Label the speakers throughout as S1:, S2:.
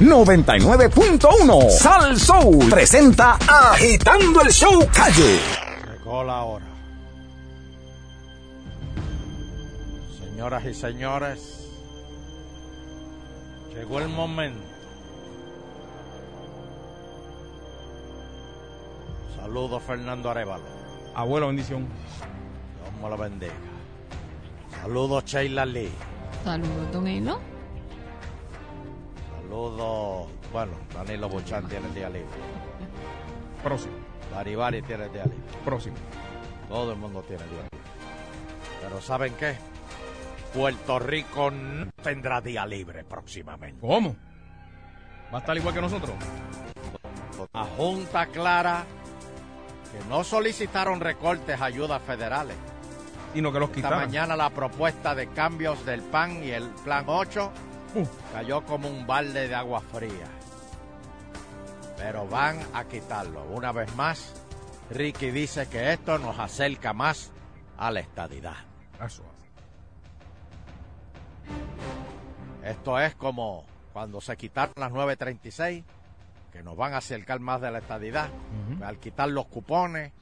S1: 99.1 Sal Soul presenta Agitando el Show Calle.
S2: Llegó la hora. Señoras y señores, llegó el momento. Saludos Fernando Arevalo.
S3: Abuelo, bendición.
S2: Dios me lo bendiga. Saludos Sheila Lee.
S4: Saludos, don Eno.
S2: Saludos, bueno, Danilo Buchan tiene el día libre.
S3: Próximo,
S2: Baribari tiene el día libre.
S3: próximo.
S2: Todo el mundo tiene día libre. Pero ¿saben qué? Puerto Rico no tendrá día libre próximamente.
S3: ¿Cómo? ¿Va a estar igual que nosotros?
S2: La Junta clara que no solicitaron recortes a ayudas federales.
S3: Sino que los
S2: Esta
S3: quitaron.
S2: mañana la propuesta de cambios del PAN y el Plan 8 Cayó como un balde de agua fría. Pero van a quitarlo. Una vez más, Ricky dice que esto nos acerca más a la estadidad.
S3: eso.
S2: Esto es como cuando se quitaron las 936, que nos van a acercar más de la estadidad, al quitar los cupones,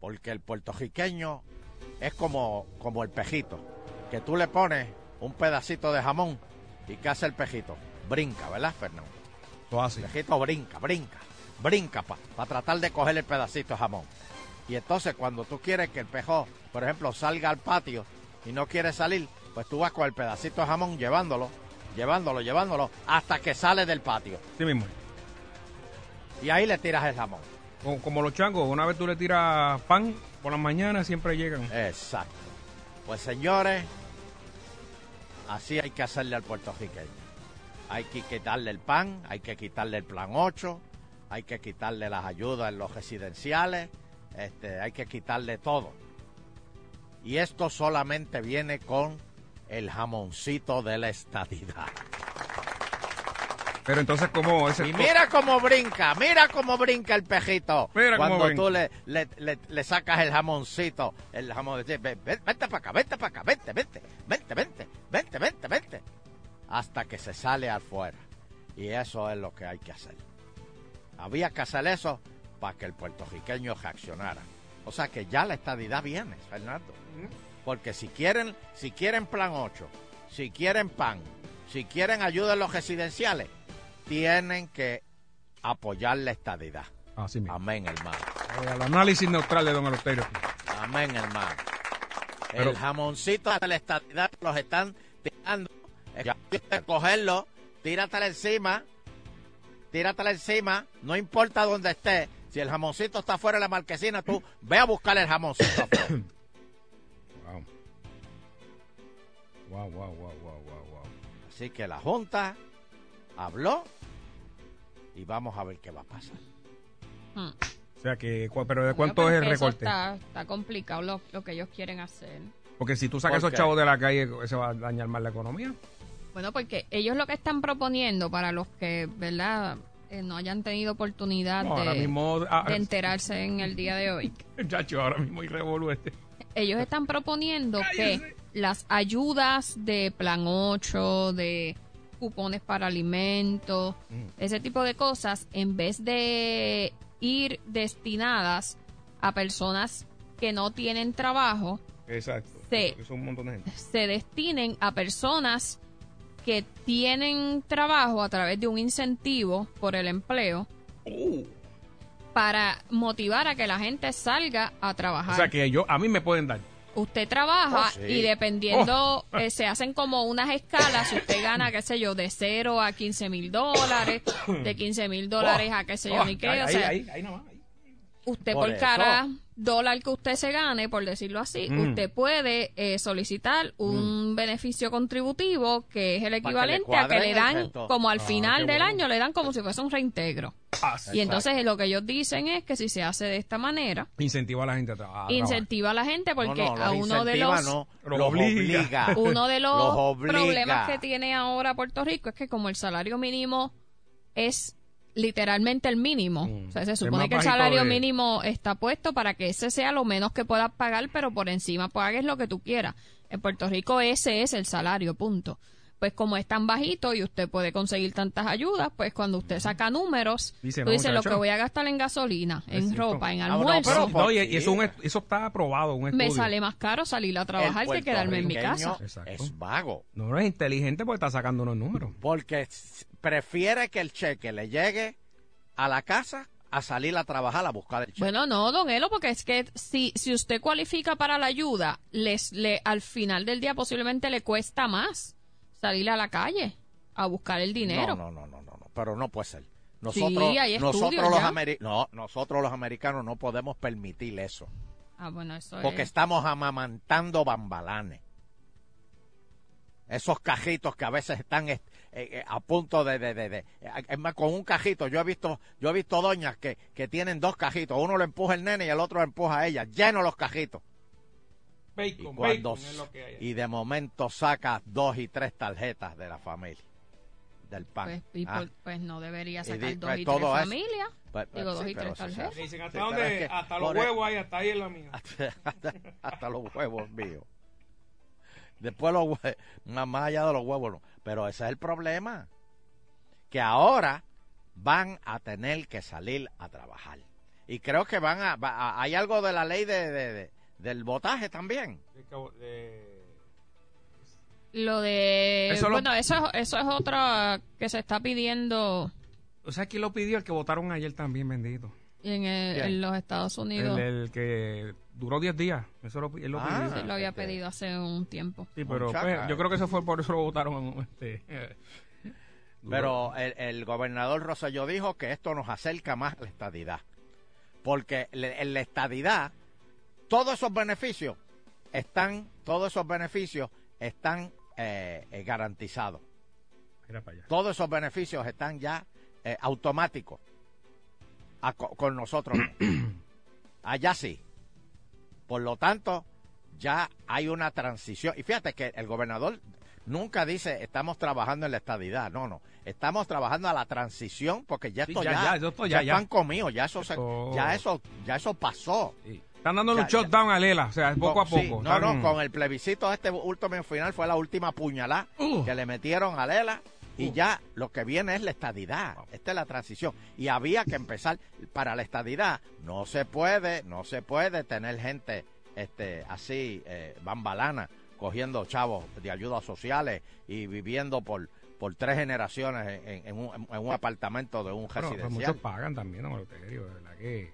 S2: porque el puertorriqueño es como, como el pejito, que tú le pones un pedacito de jamón y ¿qué hace el pejito? Brinca, ¿verdad, Fernando?
S3: Eso así.
S2: El pejito brinca, brinca, brinca para tratar de coger el pedacito de jamón. Y entonces cuando tú quieres que el pejo, por ejemplo, salga al patio y no quiere salir, pues tú vas con el pedacito de jamón llevándolo, llevándolo, llevándolo, hasta que sale del patio.
S3: Sí mismo.
S2: Y ahí le tiras el jamón.
S3: Como, como los changos, una vez tú le tiras pan por las mañanas, siempre llegan.
S2: Exacto. Pues señores, así hay que hacerle al puertorriqueño. Hay que quitarle el pan, hay que quitarle el plan 8, hay que quitarle las ayudas en los residenciales, este, hay que quitarle todo. Y esto solamente viene con el jamoncito de la estadidad.
S3: Pero entonces, ¿cómo ese
S2: Y mira cómo brinca, mira cómo brinca el pejito.
S3: Mira cómo
S2: Cuando
S3: brinca.
S2: tú le, le, le- le sacas el jamoncito, el jamón, dice, "Ven, ven, vente para acá, vente para acá, vente, vente, vente, vente, vente, vente, vente. Hasta que se sale afuera. Y eso es lo que hay que hacer. Había que hacer eso para que el puertorriqueño reaccionara. O sea que ya la estadidad viene, Fernando. Porque si quieren, si quieren plan 8, si quieren pan, si quieren ayuda en los residenciales, tienen que apoyar la estadidad.
S3: Así mismo.
S2: Amén, hermano.
S3: Eh, al análisis neutral de Don Eleuterio.
S2: Amén, hermano.
S3: Pero-
S2: el jamoncito de la estadidad los están tirando. Es que cogerlo, tíratela encima, tíratela encima, no importa dónde esté. Si el jamoncito está fuera de la marquesina, tú ve a buscar el jamoncito. afuera.
S3: Wow. Wow, wow, wow, wow, wow, wow.
S2: Así que la Junta habló y vamos a ver qué va a pasar.
S4: Hmm.
S3: O sea que, ¿cu- pero ¿de cuánto es el recorte?
S4: Está, está complicado lo, lo que ellos quieren hacer.
S3: Porque si tú sacas
S2: ¿Por
S3: esos chavos de la calle, se va a dañar más la economía.
S4: Bueno, porque ellos lo que están proponiendo para los que, ¿verdad? Eh, no hayan tenido oportunidad
S3: No,
S4: de,
S3: ahora mismo, ah,
S4: de enterarse en el día de hoy.
S3: Chacho, ahora mismo hay revolú este.
S4: Ellos están proponiendo
S3: Cállese.
S4: que las ayudas de Plan 8, de cupones para alimentos,
S3: Mm.
S4: ese tipo de cosas, en vez de ir destinadas a personas que no tienen trabajo,
S3: Exacto.
S4: Sí.
S3: Es un montón de gente.
S4: se destinen a personas que tienen trabajo a través de un incentivo por el empleo
S3: Uh.
S4: para motivar a que la gente salga a trabajar.
S3: O sea que yo, a mí me pueden dar.
S4: Usted trabaja
S2: Oh, sí.
S4: y dependiendo,
S3: Oh.
S4: eh, se hacen como unas escalas, usted gana, qué sé yo, de 0 a 15 mil dólares, de 15 mil dólares a qué sé yo,
S3: Oh,
S4: ni qué,
S3: ahí,
S4: o sea,
S3: ahí, ahí nomás, ahí.
S4: usted
S2: Por
S4: por,
S2: eso.
S4: Dólar que usted se gane, por decirlo así,
S3: Mm.
S4: usted puede eh, solicitar un beneficio contributivo que es el
S2: le
S4: equivalente a que le dan, como al
S3: Ah,
S4: final del
S3: bueno.
S4: año, le dan como si fuese un reintegro. Y entonces lo que ellos dicen es que si se hace de esta manera,
S3: Incentiva a la gente a, tra- a trabajar.
S4: incentiva a la gente porque
S2: no, no,
S4: a uno de los...
S2: no,
S3: Los obliga.
S4: uno de los, problemas que tiene ahora Puerto Rico es que como el salario mínimo es literalmente el mínimo,
S3: Mm.
S4: o sea, se supone que el salario
S3: de-
S4: mínimo está puesto para que ese sea lo menos que puedas pagar, pero por encima pagues lo que tú quieras. En Puerto Rico ese es el salario, punto. pues como es tan bajito y usted puede conseguir tantas ayudas, pues cuando usted saca números,
S3: Dice,
S4: tú
S3: no,
S4: dices lo que voy a gastar en gasolina, en ropa, en
S2: Ah, no,
S4: almuerzo,
S2: pero
S3: No, y, eso, un eso está aprobado, un
S4: me sale más caro salir a trabajar que quedarme en mi casa.
S3: Exacto.
S2: Es vago.
S3: No, no es inteligente porque está sacando unos números.
S2: Porque prefiere que el cheque le llegue a la casa a salir a trabajar a buscar el cheque.
S4: Bueno, no, don Elo, porque es que si, si usted cualifica para la ayuda, les, le, al final del día posiblemente le cuesta más salir a la calle a buscar el dinero.
S2: No, no, no, no, no, pero no puede ser. Nosotros,
S4: Sí, hay
S2: nosotros los ameri- no, nosotros los americanos no podemos permitir eso,
S4: Ah, bueno, eso
S2: porque
S4: es.
S2: estamos amamantando bambalanes. Esos cajitos que a veces están eh, a punto de, de, de, de- eh, es más, con un cajito. Yo he visto, yo he visto doñas que, que tienen dos cajitos. Uno lo empuja el nene y el otro lo empuja a ella. Llenos los cajitos. Y, cuando,
S3: bacon es lo que hay.
S2: y de momento saca dos y tres tarjetas de la familia. Del pan.
S4: Pues, y
S2: Ah.
S4: por- pues no debería
S2: Y
S4: sacar
S2: di-
S4: dos
S2: pues
S4: y
S2: todo
S4: tres familias.
S2: Pues, pues,
S4: Digo, dos y tres tarjetas.
S3: dicen, hasta,
S2: pero
S3: dónde,
S2: es que
S3: hasta los huevos hay, hasta ahí en la mía.
S2: hasta, hasta los huevos míos. Después los hue- más allá de los huevos no. Pero ese es el problema. Que ahora van a tener que salir a trabajar. Y creo que van a... va- a- hay algo de la ley de, de- de- del votaje también.
S4: Lo de.
S3: Eso lo-
S4: bueno, eso, es- eso es otra que se está pidiendo
S3: O sea, ¿quién lo pidió? El que votaron ayer también, bendito.
S4: en, el- en los Estados Unidos.
S3: El, el que duró 10 días. Eso lo, él lo
S2: Ah.
S3: pidió.
S4: Sí, lo había pedido hace un tiempo.
S3: Sí, pero pues, yo creo que eso fue por eso lo votaron. Este.
S2: Pero el, el gobernador Rosselló dijo que esto nos acerca más a la estadidad. Porque le- en la estadidad, todos esos beneficios están, todos esos beneficios están eh, eh, garantizados.
S3: Mira para allá.
S2: Todos esos beneficios están ya eh, automáticos a con nosotros. Allá sí. Por lo tanto, ya hay una transición. Y fíjate que el gobernador nunca dice estamos trabajando en la estadidad. No, no. Estamos trabajando a la transición porque ya
S3: Sí,
S2: esto
S3: ya,
S2: ya,
S3: ya, esto
S2: ya, están comidos, ya eso, se- ya eso, ya eso pasó.
S3: Sí. Están dándole un shutdown a Lela, o sea, poco a
S2: sí,
S3: poco.
S2: no, no,
S3: Están-
S2: con el plebiscito este último final fue la última puñalada
S3: Uh.
S2: que le metieron a Lela y ya lo que viene es la estadidad. Esta es la transición. Y había que empezar para la estadidad. No se puede, no se puede tener gente este así, eh, bambalana, cogiendo chavos de ayudas sociales y viviendo por por tres generaciones en, en un, en un apartamento de un
S3: Bueno,
S2: residencial.
S3: muchos pagan también, no, Eleuterio, de verdad que...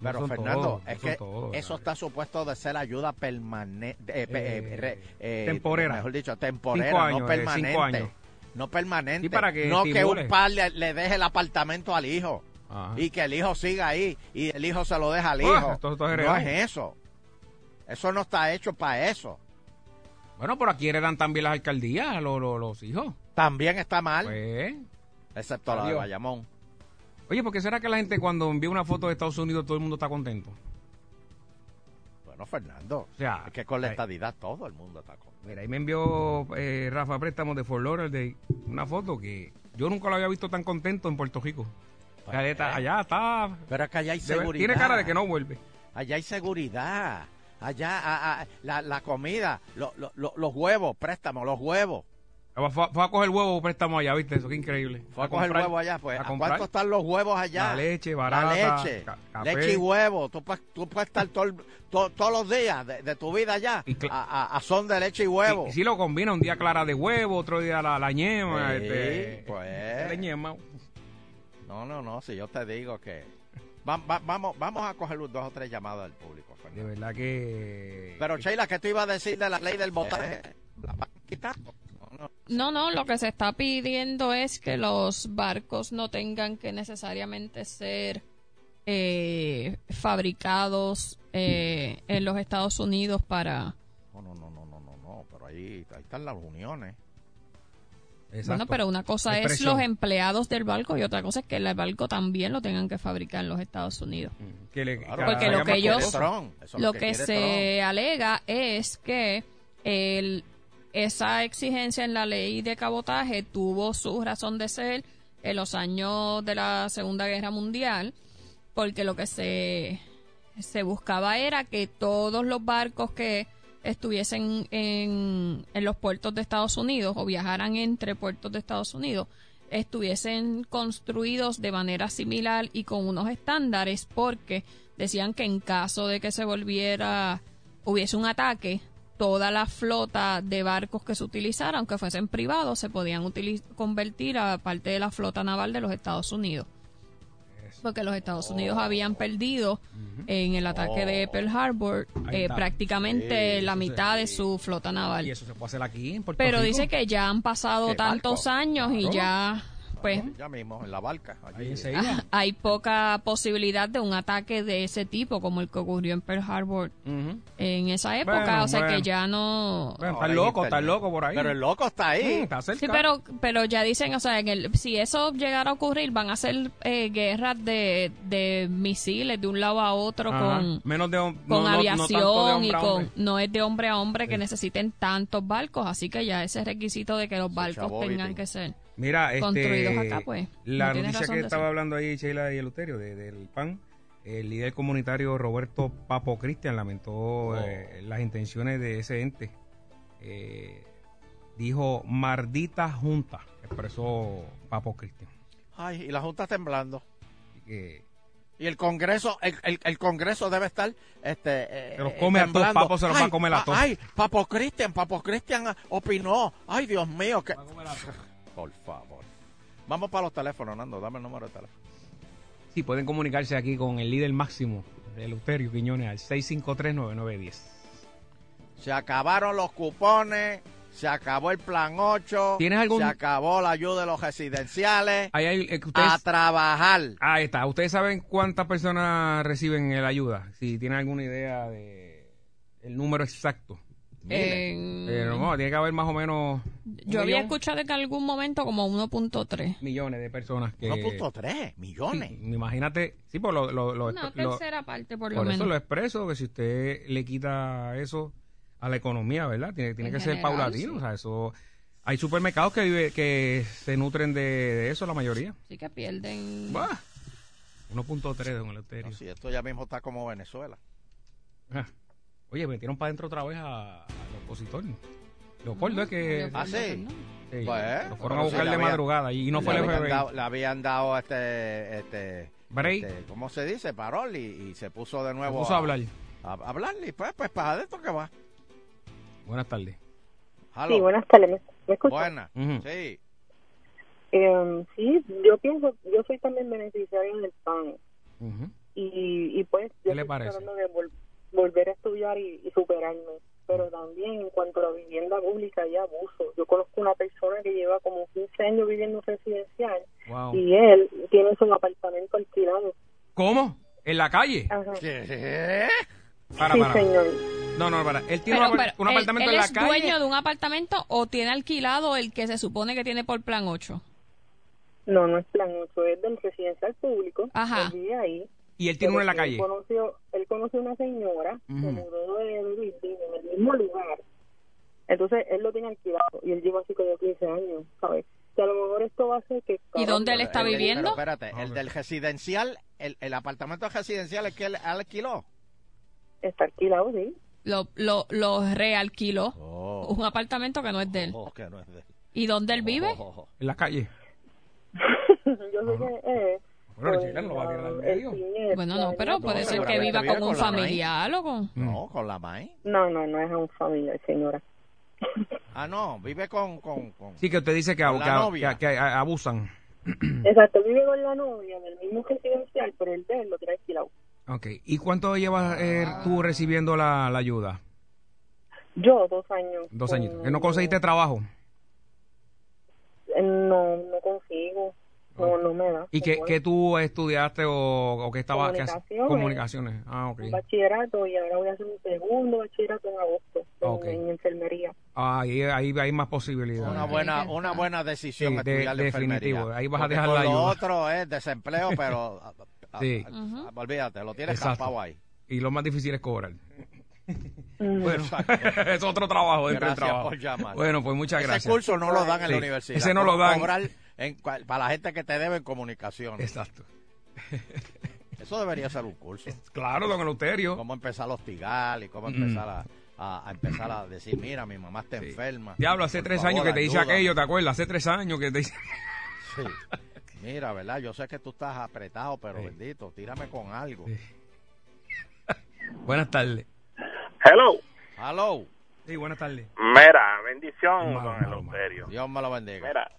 S3: no
S2: Pero Fernando,
S3: todos, no
S2: es
S3: son
S2: que
S3: todos,
S2: eso está supuesto de ser ayuda permanente,
S3: Eh, temporera.
S2: mejor dicho, temporera,
S3: años,
S2: no
S3: de
S2: permanente. No permanente.
S3: Sí, para que
S2: no que un par le, le deje el apartamento al hijo
S3: Ajá.
S2: y que el hijo siga ahí y el hijo se lo deja al
S3: Ah,
S2: hijo.
S3: esto- esto es
S2: no es eso. Eso no está hecho para eso.
S3: Bueno, pero aquí heredan también las alcaldías los, los- los hijos.
S2: También está mal,
S3: Pues...
S2: excepto la de. Bayamón.
S3: Oye, ¿por qué será que la gente cuando envía una foto de Estados Unidos todo el mundo está contento?
S2: Bueno, Fernando,
S3: O sea,
S2: es que con la estadidad todo el mundo está con.
S3: Mira, ahí me envió eh, Rafa Préstamos de Fort Lauderdale una foto que yo nunca lo había visto tan contento en Puerto Rico. Allá está, allá está
S2: Pero es que allá hay
S3: debe-
S2: seguridad.
S3: tiene cara de que no vuelve.
S2: Allá hay seguridad. Allá a- a- la, la comida, lo- lo- lo- los huevos, préstamos, los huevos.
S3: Fue, fue a coger huevo préstamo allá, ¿viste? Eso qué increíble.
S2: Fue a, coger
S3: comprar-
S2: huevo allá, pues.
S3: a
S2: ¿A,
S3: comprar
S2: cuánto están los huevos allá?
S3: La leche barata,
S2: La leche. leche y huevo. Tú, puedes- tú puedes estar todo todos los días de, de tu vida allá a, son de leche y huevo.
S3: Y, y si lo combina, un día clara de huevo, otro día la, la ñema.
S2: Sí,
S3: este,
S2: pues.
S3: la ñema.
S2: No, no, no. Si yo te digo que. Va- va- vamos, vamos a coger dos o tres llamadas del público,
S3: De verdad que...
S2: Pero, Sheila, ¿qué tú ibas a decir de la ley del votaje? ¿La van a quitar? No, no.
S4: Lo que se está pidiendo es que los barcos no tengan que necesariamente ser eh, fabricados eh, en los Estados Unidos para...
S2: No, no, no, no, no, no, no, pero ahí, ahí están las uniones.
S3: Exacto.
S4: Bueno, pero una cosa es los empleados del barco y otra cosa es que el barco también lo tengan que fabricar en los Estados Unidos.
S3: Que le-
S2: Claro,
S3: que
S4: Porque lo que ellos-.
S2: Trump,
S4: Lo que se alega es que el, esa exigencia en la ley de cabotaje tuvo su razón de ser en los años de la Segunda Guerra Mundial, porque lo que se, se buscaba era que todos los barcos que estuviesen en, en los puertos de Estados Unidos o viajaran entre puertos de Estados Unidos estuviesen construidos de manera similar y con unos estándares porque decían que en caso de que se volviera hubiese un ataque toda la flota de barcos que se utilizara aunque fuesen privados se podían convertir a parte de la flota naval de los Estados Unidos. Porque los Estados Unidos habían perdido en el ataque de Pearl Harbor eh, prácticamente
S3: Sí,
S4: la
S3: se-
S4: mitad de su flota naval.
S3: Y eso se puede hacer aquí en
S4: Pero
S3: Rico.
S4: dice que ya han pasado
S2: ¿Qué
S4: tantos
S2: barco?
S4: años y ya, pues,
S2: Ya mismo, en la barca. allí.
S3: Ahí enseguida.
S4: hay poca posibilidad de un ataque de ese tipo como el que ocurrió en Pearl Harbor en esa época.
S3: Bueno,
S4: o sea
S3: bueno.
S4: que ya no...
S3: Bueno,
S2: en
S3: loco,
S2: internet.
S3: loco por ahí.
S2: Pero el loco está ahí.
S3: Mm, está cerca.
S4: Sí, pero, pero ya dicen, o sea, en el, si eso llegara a ocurrir, van a ser eh, guerras de, de misiles de un lado a otro
S3: Ajá.
S4: con,
S3: Menos de,
S4: con
S3: no- no- no
S4: aviación
S3: tanto de hombre
S4: y con
S3: hombre.
S4: no es de hombre a hombre que necesiten tantos barcos, así que ya ese requisito de que los barcos tengan que ser.
S3: Mira, este,
S4: construidos acá, pues.
S3: La
S4: No
S3: noticia que estaba
S4: ser.
S3: hablando ahí Sheila y Eleuterio de- del PAN, el líder comunitario Roberto Papo Cristian lamentó
S2: Oh.
S3: eh, las intenciones de ese ente. Eh, dijo mardita junta, expresó Papo Cristian.
S2: Ay, y la Junta temblando. Y el Congreso, el, el, el Congreso debe estar, este, eh,
S3: Se los come a todos. Papo se los va a
S2: Ay,
S3: comer a todos.
S2: Ay, Papo Cristian, Papo Cristian opinó. Ay, Dios mío, que... Por favor. Vamos para los teléfonos, Nando, dame el número de teléfono.
S3: sí, pueden comunicarse aquí con el líder máximo Eleuterio Quiñones al 653-9910.
S2: Se acabaron los cupones, se acabó el plan 8,
S3: ¿Tienes algún-
S2: se acabó la ayuda de los residenciales.
S3: Ahí hay, eh, ustedes-
S2: A trabajar.
S3: Ahí está. ¿Ustedes saben cuántas personas reciben la ayuda? Si tienen alguna idea de el número exacto. Pero no, tiene que haber más o menos un
S4: yo había escuchado en algún momento como 1.3.
S3: millones de personas que
S2: 1.3 millones.
S3: Sí, imagínate, sí, por lo, lo, lo-
S4: Una
S3: lo-
S4: tercera parte por lo
S3: por eso
S4: menos.
S3: lo expreso que si usted le quita eso a la economía, ¿verdad? Tiene, tiene
S4: En
S3: que ser paulatino,
S4: sí.
S3: o sea, eso hay supermercados que vive, que se nutren de, de eso la mayoría.
S4: Sí que pierden.
S3: Bah, 1.3 don Eleuterio.
S2: No, si esto ya mismo está como Venezuela.
S3: Ah. Oye, metieron para adentro otra vez a- al opositor. Leopoldo es que
S2: Ah, sí.
S3: sí,
S2: Pues,
S3: lo fueron a buscar de
S2: había-
S3: madrugada y no fue el
S2: habían
S3: FBI.
S2: dado, le habían dado este, este,
S3: Break.
S2: este, ¿cómo se dice? Parol y, y se puso de
S3: Se
S2: nuevo
S3: puso a hablar.
S2: A, a hablar y pues, pues para adentro que va.
S3: Buenas tardes.
S2: Halo.
S5: Sí, buenas tardes. ¿Me, me escuchan?
S2: Buena.
S3: Ujú.
S2: Sí.
S5: Eh, sí, yo pienso, yo soy también beneficiaria del PAN y, y pues
S3: ¿Qué le
S5: estoy
S3: parece?
S5: tratando de vol- volver a estudiar y, y superarme. Pero también en cuanto a la vivienda pública hay abuso. Yo conozco una persona que lleva como 15 años viviendo en residencial
S3: Wow.
S5: y él tiene su apartamento alquilado.
S3: ¿Cómo? ¿En la calle?
S5: Ajá.
S2: ¿Qué?
S3: Para,
S5: sí,
S3: para.
S5: señor.
S3: No, no, para. Él tiene
S4: Pero,
S3: un, apart-
S4: pero,
S3: un
S4: ¿él-
S3: apartamento
S4: él,
S3: en la
S4: es
S3: calle.
S4: dueño de un apartamento o tiene alquilado el que se supone que tiene por plan 8?
S5: No, no es plan 8, es del residencial público.
S4: Ajá.
S5: Él vive ahí.
S3: Y él tiene uno en la calle.
S5: Él conoció, él conoció una señora, se
S3: Ujú.
S5: mudó de vivir en el mismo lugar. Entonces él lo tiene alquilado y él lleva así como 15 años, ¿sabes? Que a lo mejor esto va a hacer que...
S4: ¿Y dónde él está
S2: El-
S4: viviendo?
S2: Pero espérate, el del residencial, el, el apartamento residencial es que él alquiló.
S5: Está alquilado, sí.
S4: Lo, lo, lo realquiló.
S2: Oh.
S4: Un apartamento que no es de él.
S2: Oh, que no es de él.
S4: ¿Y dónde él vive?
S2: Oh, oh, oh.
S3: En la calle.
S5: Yo sé que eh,
S3: Bueno, no lo va a tirar al
S5: el
S3: medio.
S5: Piñer,
S4: Bueno,
S5: la
S4: no, pero puede
S2: No,
S4: ser que viva con un familiar o con...
S2: No, con la maíz.
S5: No, no, no es a un familiar, señora.
S2: Ah, no, vive con... con, con...
S3: Sí, que usted dice que, que-
S2: novia.
S3: que- que abusan.
S5: Exacto, vive con la novia del mismo residencial, pero el de él lo tiene alquilado.
S3: Ok. ¿Y cuánto llevas eh, tú recibiendo la, la ayuda?
S5: Yo, dos años.
S3: Dos
S5: con-
S3: añitos. ¿Que no conseguiste trabajo?
S5: Eh, No, no consigo. No, no me da.
S3: ¿Y qué, qué tú estudiaste o, o qué estabas?
S5: Comunicaciones.
S3: Comunicaciones. Ah, ok.
S5: un bachillerato y ahora voy a hacer un segundo bachillerato en agosto en,
S3: Ok.
S5: en enfermería.
S3: Ah, ahí, ahí hay más posibilidades.
S2: Una buena, una buena decisión
S3: Sí, de-
S2: estudiar de
S3: definitivo.
S2: enfermería.
S3: Ahí vas a
S2: Porque
S3: dejar
S2: con
S3: la
S2: lo
S3: ayuda.
S2: otro es desempleo, pero... a- a-
S3: Sí.
S2: a-
S4: Ujú.
S2: Olvídate, lo tienes capado ahí.
S3: Y lo más difícil es cobrar.
S5: Mm.
S3: Bueno, es otro trabajo dentro del
S2: Gracias
S3: trabajo.
S2: por llamar.
S3: Bueno, pues muchas
S2: Ese
S3: gracias.
S2: curso no lo dan en
S3: Sí,
S2: la universidad.
S3: ese no lo dan.
S2: Cobrar en para la gente que te debe en comunicación.
S3: Exacto.
S2: Eso debería ser un curso.
S3: Claro, don Eleuterio.
S2: Cómo empezar a hostigar y cómo
S3: Mm.
S2: empezar a, a, a empezar a decir, mira, mi mamá está
S3: Sí.
S2: enferma.
S3: Diablo, hace tres
S2: favor,
S3: años que te
S2: ayúdame".
S3: aquello, ¿te acuerdas? Hace tres años que te dice...
S2: Sí. Mira, ¿verdad? Yo sé que tú estás apretado, pero
S3: Sí.
S2: bendito, tírame con algo.
S3: Sí. buenas tardes.
S6: Hello.
S2: Hello,
S3: Sí, buenas tardes.
S6: Mira, bendición,
S3: Malo,
S6: don Eleuterio.
S2: Dios me lo bendiga.
S6: Mira,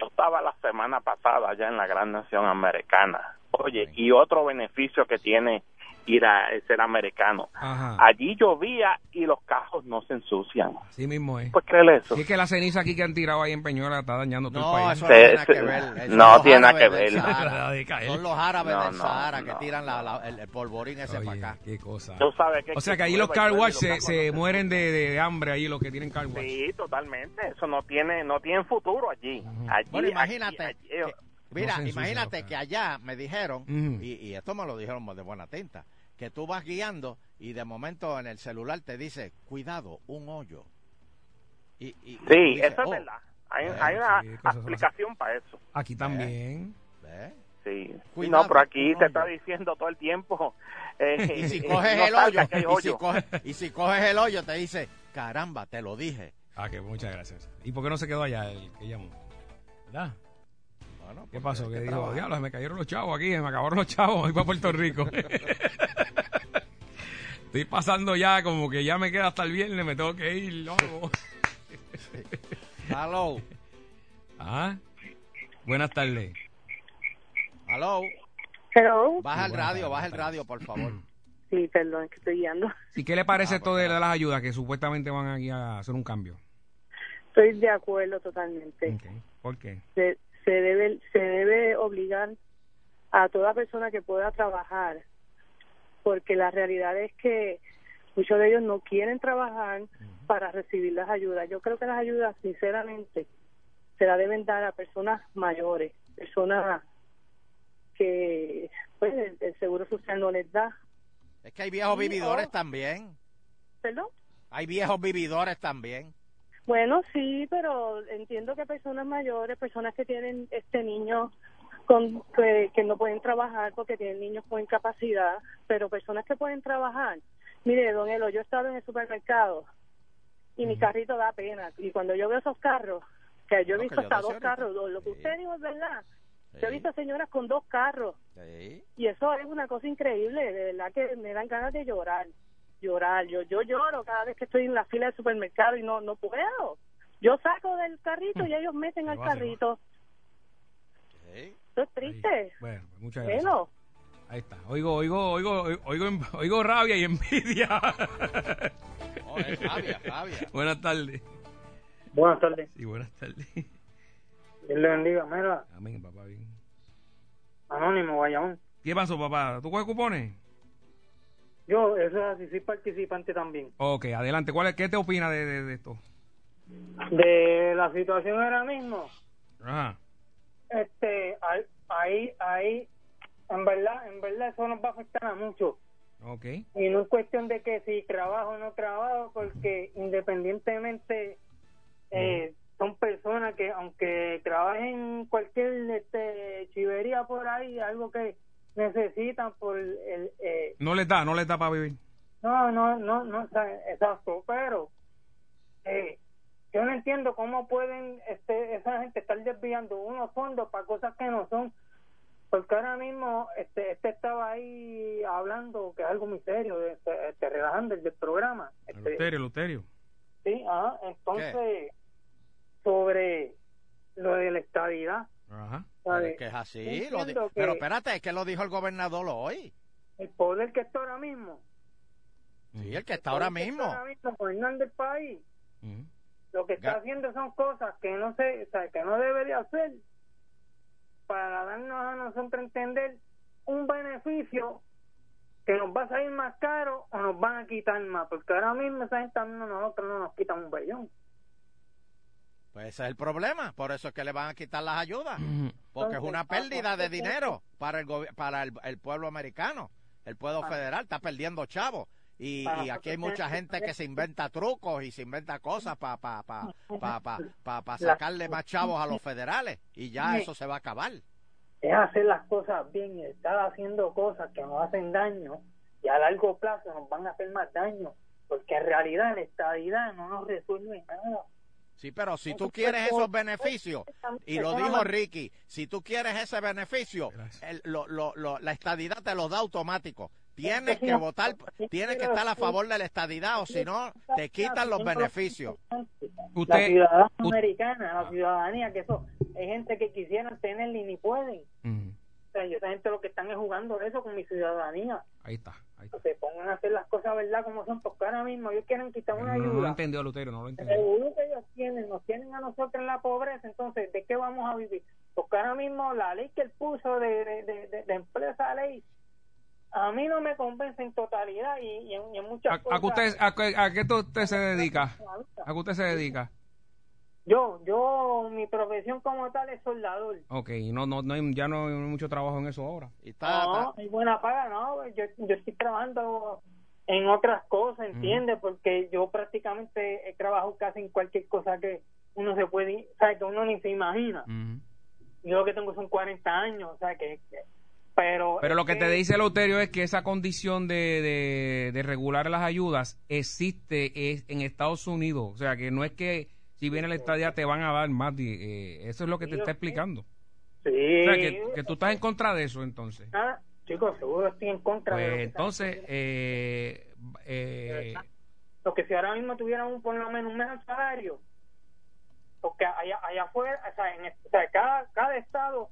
S6: yo estaba la semana pasada allá en la gran nación americana. Oye, y otro beneficio que tiene ir a ser americano.
S3: Ajá.
S6: Allí llovía y los cajos no se ensucian.
S3: Así mismo es.
S6: ¿Pues creer eso?
S3: Y es que la ceniza aquí que han tirado ahí en Peñuela está dañando todo
S2: No,
S3: el país.
S2: eso no
S6: Se-
S2: tiene que ver. Eso
S6: no tiene nada
S2: árabes
S6: que
S2: del
S6: ver.
S2: Son los árabes
S6: No,
S2: del
S6: no,
S2: Sahara que
S6: no.
S2: tiran la- la- el, el polvorín ese
S3: Oye,
S2: para acá.
S3: qué cosa.
S6: Tú sabes que
S3: O sea que ahí los car wash se, se
S6: no
S3: mueren de, de- hambre ahí los que tienen car wash.
S6: Sí, totalmente. Eso no tiene no tiene futuro allí. allí
S2: Bueno, imagínate.
S6: allí-
S2: que- mira,
S3: No
S2: imagínate que allá me dijeron, y, y esto me lo dijeron de buena tinta, que tú vas guiando y de momento en el celular te dice, cuidado, un hoyo. Y, y- y tú
S6: Sí, eso es
S2: "Oh,
S6: verdad. Hay,
S2: Eh,
S6: hay una
S3: sí,
S6: aplicación para eso.
S3: Aquí también.
S2: ¿ves?
S6: Sí.
S2: Cuidado,
S6: no, pero aquí te está diciendo todo el tiempo. eh,
S2: Y si
S6: eh,
S2: coges
S6: no
S2: el hoyo, y si coges, y si coges el hoyo te dice, caramba, te lo dije.
S3: Ah, que muchas gracias. ¿Y por qué no se quedó allá el que llamó? ¿Verdad?
S2: Bueno,
S3: ¿Qué pasó? Que
S2: trabajar.
S3: diablo, se me cayeron los chavos aquí, se me acabaron los chavos, voy para Puerto Rico. Estoy pasando ya, como que ya me queda hasta el viernes, me tengo que ir.
S2: Hello,
S3: Ah, buenas tardes.
S2: hello.
S7: Hello.
S2: Baja el radio, baja el radio, por favor.
S7: Sí, perdón, es que estoy guiando.
S3: ¿Y qué le parece
S2: Ah,
S3: esto
S2: pues,
S3: de, de las ayudas que supuestamente van aquí a hacer un cambio?
S7: Estoy de acuerdo totalmente.
S3: Ok. ¿Por qué?
S7: Se debe se debe obligar a toda persona que pueda trabajar, porque la realidad es que muchos de ellos no quieren trabajar para recibir las ayudas. Yo creo que las ayudas, sinceramente, se las deben dar a personas mayores, personas que pues el, el seguro social no les da.
S2: Es que hay viejos
S7: Sí,
S2: vividores
S7: oh.
S2: también.
S7: ¿Perdón?
S2: Hay viejos vividores también.
S7: Bueno, sí, pero entiendo que personas mayores, personas que tienen este niño con que, que no pueden trabajar porque tienen niños con incapacidad, pero personas que pueden trabajar. Mire, don Elo, yo he estado en el supermercado y mi carrito da pena. Y cuando yo veo esos carros, que yo he visto hasta dos carros, lo, lo que
S2: Sí.
S7: usted dijo es verdad. Yo he visto señoras con dos carros
S2: Sí.
S7: y eso es una cosa increíble, de verdad que me dan ganas de llorar, llorar. Yo yo lloro cada vez que estoy en la fila del supermercado y no no puedo. Yo saco del carrito y ellos meten al carrito.
S2: Sí.
S7: Eso es
S3: Ahí.
S7: triste.
S3: Bueno, pues muchas gracias.
S7: Bueno,
S3: Ahí está. Oigo, oigo, oigo, oigo, oigo rabia y envidia.
S2: Oh, es rabia, rabia.
S3: buenas tardes.
S8: Buenas tardes.
S3: Sí, buenas tardes.
S8: Dios le bendiga. Mira,
S3: Amén, papá, bien.
S8: Anónimo, Guayamón.
S3: ¿Qué pasó, papá? ¿Tú coges cupones?
S8: Yo, eso es así, soy participante también.
S3: Ok, adelante. ¿Cuál es, ¿Qué te opina de, de, de esto?
S8: De la situación ahora mismo,
S3: Ajá.
S8: este, ahí, ahí, en verdad, en verdad eso nos va a afectar a muchos.
S3: Ok.
S8: Y no es cuestión de que si trabajo o no trabajo, porque independientemente eh, son personas que aunque trabajen cualquier este, chivería por ahí, algo que necesitan por el... Eh,
S3: No les da, no les da para vivir.
S8: No, no, no, no, exacto, pero eh, yo no entiendo cómo pueden este, esa gente estar desviando unos fondos para cosas que no son, porque ahora mismo este, este estaba ahí hablando que es algo muy serio, este, este, relajando el del programa, este,
S3: Luterio, Luterio.
S8: sí, ajá, entonces sobre lo de la estabilidad,
S3: Ajá.
S2: Pero que es así.
S8: Yo
S2: lo di-
S8: entiendo que-
S2: Pero espérate, es que lo dijo el gobernador hoy.
S8: el poder que está ahora mismo,
S2: Sí, el que está
S8: el
S2: ahora
S8: poder que
S2: mismo.
S8: está ahora mismo gobernando el país, lo que está
S2: Ga-
S8: haciendo son cosas que no se, o sea, que no debería hacer para darnos a nosotros entender un beneficio que nos va a salir más caro o nos van a quitar más, porque ahora mismo esa gente a nosotros no nos quitan un bellón.
S2: Pues ese es el problema. Por eso es que le van a quitar las ayudas. Porque es una
S8: Entonces,
S2: pérdida de
S8: ¿hasta qué
S2: dinero para el, para el, el pueblo americano. El pueblo
S8: Ah.
S2: federal está perdiendo chavos. Y,
S8: Ah,
S2: y aquí hay mucha gente que se inventa trucos y se inventa cosas para pa, pa, pa, pa, pa- pa
S8: La-
S2: sacarle más chavos a los federales. Y ya eso se va a acabar.
S8: Es hacer las cosas bien y estar haciendo cosas que nos hacen daño y a largo plazo nos van a hacer más daño. porque en realidad la estadidad no nos resuelve nada.
S2: Sí, pero si tú quieres esos beneficios, y lo dijo Ricky, si tú quieres ese beneficio, el- lo- lo- lo- la estadidad te lo da automático. Tienes que votar, tienes que estar a favor de la estadidad o si no, te quitan los beneficios.
S8: La ciudadanía americana, la ciudadanía, que eso, hay gente que quisieran tenerla y ni pueden. O sea, esa gente lo que están es jugando eso con mi ciudadanía.
S3: ahí está, ahí está.
S8: Que se pongan a hacer las cosas verdad como son, porque ahora mismo ellos quieren quitar una
S3: No, no lo
S8: ayuda.
S3: entendió, Lutero, no lo
S8: El
S3: entendió.
S8: seguro que ellos tienen, nos tienen a nosotros en la pobreza, entonces, ¿de qué vamos a vivir? Porque ahora mismo la ley que él puso de, de, de, de- de empresa ley, a mí no me convence en totalidad y, y en, y en muchas
S3: ¿A, a
S8: cosas.
S3: qué usted, a, a qué usted se dedica? ¿A qué usted se dedica?
S8: Yo, yo, mi profesión como tal es soldador.
S3: Ok, no, no, no hay, ya no hay mucho trabajo en eso ahora.
S2: Y está,
S8: No, hay buena paga, no. Yo, yo estoy trabajando en otras cosas, ¿entiendes? Porque yo prácticamente he trabajado casi en cualquier cosa que uno se puede, o sea, que uno ni se imagina. Yo lo que tengo son 40 años, o sea, que... que- pero
S3: Pero lo que te dice Leuterio es que esa condición de, de, de regular las ayudas existe es en Estados Unidos. O sea, que no es que si viene la estadía te van a dar más. eh, eso es lo que te está explicando.
S8: Sí.
S3: O sea, que, que tú estás en contra de eso, entonces.
S8: Ah, chicos, seguro estoy en contra de lo
S3: Pues entonces, eh, eh,
S8: haciendo. Lo que si ahora mismo tuvieran un, por lo menos un mejor salario, porque allá, allá afuera, o sea, en, o sea, cada, cada estado,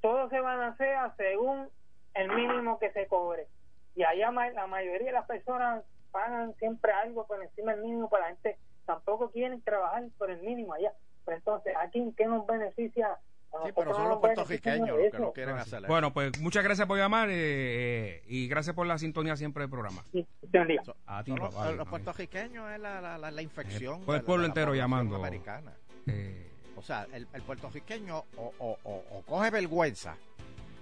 S8: todo se van a hacer según el mínimo que se cobre. Y allá la mayoría de las personas pagan siempre algo por encima del mínimo, para la gente tampoco quieren trabajar por el mínimo allá. Pero entonces, ¿aquí en qué nos beneficia? A
S2: sí, pero son los
S8: nos beneficia
S2: puertorriqueños los que no quieren hacer eso.
S3: bueno, pues muchas gracias por llamar eh, eh, y gracias por la sintonía siempre del programa.
S8: Sí.
S2: So-
S3: A ti,
S2: los,
S3: papá,
S2: los
S3: papá.
S2: puertorriqueños es la, la, la, la infección.
S3: Eh, fue el
S2: de la-
S3: pueblo
S2: de la
S3: entero llamando.
S2: Americana.
S3: Eh,
S2: O sea, el, el puertorriqueño o, o, o, o coge vergüenza,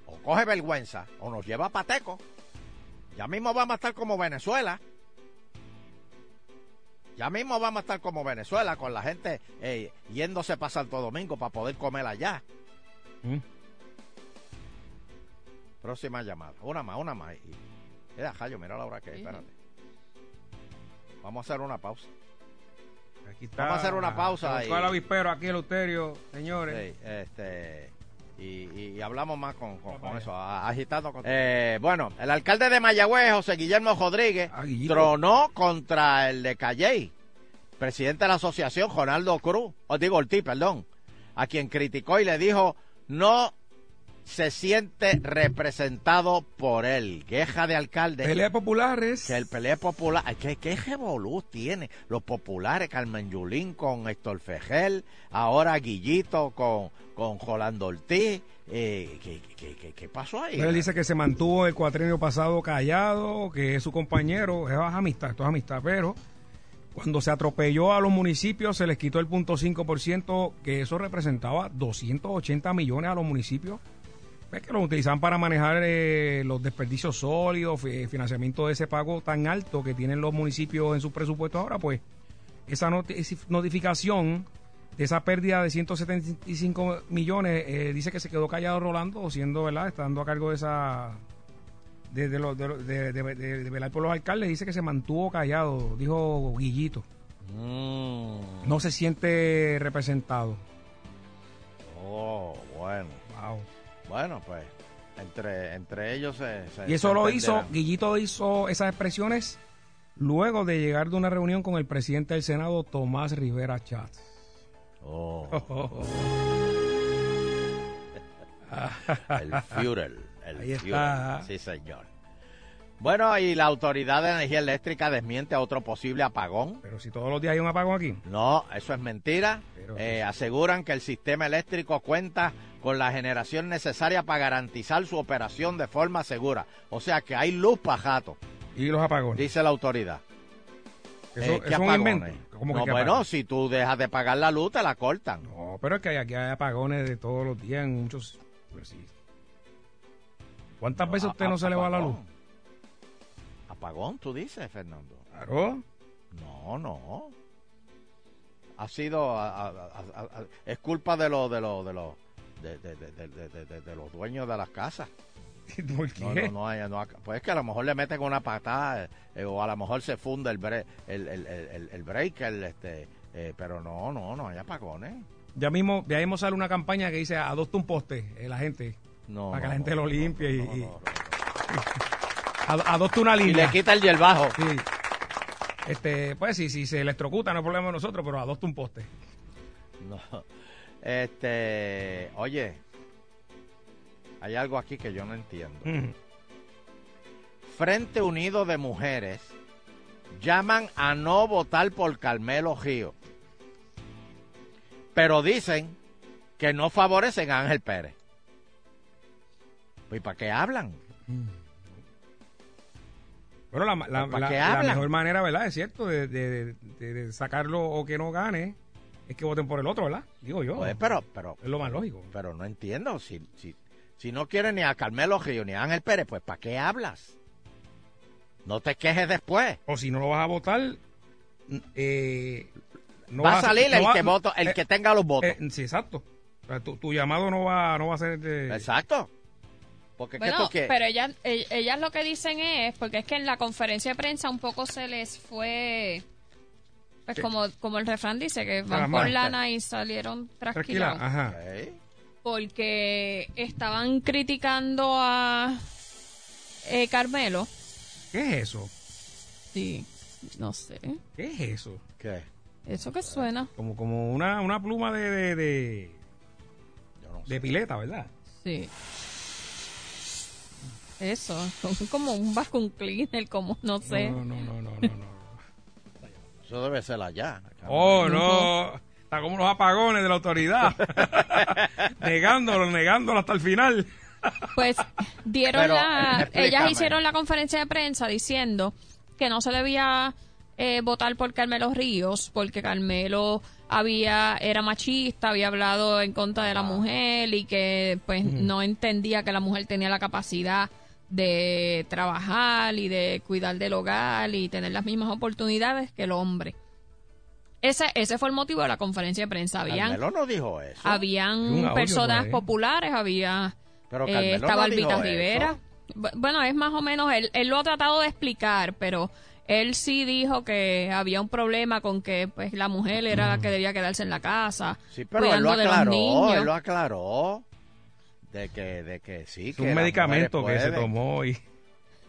S2: o coge vergüenza, o nos lleva a pateco. Ya mismo vamos a estar como Venezuela. Ya mismo vamos a estar como Venezuela, con la gente eh, yéndose para Santo Domingo para poder comer allá.
S3: ¿Mm?
S2: Próxima llamada. Una más, una más. Y, mira, Jayo, mira la hora que hay, espérate. Vamos a hacer una pausa.
S3: Aquí está.
S2: Vamos a hacer una pausa
S3: buscó el avispero aquí, Leuterio, señores.
S2: Sí, este, y, y- y hablamos más con, con- con eso, agitando. Con... Eh, bueno, el alcalde de Mayagüez, José Guillermo Rodríguez,
S3: Ah,
S2: tronó contra el de Calley, presidente de la asociación, Ronaldo Cruz, o digo Ortiz, perdón, a quien criticó y le dijo, no se siente representado por él. Queja de alcalde.
S3: Pelea populares.
S2: Que el pelea popular, ¿qué, qué revolú tiene? Los populares, Carmen Yulín con Héctor Fejel, ahora Guillito con, con Rolando Ortiz. Eh, ¿qué, qué, qué, qué pasó ahí?
S3: Él dice que se mantuvo el cuatrenio pasado callado, que es su compañero, es amistad, esto es amistad, pero cuando se atropelló a los municipios se les quitó el punto 5%, que eso representaba 280 millones a los municipios, pues que lo utilizaban para manejar eh, los desperdicios sólidos, fi- financiamiento de ese pago tan alto que tienen los municipios en sus presupuestos ahora, pues esa noti- esa notificación de esa pérdida de 175 millones, eh, dice que se quedó callado Rolando, siendo, ¿verdad?, estando a cargo de esa... De- de- de- de velar por los alcaldes, dice que se mantuvo callado, dijo Guillito.
S2: Mm.
S3: No se siente representado.
S2: Oh, bueno.
S3: Wow.
S2: Bueno, pues, entre, entre ellos se... se-
S3: Y eso
S2: se
S3: lo hizo. Guillito hizo esas expresiones luego de llegar de una reunión con el presidente del Senado, Tomás Rivera Chatz.
S2: Oh, el Führer. El
S3: Ahí
S2: Führer.
S3: está.
S2: Sí, señor. Bueno, y la Autoridad de Energía Eléctrica desmiente otro posible apagón.
S3: Pero si todos los días hay un apagón aquí.
S2: No, eso es mentira.
S3: Pero-
S2: Eh, aseguran que el sistema eléctrico cuenta con la generación necesaria para garantizar su operación de forma segura. O sea que hay luz para jato,
S3: Y los apagones.
S2: dice la autoridad.
S3: Eso,
S2: Eh,
S3: eso
S2: ¿qué
S3: es un
S2: apagones?
S3: invento. ¿Cómo que
S2: no, bueno, si tú dejas de pagar la luz, te la cortan.
S3: No, pero es que aquí hay apagones de todos los días en muchos... pues sí. ¿Cuántas veces a usted no se le va la luz?
S2: Apagón. Tú dices, Fernando.
S3: Claro.
S2: No, no. Ha sido, a- es culpa de los, de los, de los, de, de- de- de- de- de- de los dueños de las casas.
S3: ¿Por qué?
S2: No, no, no, Pues es que a lo mejor le meten una patada eh, o a lo mejor se funde el, bre el, el, el, el, breaker, este, eh, pero no, no, no hay apagones.
S3: Ya mismo, ya mismo sale una campaña que dice adopta un poste, eh, la gente.
S2: No,
S3: Para que la gente lo limpie y- y- adopta una
S2: Y
S3: línea.
S2: le quita el hierbajo.
S3: Sí. Este, pues sí, si se electrocuta no es problema de nosotros, pero adopta un poste.
S2: No. Este, oye, hay algo aquí que yo no entiendo. Frente Unido de Mujeres llaman a no votar por Carmelo Gio. Pero dicen que no favorecen a Ángel Pérez. Pues ¿para qué hablan?
S3: Bueno, la, la-
S2: ¿Para
S3: la-
S2: qué
S3: la
S2: hablan?
S3: mejor manera, ¿verdad? Es cierto, de, de- de- de sacarlo o que no gane, es que voten por el otro, ¿verdad? Digo yo.
S2: Pues, pero, pero,
S3: es lo más lógico.
S2: pero no entiendo. Si, si, si no quieren ni a Carmelo Gio ni a Ángel Pérez, pues ¿para qué hablas? No te quejes después.
S3: O si no lo vas a votar, eh, no
S2: va a
S3: vas
S2: salir
S3: no
S2: el
S3: va-
S2: que voto, el
S3: eh,
S2: que tenga los votos.
S3: eh, sí, exacto. O sea, tu, tu llamado no va, no va a ser de...
S2: Exacto. Porque ¿qué
S4: Bueno,
S2: tú quieres?
S4: pero ellas, e- ellas lo que dicen es, porque es que en la conferencia de prensa un poco se les fue, pues como, como el refrán dice, que van por lana y salieron
S3: Tranquila,
S4: trasquilados.
S3: ajá.
S4: Porque estaban criticando a eh, Carmelo.
S3: ¿Qué es eso?
S4: Sí, no sé.
S3: ¿Qué es eso?
S2: ¿Qué?
S4: Eso que suena.
S3: Como, como una, una pluma de, de, de,
S2: Yo no sé.
S3: de pileta, ¿verdad?
S4: Sí. Eso, como un vacuum cleaner, como no sé.
S3: No, no, no, no, no, no.
S2: Eso debe ser allá.
S3: Oh, no. Está como los apagones de la autoridad. negándolo, negándolo hasta el final.
S4: Pues dieron
S2: Pero,
S4: la.
S2: explícame.
S4: Ellas hicieron la conferencia de prensa diciendo que no se debía eh, votar por Carmelo Ríos porque Carmelo había era machista, había hablado en contra de la mujer y que pues no entendía que la mujer tenía la capacidad de trabajar y de cuidar del hogar y tener las mismas oportunidades que el hombre. Ese, ese fue el motivo de la conferencia de prensa. Habían,
S2: Carmelo no dijo eso.
S4: habían personas populares, había
S2: Pero
S4: eh, estaba
S2: no
S4: Albita. Rivera. Bu- Bueno, es más o menos, él, él lo ha tratado de explicar, pero él sí dijo que había un problema con que pues la mujer era la que debía quedarse en la casa,
S2: Sí, pero él lo aclaró. Él lo aclaró. De que, de que sí,
S3: Es
S2: que
S3: un medicamento que se tomó y...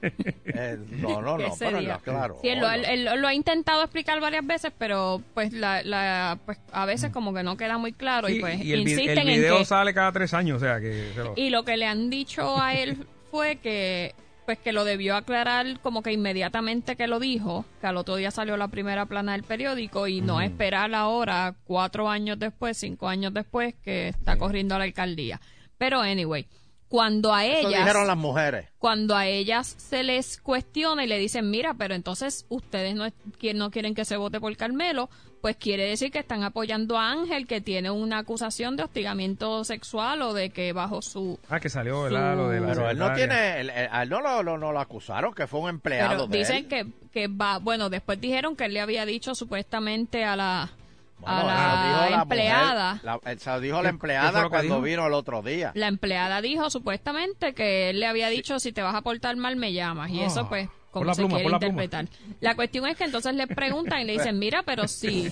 S2: Eh, no, no, no, pero lo aclaró.
S4: Sí, él lo, él- él lo ha intentado explicar varias veces, pero pues la, la pues a veces como que no queda muy claro y pues
S3: y el,
S4: insisten
S3: el
S4: en
S3: video
S4: que
S3: sale cada tres años, o sea que... se lo-
S4: Y lo que le han dicho a él fue que pues que lo debió aclarar como que inmediatamente que lo dijo, que al otro día salió la primera plana del periódico y no esperar ahora, cuatro años después, cinco años después, que está corriendo a la alcaldía. Pero anyway, cuando a
S2: Eso
S4: ellas
S2: dijeron las mujeres.
S4: cuando a ellas se les cuestiona y le dicen, mira, pero entonces ustedes no, no quieren que se vote por Carmelo, pues quiere decir que están apoyando a Ángel, que tiene una acusación de hostigamiento sexual o de que bajo su...
S3: Ah, que salió ¿verdad? lo de la
S2: Pero él no tiene, él- él- a él no lo, lo- no lo acusaron, que fue un empleado
S4: Pero
S2: de
S4: dicen
S2: él.
S4: que, que va, bueno, después dijeron que él le había dicho supuestamente a la,
S2: Bueno,
S4: a
S2: eso
S4: la
S2: dijo la
S4: empleada.
S2: mujer, la- se lo dijo
S3: ¿Qué-
S2: la empleada cuando
S3: dijo?
S2: vino el otro día.
S4: La empleada dijo supuestamente que él le había dicho si te vas a portar mal me llamas y
S3: Ah,
S4: eso pues
S3: pon
S4: como
S3: la
S4: se
S3: pluma,
S4: quiere
S3: la
S4: interpretar. La cuestión es que entonces le preguntan y le dicen, mira, pero si,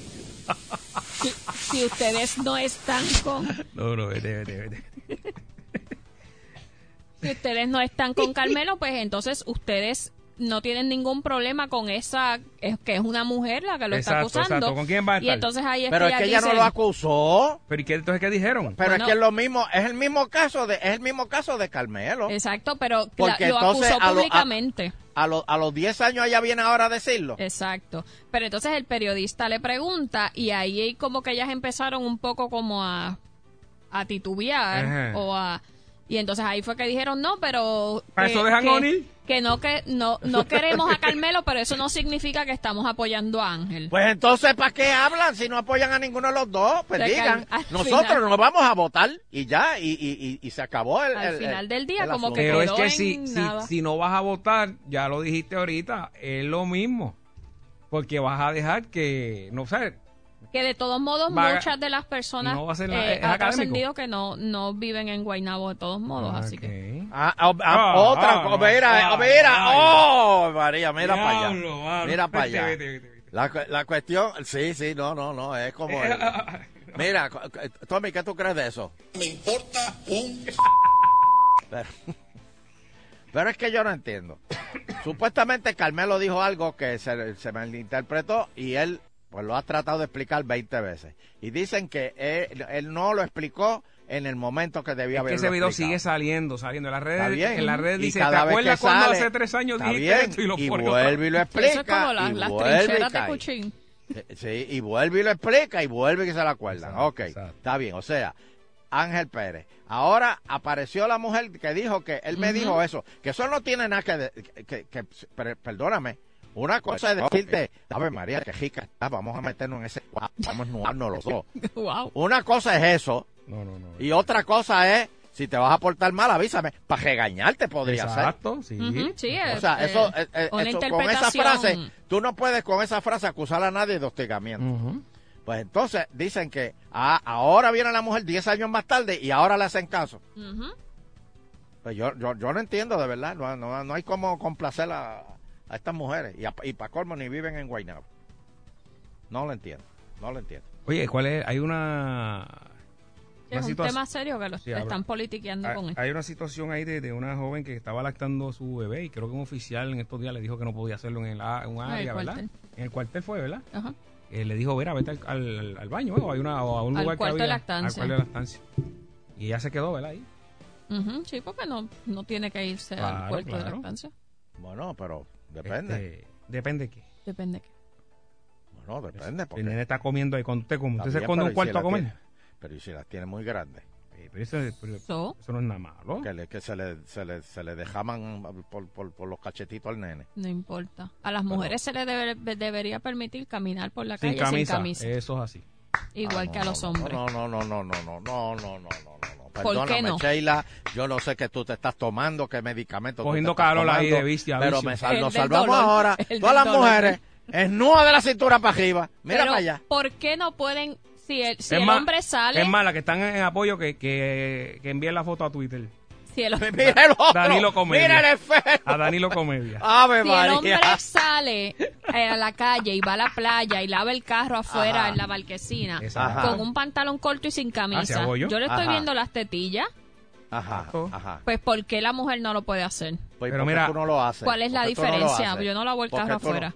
S4: si, si ustedes no están con,
S3: No, no, vete, vete, vete.
S4: si ustedes no están con Carmelo, pues entonces ustedes no tienen ningún problema con esa, es que es una mujer la que lo
S3: Exacto,
S4: está acusando.
S3: exacto. ¿Con quién va a
S4: Y
S3: estar?
S4: entonces ahí es
S2: Pero
S4: que
S2: es que ella no lo acusó.
S3: Pero ¿y qué entonces qué dijeron?
S2: Pero
S4: Bueno.
S2: es que es lo mismo, es el mismo caso de, es el mismo caso de Carmelo.
S4: Exacto, pero
S2: Porque
S4: la- lo
S2: entonces
S4: acusó
S2: a lo- a-
S4: públicamente.
S2: A, los a los 10 años ella viene ahora a decirlo.
S4: Exacto. Pero entonces el periodista le pregunta y ahí como que ellas empezaron un poco como a, a titubear
S3: Ajá.
S4: o a... Y entonces ahí fue que dijeron, no, pero...
S3: ¿Para
S4: que-
S3: eso dejan
S4: que? Que no, que no, no queremos a Carmelo, pero eso no significa que estamos apoyando a Ángel.
S2: Pues entonces, ¿para qué hablan si no apoyan a ninguno de los dos? Pues
S4: O sea, que
S2: digan,
S4: al- al
S2: nosotros
S4: final-
S2: nos vamos a votar y ya, y, y, y, y se acabó el...
S4: Al
S2: el-
S4: final
S2: el-
S4: del día,
S2: el
S4: como
S2: asunto.
S4: que
S3: Pero es
S4: quedó
S3: que
S4: en
S3: si, si,
S4: nada.
S3: si no vas a votar, ya lo dijiste ahorita, es lo mismo. Porque vas a dejar que, no sé,
S4: Que de todos modos
S3: Va
S4: muchas de las personas
S3: no va a ser nada-
S4: eh,
S3: es
S4: ha trascendido que no, no viven en Guaynabo de todos modos, así que...
S2: Ah, ah, ah,
S3: Ah,
S2: otra,
S3: ah,
S2: mira,
S3: ah,
S2: mira, oh, María, mira para allá. Mira para allá.
S3: vete, vete, vete.
S2: La, la cuestión, sí, sí, no, no, no, es como... el- mira, Tommy, ¿qué tú crees de eso?
S9: Me importa un
S2: Pero, pero es que yo no entiendo. Supuestamente Carmelo dijo algo que se, se malinterpretó y él pues lo ha tratado de explicar 20 veces. Y dicen que él, él no lo explicó en el momento que debía
S3: Es que ese video
S2: explicado.
S3: sigue saliendo, saliendo. En las
S2: Está
S3: redes,
S2: bien.
S3: en las redes
S2: Y
S3: dice, ¿te
S2: cada vez
S3: acuerdas
S2: que
S3: cuando
S2: sale,
S3: hace tres años
S2: está
S3: dijiste
S2: bien,
S3: esto? Y lo
S2: y vuelve y lo explica.
S4: Eso es como la-
S2: y
S4: las
S2: vuelve y
S4: trincheras de. Cuchín.
S2: Sí, y vuelve y lo explica y vuelve y que se la acuerdan.
S3: Exacto,
S2: ok,
S3: exacto.
S2: está bien. O sea, Ángel Pérez. Ahora apareció la mujer que dijo que él me dijo eso, que eso no tiene nada que, que, que- per- perdóname. Una cosa es decirte, Ave María, que rica está, vamos a meternos en ese vamos a nudarnos los dos.
S4: wow.
S2: Una cosa es eso,
S3: No, no, no.
S2: y otra cosa es, si te vas a portar mal, avísame, para regañarte podría ser.
S3: Exacto, sí.
S4: Ujú, sí,
S2: O sea,
S4: eh,
S2: eso, eh, eh, eso- con esa frase, tú no puedes con esa frase acusar a nadie de hostigamiento. Pues entonces dicen que ah, ahora viene la mujer 10 años más tarde y ahora le hacen caso. Pues yo, yo, yo no entiendo de verdad, no, no, no hay como complacer a, a estas mujeres. Y, a- y para colmo ni viven en Guaynabo. No lo entiendo, no lo entiendo.
S3: Oye, ¿cuál es? Hay una...
S4: Es un tema serio que lo
S3: Sí, habla.
S4: están politiqueando con esto.
S3: hay una situación ahí de, de una joven que estaba lactando a su bebé y creo que un oficial en estos días le dijo que no podía hacerlo en, el, a- en un
S4: En el
S3: área, ¿verdad?
S4: cuartel.
S3: En el cuartel fue, ¿verdad?
S4: Ajá.
S3: Eh, le dijo, mira, vete al, al- al baño o, hay una, o a un
S4: Al
S3: lugar
S4: cuarto
S3: que
S4: de
S3: había,
S4: lactancia.
S3: Al cuarto de lactancia. Y ella se quedó, ¿verdad? Ahí.
S4: Sí, porque no, no tiene que irse al
S3: Claro,
S4: puerto de lactancia.
S2: Bueno, pero depende.
S3: Este, depende de qué.
S4: Depende. qué.
S2: Bueno, depende. Porque
S3: El nene está comiendo ahí cuando usted.
S2: Está
S3: Usted se esconde un
S2: ¿y
S3: cuarto
S2: si
S3: a comer.
S2: tiene? pero ¿y si las tiene muy grandes?
S3: Eh, pero eso, pero
S4: So,
S3: eso no es nada malo.
S2: Que, le, que se, le, se, le, se le dejaban por, por, por los cachetitos al nene.
S4: no importa. A las mujeres se les debe- debería permitir caminar por la
S3: Sin
S4: calle
S3: camisa.
S4: sin camisa.
S3: Eso es así.
S4: Igual
S2: Ah,
S4: que a los hombres.
S2: No, no, no, no, no, no, no, no, no, no, no, no.
S4: ¿Por qué
S2: Perdóname,
S4: no?
S2: Sheila, yo no sé qué tú te estás tomando, qué medicamento
S3: Cogiendo calor ahí de
S2: Pero me sal- nos salvamos
S4: dolor,
S2: ahora. Todas las
S4: dolor.
S2: mujeres, esnúa de la cintura para arriba. Mira
S4: Pero,
S2: para allá.
S4: ¿por qué no pueden, si el, si
S3: es
S4: el
S3: más,
S4: hombre sale,
S3: Es más, las que están en apoyo que, que, que envíen la foto a Twitter.
S4: Si el,
S2: Mira el otro.
S3: Danilo Comedia.
S2: Mira el enfermo.
S3: A Danilo Comedia.
S2: Ave
S4: si el
S2: María.
S4: hombre sale eh, a la calle y va a la playa y lava el carro afuera
S2: Ajá.
S4: en la marquesina
S3: Exacto.
S2: Ajá.
S4: con un pantalón corto y sin
S3: Ah,
S4: camisa,
S3: ¿se hago yo?
S4: le estoy
S2: Ajá.
S4: viendo las tetillas,
S2: Ajá,
S3: Exacto.
S2: ajá.
S4: pues ¿por qué la mujer no lo puede hacer?
S2: Pues,
S3: Pero
S2: ¿por qué
S3: mira,
S2: tú no lo haces?
S4: ¿Cuál es la
S2: ¿Por qué tú no lo
S4: diferencia? yo no lavo el
S2: ¿Por qué
S4: carro
S2: tú no-
S4: afuera.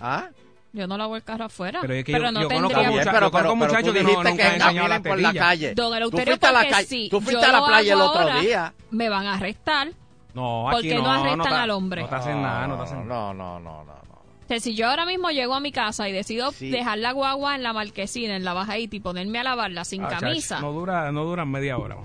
S2: ¿Ah?
S4: Yo no lavo el carro afuera.
S3: Pero es que
S4: pero
S3: yo-
S4: no
S3: yo conozco
S4: tendría...
S3: mucha-
S2: pero,
S3: yo conozco
S2: pero, pero
S3: muchachos que no-
S2: dijiste
S3: nunca han
S2: que
S3: enseñado la
S2: caminen por la calle.
S4: Don
S2: tú
S4: Eleuterio,
S2: fuiste a la
S4: porque
S2: calle,
S4: si
S2: tú fuiste
S4: yo
S2: a la
S4: lo
S2: playa el otro día.
S4: Me van a arrestar.
S3: No,
S4: ¿Por
S3: aquí
S4: qué no
S3: no,
S4: arrestan
S3: no
S4: al hombre?
S3: No te hacen nada, no te hacen nada.
S2: No, no, no, no,
S4: sea, si yo ahora mismo llego a mi casa y decido
S2: Sí.
S4: dejar la guagua en la marquesina, en la bajadita y ponerme a lavarla sin
S3: Ah,
S4: camisa,
S3: No dura, no duran media hora.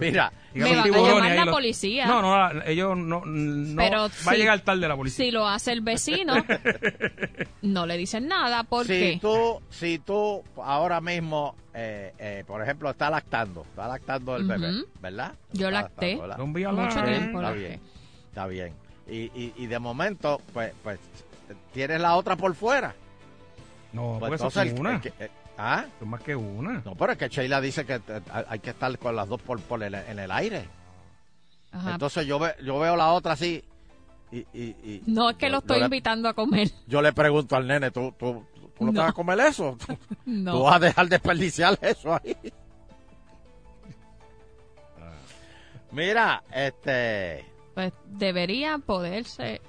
S2: Mira,
S4: Me van a llamar la
S3: los-
S4: policía.
S3: No, no, ellos no, no
S4: Pero
S3: va a
S4: si-
S3: llegar tarde la policía.
S4: si lo hace el vecino, no le dicen nada. ¿Por
S2: si tú, si tú ahora mismo, eh, eh, por ejemplo, estás lactando, está lactando el bebé. ¿verdad?
S4: Yo
S2: Está
S4: lacté.
S2: lactando, ¿verdad?
S4: Mucho tiempo.
S2: Está bien, está bien. Y, y, y de momento, pues, pues, tienes la otra por fuera.
S3: No,
S2: Pues
S3: porque
S2: entonces,
S3: es
S2: el-
S3: una.
S2: el que- eh, ¿Ah?
S3: Es más que una.
S2: No, pero es que Sheila dice que eh, hay que estar con las dos por, por el- en el aire.
S4: Ajá.
S2: Entonces yo, ve- yo veo la otra así y... y- y-
S4: no es que
S2: yo-
S4: lo estoy
S2: le-
S4: invitando a comer.
S2: Yo le pregunto al nene, ¿tú, tú, tú no, te
S4: No.
S2: vas a comer eso? ¿Tú, tú
S4: No.
S2: vas a dejar desperdiciar eso ahí? Mira, este...
S4: Pues debería poderse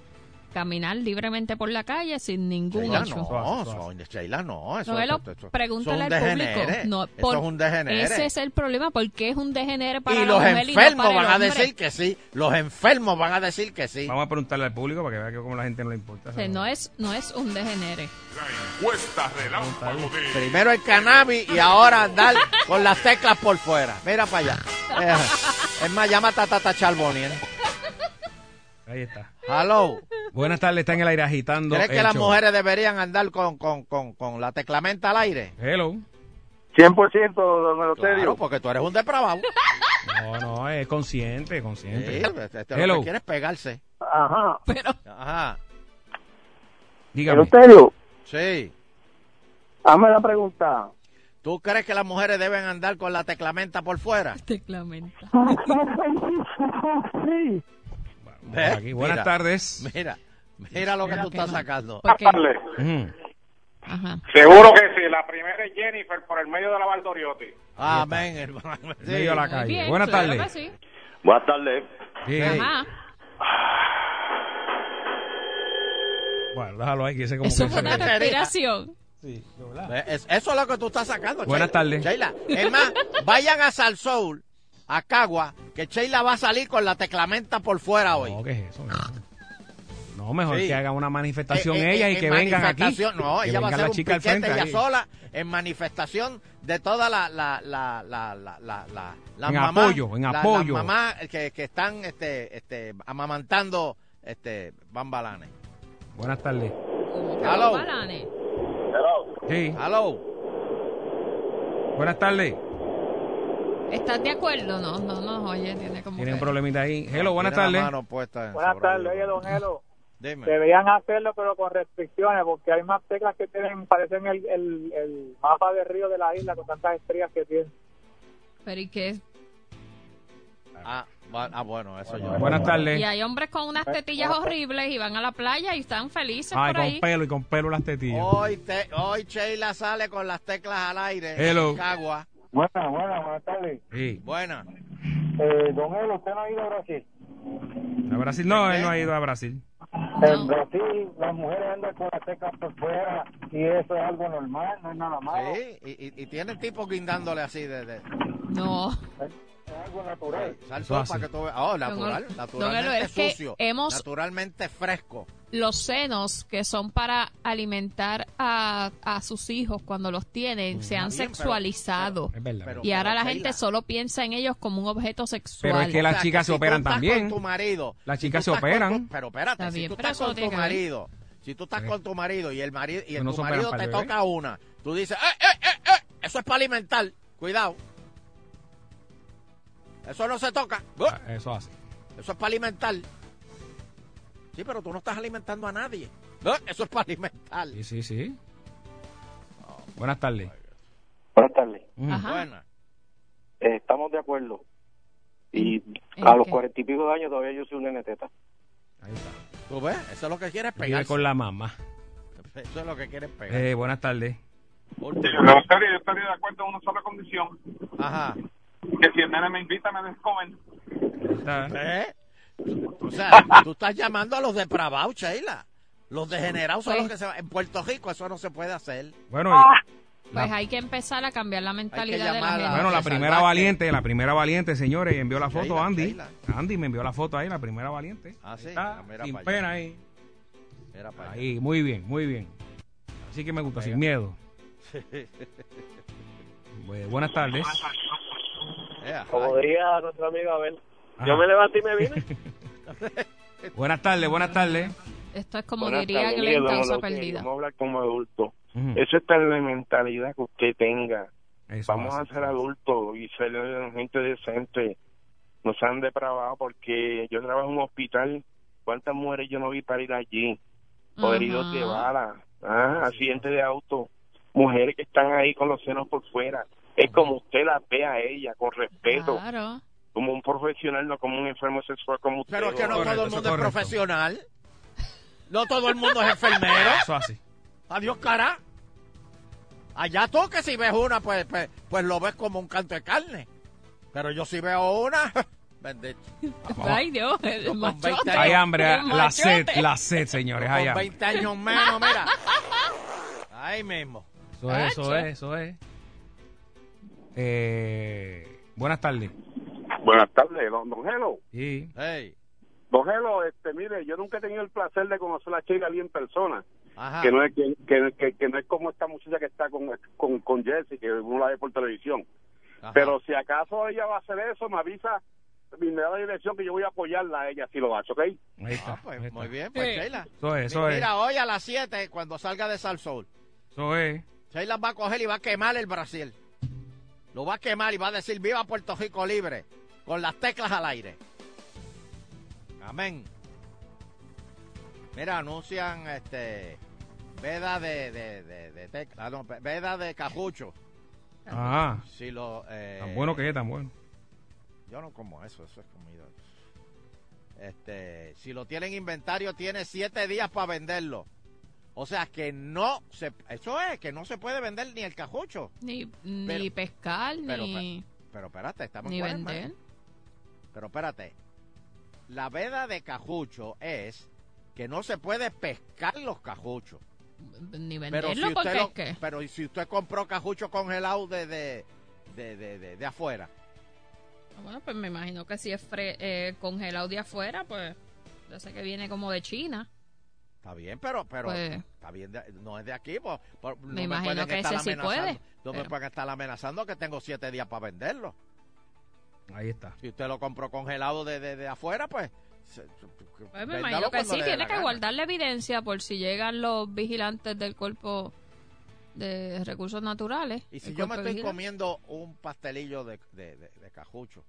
S4: caminar libremente por la calle sin ningún
S2: Sheila
S4: hecho.
S2: no,
S3: suave.
S2: son- Sheila no, eso,
S4: No, él lo-
S2: eso- eso-
S4: pregúntale al público. No,
S2: eso
S4: por-
S2: es un degenere.
S4: Ese es el problema, porque es un degenere para
S2: y los
S4: mujer y no
S2: enfermos
S4: para
S2: van a decir que sí, los enfermos van a decir que sí.
S3: Vamos a preguntarle al público para que vea que como la gente no le importa.
S4: O sea, no es, no es un degenere.
S9: La encuesta relámpago de
S2: Primero el cannabis y ahora andar con las teclas por fuera. Mira para allá. Eh, es más, llama a Tata Charboni. ¿eh?
S3: Ahí está.
S2: Hello.
S3: Buenas tardes, está en el aire agitando.
S2: ¿Crees que las
S3: show.
S2: mujeres deberían andar con, con, con, con la teclamenta al aire?
S3: Hello.
S8: 100% don Eleuterio.
S2: Claro, porque tú eres un depravado.
S3: No, no, es consciente,
S2: Sí,
S3: consciente.
S2: este, este lo
S3: Hello.
S2: que quiere es pegarse.
S8: Ajá.
S4: Pero
S2: Ajá.
S3: Dígame.
S8: Eleuterio,
S2: Sí.
S8: hazme la pregunta.
S2: ¿Tú crees que las mujeres deben andar con la teclamenta por fuera?
S4: Teclamenta.
S10: sí.
S2: ¿Ves?
S3: Aquí, buenas
S2: Mira,
S3: tardes.
S2: Mira, mira lo que tú
S4: que
S2: estás
S4: no.
S2: sacando.
S4: Porque,
S3: Ujú.
S4: ajá.
S11: Seguro que sí, la primera es Jennifer por el medio de la Valdoriotti.
S2: Amén, hermano. Sí.
S3: Medio a la calle.
S4: bien,
S3: buenas
S4: claro
S3: tardes.
S4: sí.
S11: Buenas tardes.
S3: Sí.
S4: Ajá.
S3: Bueno, déjalo ahí, que ese como
S4: Eso
S3: que
S4: fue una respiración.
S3: Sí.
S2: Es- eso es lo que tú estás sacando.
S3: Buenas tardes.
S2: Sheila, es más, vayan a Sal Soul, a Cagua, que Sheila va a salir con la teclamenta por fuera hoy.
S3: No, ¿qué es eso? No, mejor
S2: Sí.
S3: que haga una manifestación
S2: Eh, eh,
S3: ella y que vengan aquí.
S2: No,
S3: Que
S2: ella va a hacer
S3: la
S2: un
S3: chica al
S2: piquete
S3: frente
S2: ella
S3: ahí.
S2: sola en manifestación de toda la la la la la la, la- las
S3: En
S2: mamás,
S3: apoyo, en
S2: la- las
S3: apoyo.
S2: mamás que, que están este este amamantando este bambalanes.
S3: Buenas tardes.
S2: Hello.
S4: balanes.
S3: Sí,
S2: Hello.
S3: buenas tardes.
S4: ¿Estás de acuerdo? No, no, no, oye, tiene como
S3: Tienen un problemita ahí. Hello, buenas
S2: Tiene
S3: tardes.
S10: Buenas tardes, oye, don Elo.
S2: Dime.
S10: Deberían hacerlo, pero con restricciones, porque hay más teclas que tienen, parecen el, el, el mapa de río de la isla con tantas estrellas que tienen.
S4: Pero ¿y qué?
S2: Ah, ah, bueno, eso yo.
S3: Buenas tardes.
S4: Y hay hombres con unas tetillas horribles y van a la playa y están felices
S3: Ay,
S4: por
S3: con
S4: ahí.
S3: pelo y con pelo las tetillas.
S2: Hoy te, hoy Sheila sale con las teclas al aire.
S3: Hello.
S2: en Cagua.
S10: Buenas, buenas, buenas tardes.
S3: Sí.
S2: Buena.
S10: Eh, don Elo, ¿usted no ha ido a Brasil?
S3: A Brasil, no, él no ha ido a Brasil.
S10: En Brasil las mujeres andan con las teclas por fuera y eso es algo normal, no es nada malo,
S2: Sí, y, y, y tiene tipos guindándole así de, de
S4: No.
S10: es algo natural.
S2: sal sopa que tú veas. Oh, natural,
S4: Don-
S2: naturalmente
S4: Don Elo, es que
S2: sucio,
S4: hemos-
S2: naturalmente fresco.
S4: Los senos que son para alimentar a, a sus hijos cuando los tienen se han
S2: bien, pero-
S4: sexualizado.
S3: Es verdad.
S2: Pero-
S4: y ahora la gente solo piensa en ellos como un objeto sexual.
S3: Pero es que
S2: o
S3: las
S2: sea,
S3: chicas
S2: que
S3: se
S2: si
S3: operan también.
S2: Con tu marido,
S3: Las chicas se
S2: con
S3: operan.
S2: pero espérate,
S4: Está
S2: si
S4: bien,
S2: tú
S4: pero
S2: estás con tu marido, si tú estás con tu marido y el marido y el,
S3: No
S2: tu marido te toca una, tú dices, ¡eh, eh, eh, eh! Eso es para alimentar. Cuidado. Eso no se toca.
S3: Ah, Eso hace.
S2: Eso es para alimentar. Sí, pero tú no estás alimentando a nadie. Eso es para alimentar.
S3: Sí, sí, sí. Buenas tardes.
S12: Buenas tardes.
S3: Mm.
S4: Ajá.
S2: Buena.
S12: Eh, estamos de acuerdo. Y
S4: ¿En
S12: a los cuarenta y pico de años todavía yo soy un nene teta.
S3: Ahí está.
S2: ¿Tú ves? Eso es lo que quieres pegar.
S3: con la mamá.
S2: Eso es lo que quieres pegar.
S3: Eh, buenas tardes.
S2: Último.
S13: Me gustaría, yo estaría de acuerdo en una sola condición,
S2: Ajá.
S13: Que si el nene me invita me descomen.
S2: ¿Eh? O sea, tú estás llamando a los depravados, Sheila. Los degenerados son
S4: Pues-
S2: los que se van. En Puerto Rico eso no se puede hacer.
S3: Bueno, y-
S4: Pues hay que empezar a cambiar la mentalidad de la gente.
S3: bueno, la primera
S2: salvaje.
S3: valiente, la primera valiente, señores, envió la foto
S2: Sheila,
S3: Andy.
S2: Sheila.
S3: Andy me envió la foto ahí, la primera valiente.
S2: Ah, sí.
S3: Está
S2: Ah, mira
S3: sin pena
S2: allá.
S3: ahí.
S2: Mira para allá.
S3: Ahí, muy bien, muy bien. Así que me gusta, sin miedo. Bu- buenas tardes.
S12: Como diría nuestro amigo Abel,
S3: Ajá.
S12: yo me levanté y me vine.
S3: Buenas tardes, buenas tardes.
S4: Esto es como
S12: Buenas
S4: diría Glenn, causa perdida.
S12: Vamos a hablar como adultos. Eso está en la mentalidad que usted tenga.
S3: Eso
S12: Vamos a ser adultos y ser gente decente. No sean depravados porque yo trabajo en un hospital. ¿Cuántas mujeres yo no vi para ir allí? O heridos de bala, ah, accidentes de auto, mujeres que están ahí con los senos por fuera. Es como usted las ve a ella, con respeto,
S4: Claro.
S12: como un profesional, no como un enfermo sexual como usted.
S2: Pero es que no
S3: Correcto,
S2: todo el mundo es profesional. No todo el mundo es enfermero.
S3: Eso así.
S2: Adiós, cara. Allá tú que si ves una, pues, pues, pues lo ves como un canto de carne. Pero yo si veo una, bendito.
S4: Ay, Dios, el
S2: Con
S4: machote.
S2: 20
S3: Hay hambre,
S4: El
S3: la sed, la sed, señores. Hay
S2: Con
S3: hambre.
S2: 20 años menos, mira. Ahí mismo.
S3: Eso es, eso es, eso es. Eh, buenas tardes.
S11: Buenas tardes, don, don Gelo.
S3: Sí.
S2: Hey.
S11: Don Gelo, este, mire, yo nunca he tenido el placer de conocer a Sheila Lee en persona.
S2: Ajá.
S11: que no es que, que, que- que no es como esta muchacha que está con, con, con Jessie, que uno la ve por televisión.
S2: Ajá.
S11: Pero si acaso ella va a hacer eso, me avisa y me da la dirección que yo voy a apoyarla a ella si lo hace, ¿ok?
S3: Ahí
S2: Ah,
S3: está.
S2: pues
S3: ahí está.
S2: muy bien, pues
S4: Sí.
S2: Sheila.
S3: Eso es, eso es.
S2: Mira, hoy a las 7, cuando salga de Sal Soul,
S3: Eso es.
S2: Sheila va a coger y va a quemar el Brasil. Lo va a quemar y va a decir viva Puerto Rico libre, con las teclas al aire. Amén. Mira, anuncian este veda de, de, de, de tec- ah, no, veda de capucho.
S3: Ah,
S2: Si lo, eh,
S3: tan bueno que es, tan bueno.
S2: Yo no como eso, eso es comida. Este, si lo tiene en inventario, tiene siete días para venderlo. O sea que no se, eso es, que no se puede vender ni el cajucho.
S4: Ni, ni
S2: Pero-
S4: pescar,
S2: pero-
S4: ni,
S2: Pero espérate, estamos en
S4: ni
S2: cuaresma,
S4: vender.
S2: Pero espérate, la veda de cajucho es que no se puede pescar los cajuchos.
S4: Ni
S2: Pero
S4: venderlo
S2: si usted
S4: porque
S2: lo-
S4: es que...
S2: pero ¿y si usted compró cajucho congelado de de, de, de, de- de afuera,
S4: Ah, Bueno, pues me imagino que si es fre- eh, congelado de afuera, pues yo sé que viene como de China.
S2: Está bien, pero pero
S4: Pues-
S2: está bien, de- no es de aquí, pues, por- no
S4: Me imagino
S2: pueden
S4: que
S2: estar
S4: ese sí
S2: amenazando-
S4: puede,
S2: No me
S4: pero-
S2: pueden estar amenazando que tengo siete días para venderlo.
S3: Ahí está.
S2: Si usted lo compró congelado de, de, de afuera, pues. se-
S4: Pues me imagino que sí, tiene
S2: la
S4: que
S2: gana.
S4: guardar la evidencia por si llegan los vigilantes del cuerpo de recursos naturales.
S2: Y si yo me estoy
S4: vigilante.
S2: comiendo un pastelillo de, de, de- de cajucho,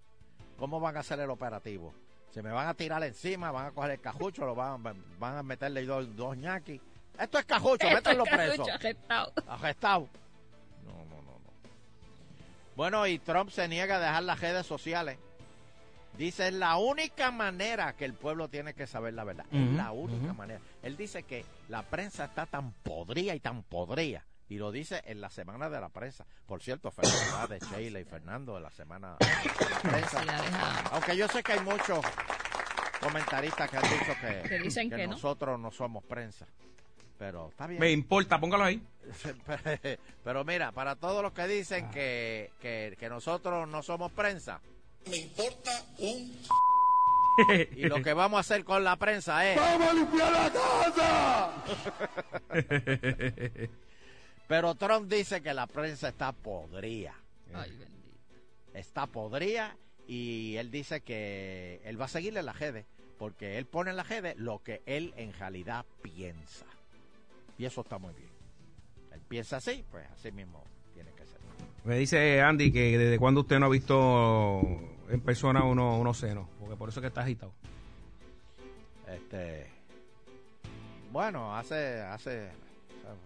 S2: ¿cómo van a hacer el operativo? Se me van a tirar encima, van a coger el cajucho, lo van, van a meterle dos, dos ñaquis. Esto es cajucho, métanlo
S4: es
S2: preso.
S4: arrestado.
S2: Arrestado. No, no, no, no. Bueno, y Trump se niega a dejar las redes sociales. Dice, es la única manera que el pueblo tiene que saber la verdad. es la única manera. Él dice que la prensa está tan podrida y tan podrida. Y lo dice en la semana de la prensa. Por cierto, felicidades Sheila y Fernando de la semana de la prensa.
S4: Felicidades a-
S2: Aunque yo sé que hay muchos comentaristas que han dicho que,
S4: Que dicen que no.
S2: nosotros no somos prensa. Pero está bien.
S3: Me importa, póngalo ahí.
S2: Pero mira, para todos los que dicen que, que, que nosotros no somos prensa. Me importa un... Y lo que vamos a hacer con la prensa es... ¡Vamos a limpiar la casa! Pero Trump dice que la prensa está podrida.
S4: Ay, bendito.
S2: Está podrida y él dice que él va a seguirle la redes porque él pone en la redes lo que él en realidad piensa. Y eso está muy bien. Él piensa así, pues así mismo tiene que ser.
S3: Me dice Andy que desde cuando usted no ha visto en persona uno- unos senos, porque por eso es que está agitado.
S2: Este, bueno, hace, hace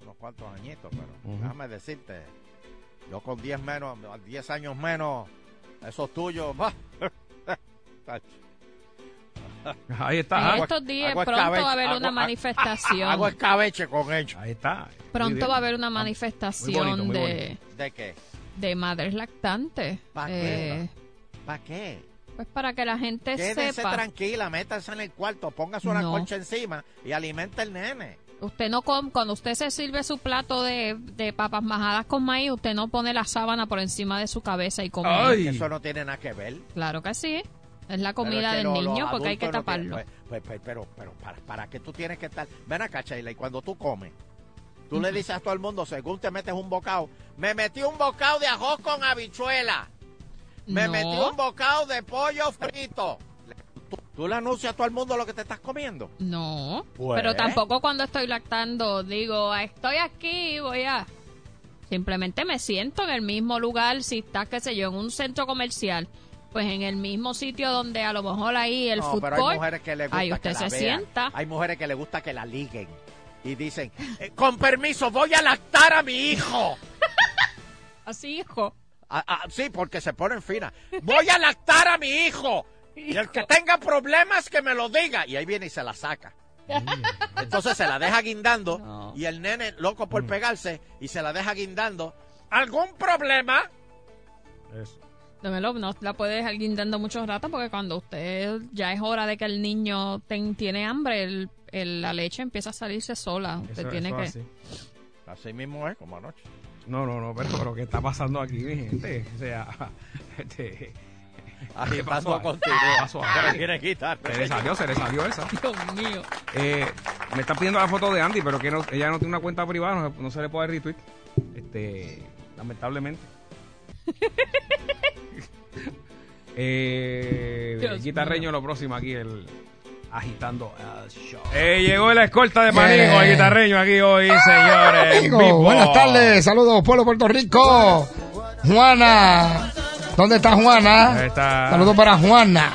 S2: unos cuantos añitos, pero
S3: Ujú.
S2: déjame decirte, yo con 10 menos, 10 años menos, esos tuyos.
S3: Ahí está.
S4: En estos días
S2: hago
S4: pronto
S2: escabeche,
S4: va a haber
S2: hago-
S4: una manifestación.
S2: hago escabeche con ellos.
S3: Ahí está.
S4: Pronto
S3: bien.
S4: va a haber una manifestación
S3: muy bonito, muy
S4: de,
S2: ¿De qué?
S4: de madres lactantes.
S2: ¿Pa' qué?
S4: Eh,
S2: ¿Para qué?
S4: pues para que la gente
S2: Quédense
S4: sepa.
S2: tranquila, métanse en el cuarto, póngase una
S4: No.
S2: concha encima y alimente el nene.
S4: Usted no com cuando usted se sirve su plato de, de papas majadas con maíz, usted no pone la sábana por encima de su cabeza y come.
S3: Ay.
S2: Eso no tiene nada que ver.
S4: Claro que sí. Es la comida
S2: es que
S4: del
S2: lo-
S4: niño porque hay que
S2: adultos no
S4: taparlo.
S2: tienen- pues, pues, pues, pero, pero para, ¿para qué tú tienes que estar? Ven acá, Sheila, y cuando tú comes, tú le dices a todo el mundo, según te metes un bocado, me metí un bocado de arroz con habichuela. Me
S4: No.
S2: metí un bocado de pollo frito. ¿Tú, le anuncias a todo el mundo lo que te estás comiendo?
S4: No,
S2: Pues.
S4: pero tampoco cuando estoy lactando digo, "Ah, estoy aquí, voy a... Simplemente me siento en el mismo lugar, si está, qué sé yo, en un centro comercial, pues en el mismo sitio donde a lo mejor ahí el
S2: no,
S4: food
S2: pero hay mujeres que les gusta
S4: ahí
S2: que
S4: usted
S2: la
S4: se sienta.
S2: Hay mujeres que les gusta que la liguen. Y dicen, "Eh, con permiso, voy a lactar a mi hijo.
S4: Así, hijo.
S2: Ah, ah, sí, porque se ponen finas. Voy a lactar a mi hijo. Y el que tenga problemas que me lo diga. Y ahí viene y se la saca. Entonces se la deja guindando.
S4: No.
S2: Y el nene, loco por pegarse, y se la deja guindando. ¿Algún problema?
S3: Eso.
S4: Dámelo, no la puede dejar guindando mucho rato porque cuando usted ya es hora de que el niño ten- tiene hambre, el- el- la leche empieza a salirse sola. Usted
S3: Eso-
S4: tiene
S3: eso
S4: que...
S3: así.
S2: Así mismo es, como anoche.
S3: No, no, no, pero, pero ¿qué está pasando aquí, mi gente? O sea, este, Ahora
S2: quiere quitar.
S3: se le salió, se le salió esa.
S4: Dios mío.
S3: Eh, me está pidiendo la foto de Andy, pero que no, ella no tiene una cuenta privada, no, no se le puede retweet. Este, lamentablemente. eh, guitarreño lo próximo aquí, el agitando el show. Eh, llegó la escolta de Manigo, el guitarreño aquí hoy, señores.
S14: buenas tardes, saludos pueblo Puerto Rico. Juana, ¿dónde está Juana?
S3: Ahí está.
S14: Saludos para Juana,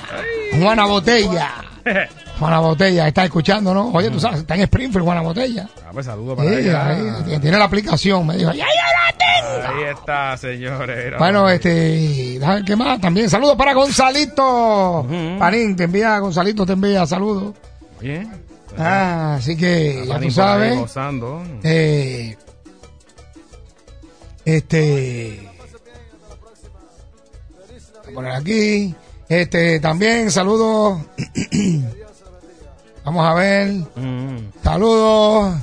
S14: Juana Botella. Juana Botella está escuchando, ¿no? Oye, tú sabes, está en Springfield, Juana Botella.
S3: Ah, pues saludo para
S14: Sí,
S3: ella.
S14: ahí, tiene la aplicación. Me dijo, ya, ya la tengo.
S3: Ahí está, señores.
S14: Bueno, este, qué más también. Saludos para Gonzalito. Panín, te envía, Gonzalito te envía saludos.
S3: Oye,
S14: Ah, así que ya tú sabes.
S3: gozando.
S14: Eh, este. Poner aquí. Este, también saludos. Vamos a ver.
S3: Mm.
S14: Saludos.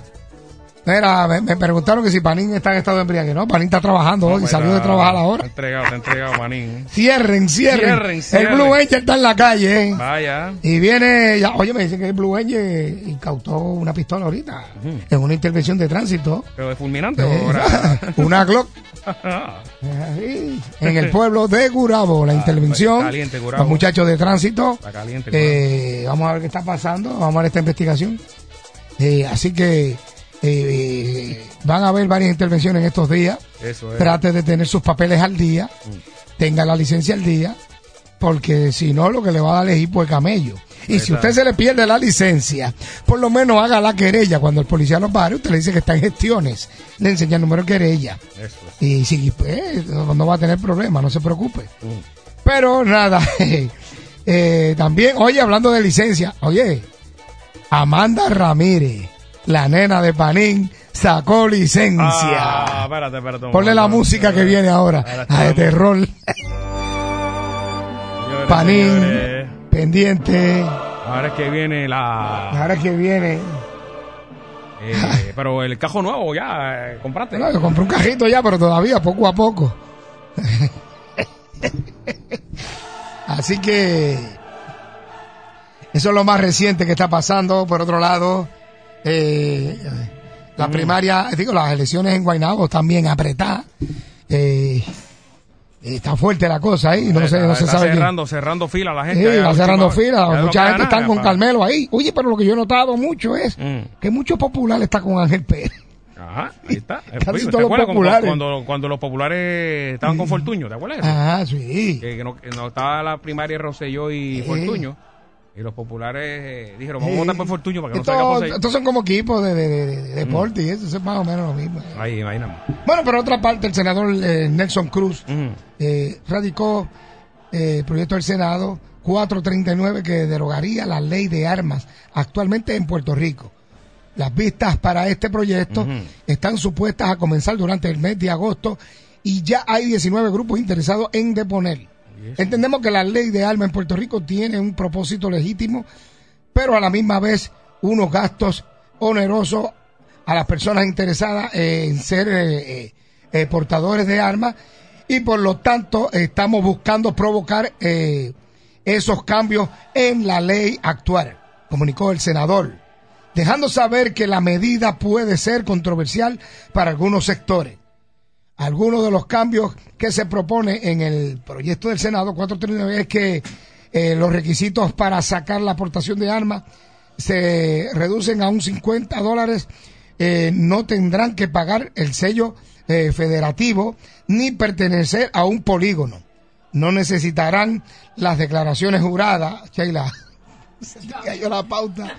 S14: Mira, me, me preguntaron que si Panín está en estado de embriague. No, Panín está trabajando hoy.
S3: pues,
S14: Salió de
S3: ah,
S14: trabajar ahora.
S3: Está entregado, está entregado, manín.
S14: Cierren, cierren.
S3: Cierren, cierren.
S14: El Blue Angel está en la calle. ¿eh?
S3: Vaya.
S14: Y viene, ya, oye, me dicen que el Blue Angel incautó una pistola ahorita en una intervención de tránsito.
S3: ¿Pero de fulminante
S14: Eh,
S3: o era-
S14: una Glock ahí, en el pueblo de Gurabo, la intervención.
S3: pues, caliente, Gurabo.
S14: Los muchachos de tránsito.
S3: Está caliente.
S14: Eh, vamos a ver qué está pasando, vamos a ver esta investigación. Eh, así que eh, van a haber varias intervenciones en estos días.
S3: Eso es.
S14: Trate de tener sus papeles al día,
S3: Mm.
S14: tenga la licencia al día, porque si no, lo que le va a dar es hipo de camello. Y si
S3: Exacto.
S14: usted se le pierde la licencia, por lo menos haga la querella. Cuando el policía lo pare, usted le dice que está en gestiones, le enseña el número de querella.
S3: Eso es.
S14: Y si pues, no no va a tener problema, no se preocupe.
S3: Mm.
S14: Pero nada, eh, también, oye, hablando de licencia, oye, Amanda Ramírez, la nena de Panín, sacó licencia.
S3: Ah, espérate, espérate. un
S14: Ponle la música que viene ahora, la de terror,
S3: Señores,
S14: Panín,
S3: señores,
S14: pendiente,
S3: Ahora es que viene la.
S14: ahora que viene.
S3: eh, pero el cajo nuevo ya, eh, compraste.
S14: No, yo compré un cajito ya, pero todavía poco a poco. Así que eso es lo más reciente que está pasando. Por otro lado, eh, la primaria, digo, las elecciones en Guaynabo están bien apretadas. Eh, está fuerte la cosa ahí, no, sé, no se sabe quién.
S3: cerrando, cerrando fila la gente.
S14: Sí, va cerrando fila. Mucha gente
S3: nada,
S14: está con Carmelo ahí. Oye, pero lo que yo he notado mucho es
S3: Mm.
S14: que mucho popular está con Ángel Pérez.
S3: Ajá, ahí está.
S14: Casi
S3: ¿Te
S14: todos los populares.
S3: Cuando, cuando los populares estaban con Fortuño? ¿Te acuerdas? eso?
S14: Ah, sí.
S3: Que, que no, estaba la primaria Rosselló y Fortuño. Y los populares eh, dijeron, vamos a votar por Fortuño para que no salga
S14: Estos,
S3: José.
S14: estos son como equipos de, de, de- de deporte y eso, eso es más o menos lo mismo.
S3: Ahí, imagínate.
S14: Bueno, por otra parte, el senador eh, Nelson Cruz
S3: Ujú.
S14: eh, radicó eh, el proyecto del Senado 439 que derogaría la ley de armas actualmente en Puerto Rico. Las vistas para este proyecto están supuestas a comenzar durante el mes de agosto y ya hay 19 grupos interesados en deponer. Entendemos que la ley de armas en Puerto Rico tiene un propósito legítimo, pero a la misma vez unos gastos onerosos a las personas interesadas en ser eh, eh, eh, portadores de armas y por lo tanto estamos buscando provocar esos cambios en la ley actual, comunicó el senador, dejando saber que la medida puede ser controversial para algunos sectores. Algunos de los cambios que se propone en el proyecto del Senado 439 es que eh, los requisitos para sacar la aportación de armas se reducen a un 50 dólares, eh, no tendrán que pagar el sello eh, federativo ni pertenecer a un polígono. No necesitarán las declaraciones juradas, Sheila, se cayó la pauta.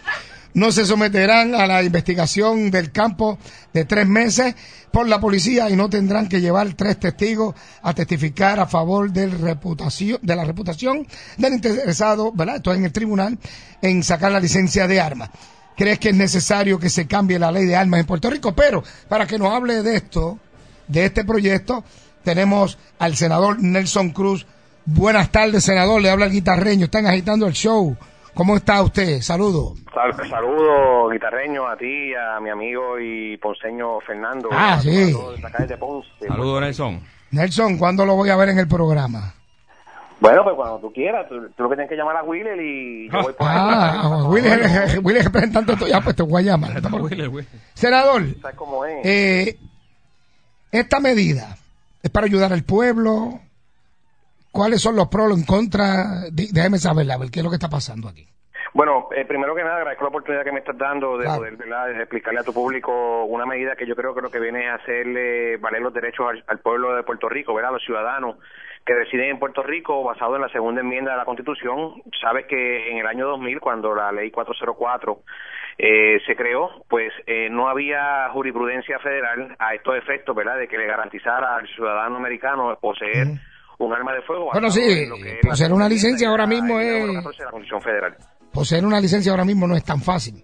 S14: No se someterán a la investigación del campo de tres meses por la policía y no tendrán que llevar tres testigos a testificar a favor reputación, de la reputación del interesado, ¿verdad? Esto en el tribunal, en sacar la licencia de armas. ¿Crees que es necesario que se cambie la ley de armas en Puerto Rico? Pero para que nos hable de esto, de este proyecto, tenemos al senador Nelson Cruz. Buenas tardes, senador. Le habla el guitarreño. Están agitando el show. ¿Cómo está usted? Saludos.
S15: Sal- Saludos, guitarreño, a ti, a mi amigo y ponceño Fernando.
S14: Ah,
S15: a
S14: sí.
S3: Saludos, Nelson.
S14: Nelson, ¿cuándo lo voy a ver en el programa?
S15: Bueno, pues cuando tú quieras, tú, tú lo que tienes que llamar a Willer y yo voy por ahí.
S14: Ah, Willy es representante. Ya, pues te voy a llamar. Senador,
S15: ¿Sabes cómo es?
S14: eh, esta medida es para ayudar al pueblo. ¿Cuáles son los pros, los en contra? Déjeme saber, a ver qué es lo que está pasando aquí.
S15: Bueno, eh, primero que nada, agradezco la oportunidad que me estás dando de
S14: Claro.
S15: poder ¿verdad? de explicarle a tu público una medida que yo creo que lo que viene es hacerle valer los derechos al, al pueblo de Puerto Rico, ¿verdad? a los ciudadanos, que residen en Puerto Rico basado en la segunda enmienda de la Constitución. Sabes que en el año 2000, cuando la ley 404 eh, se creó, pues eh, no había jurisprudencia federal a estos efectos, ¿verdad?, de que le garantizara al ciudadano americano poseer un arma de fuego.
S14: Bueno, sí, poseer una licencia ahora mismo es...
S15: la 14 de la Constitución Federal.
S14: Poseer una licencia ahora mismo no es tan fácil.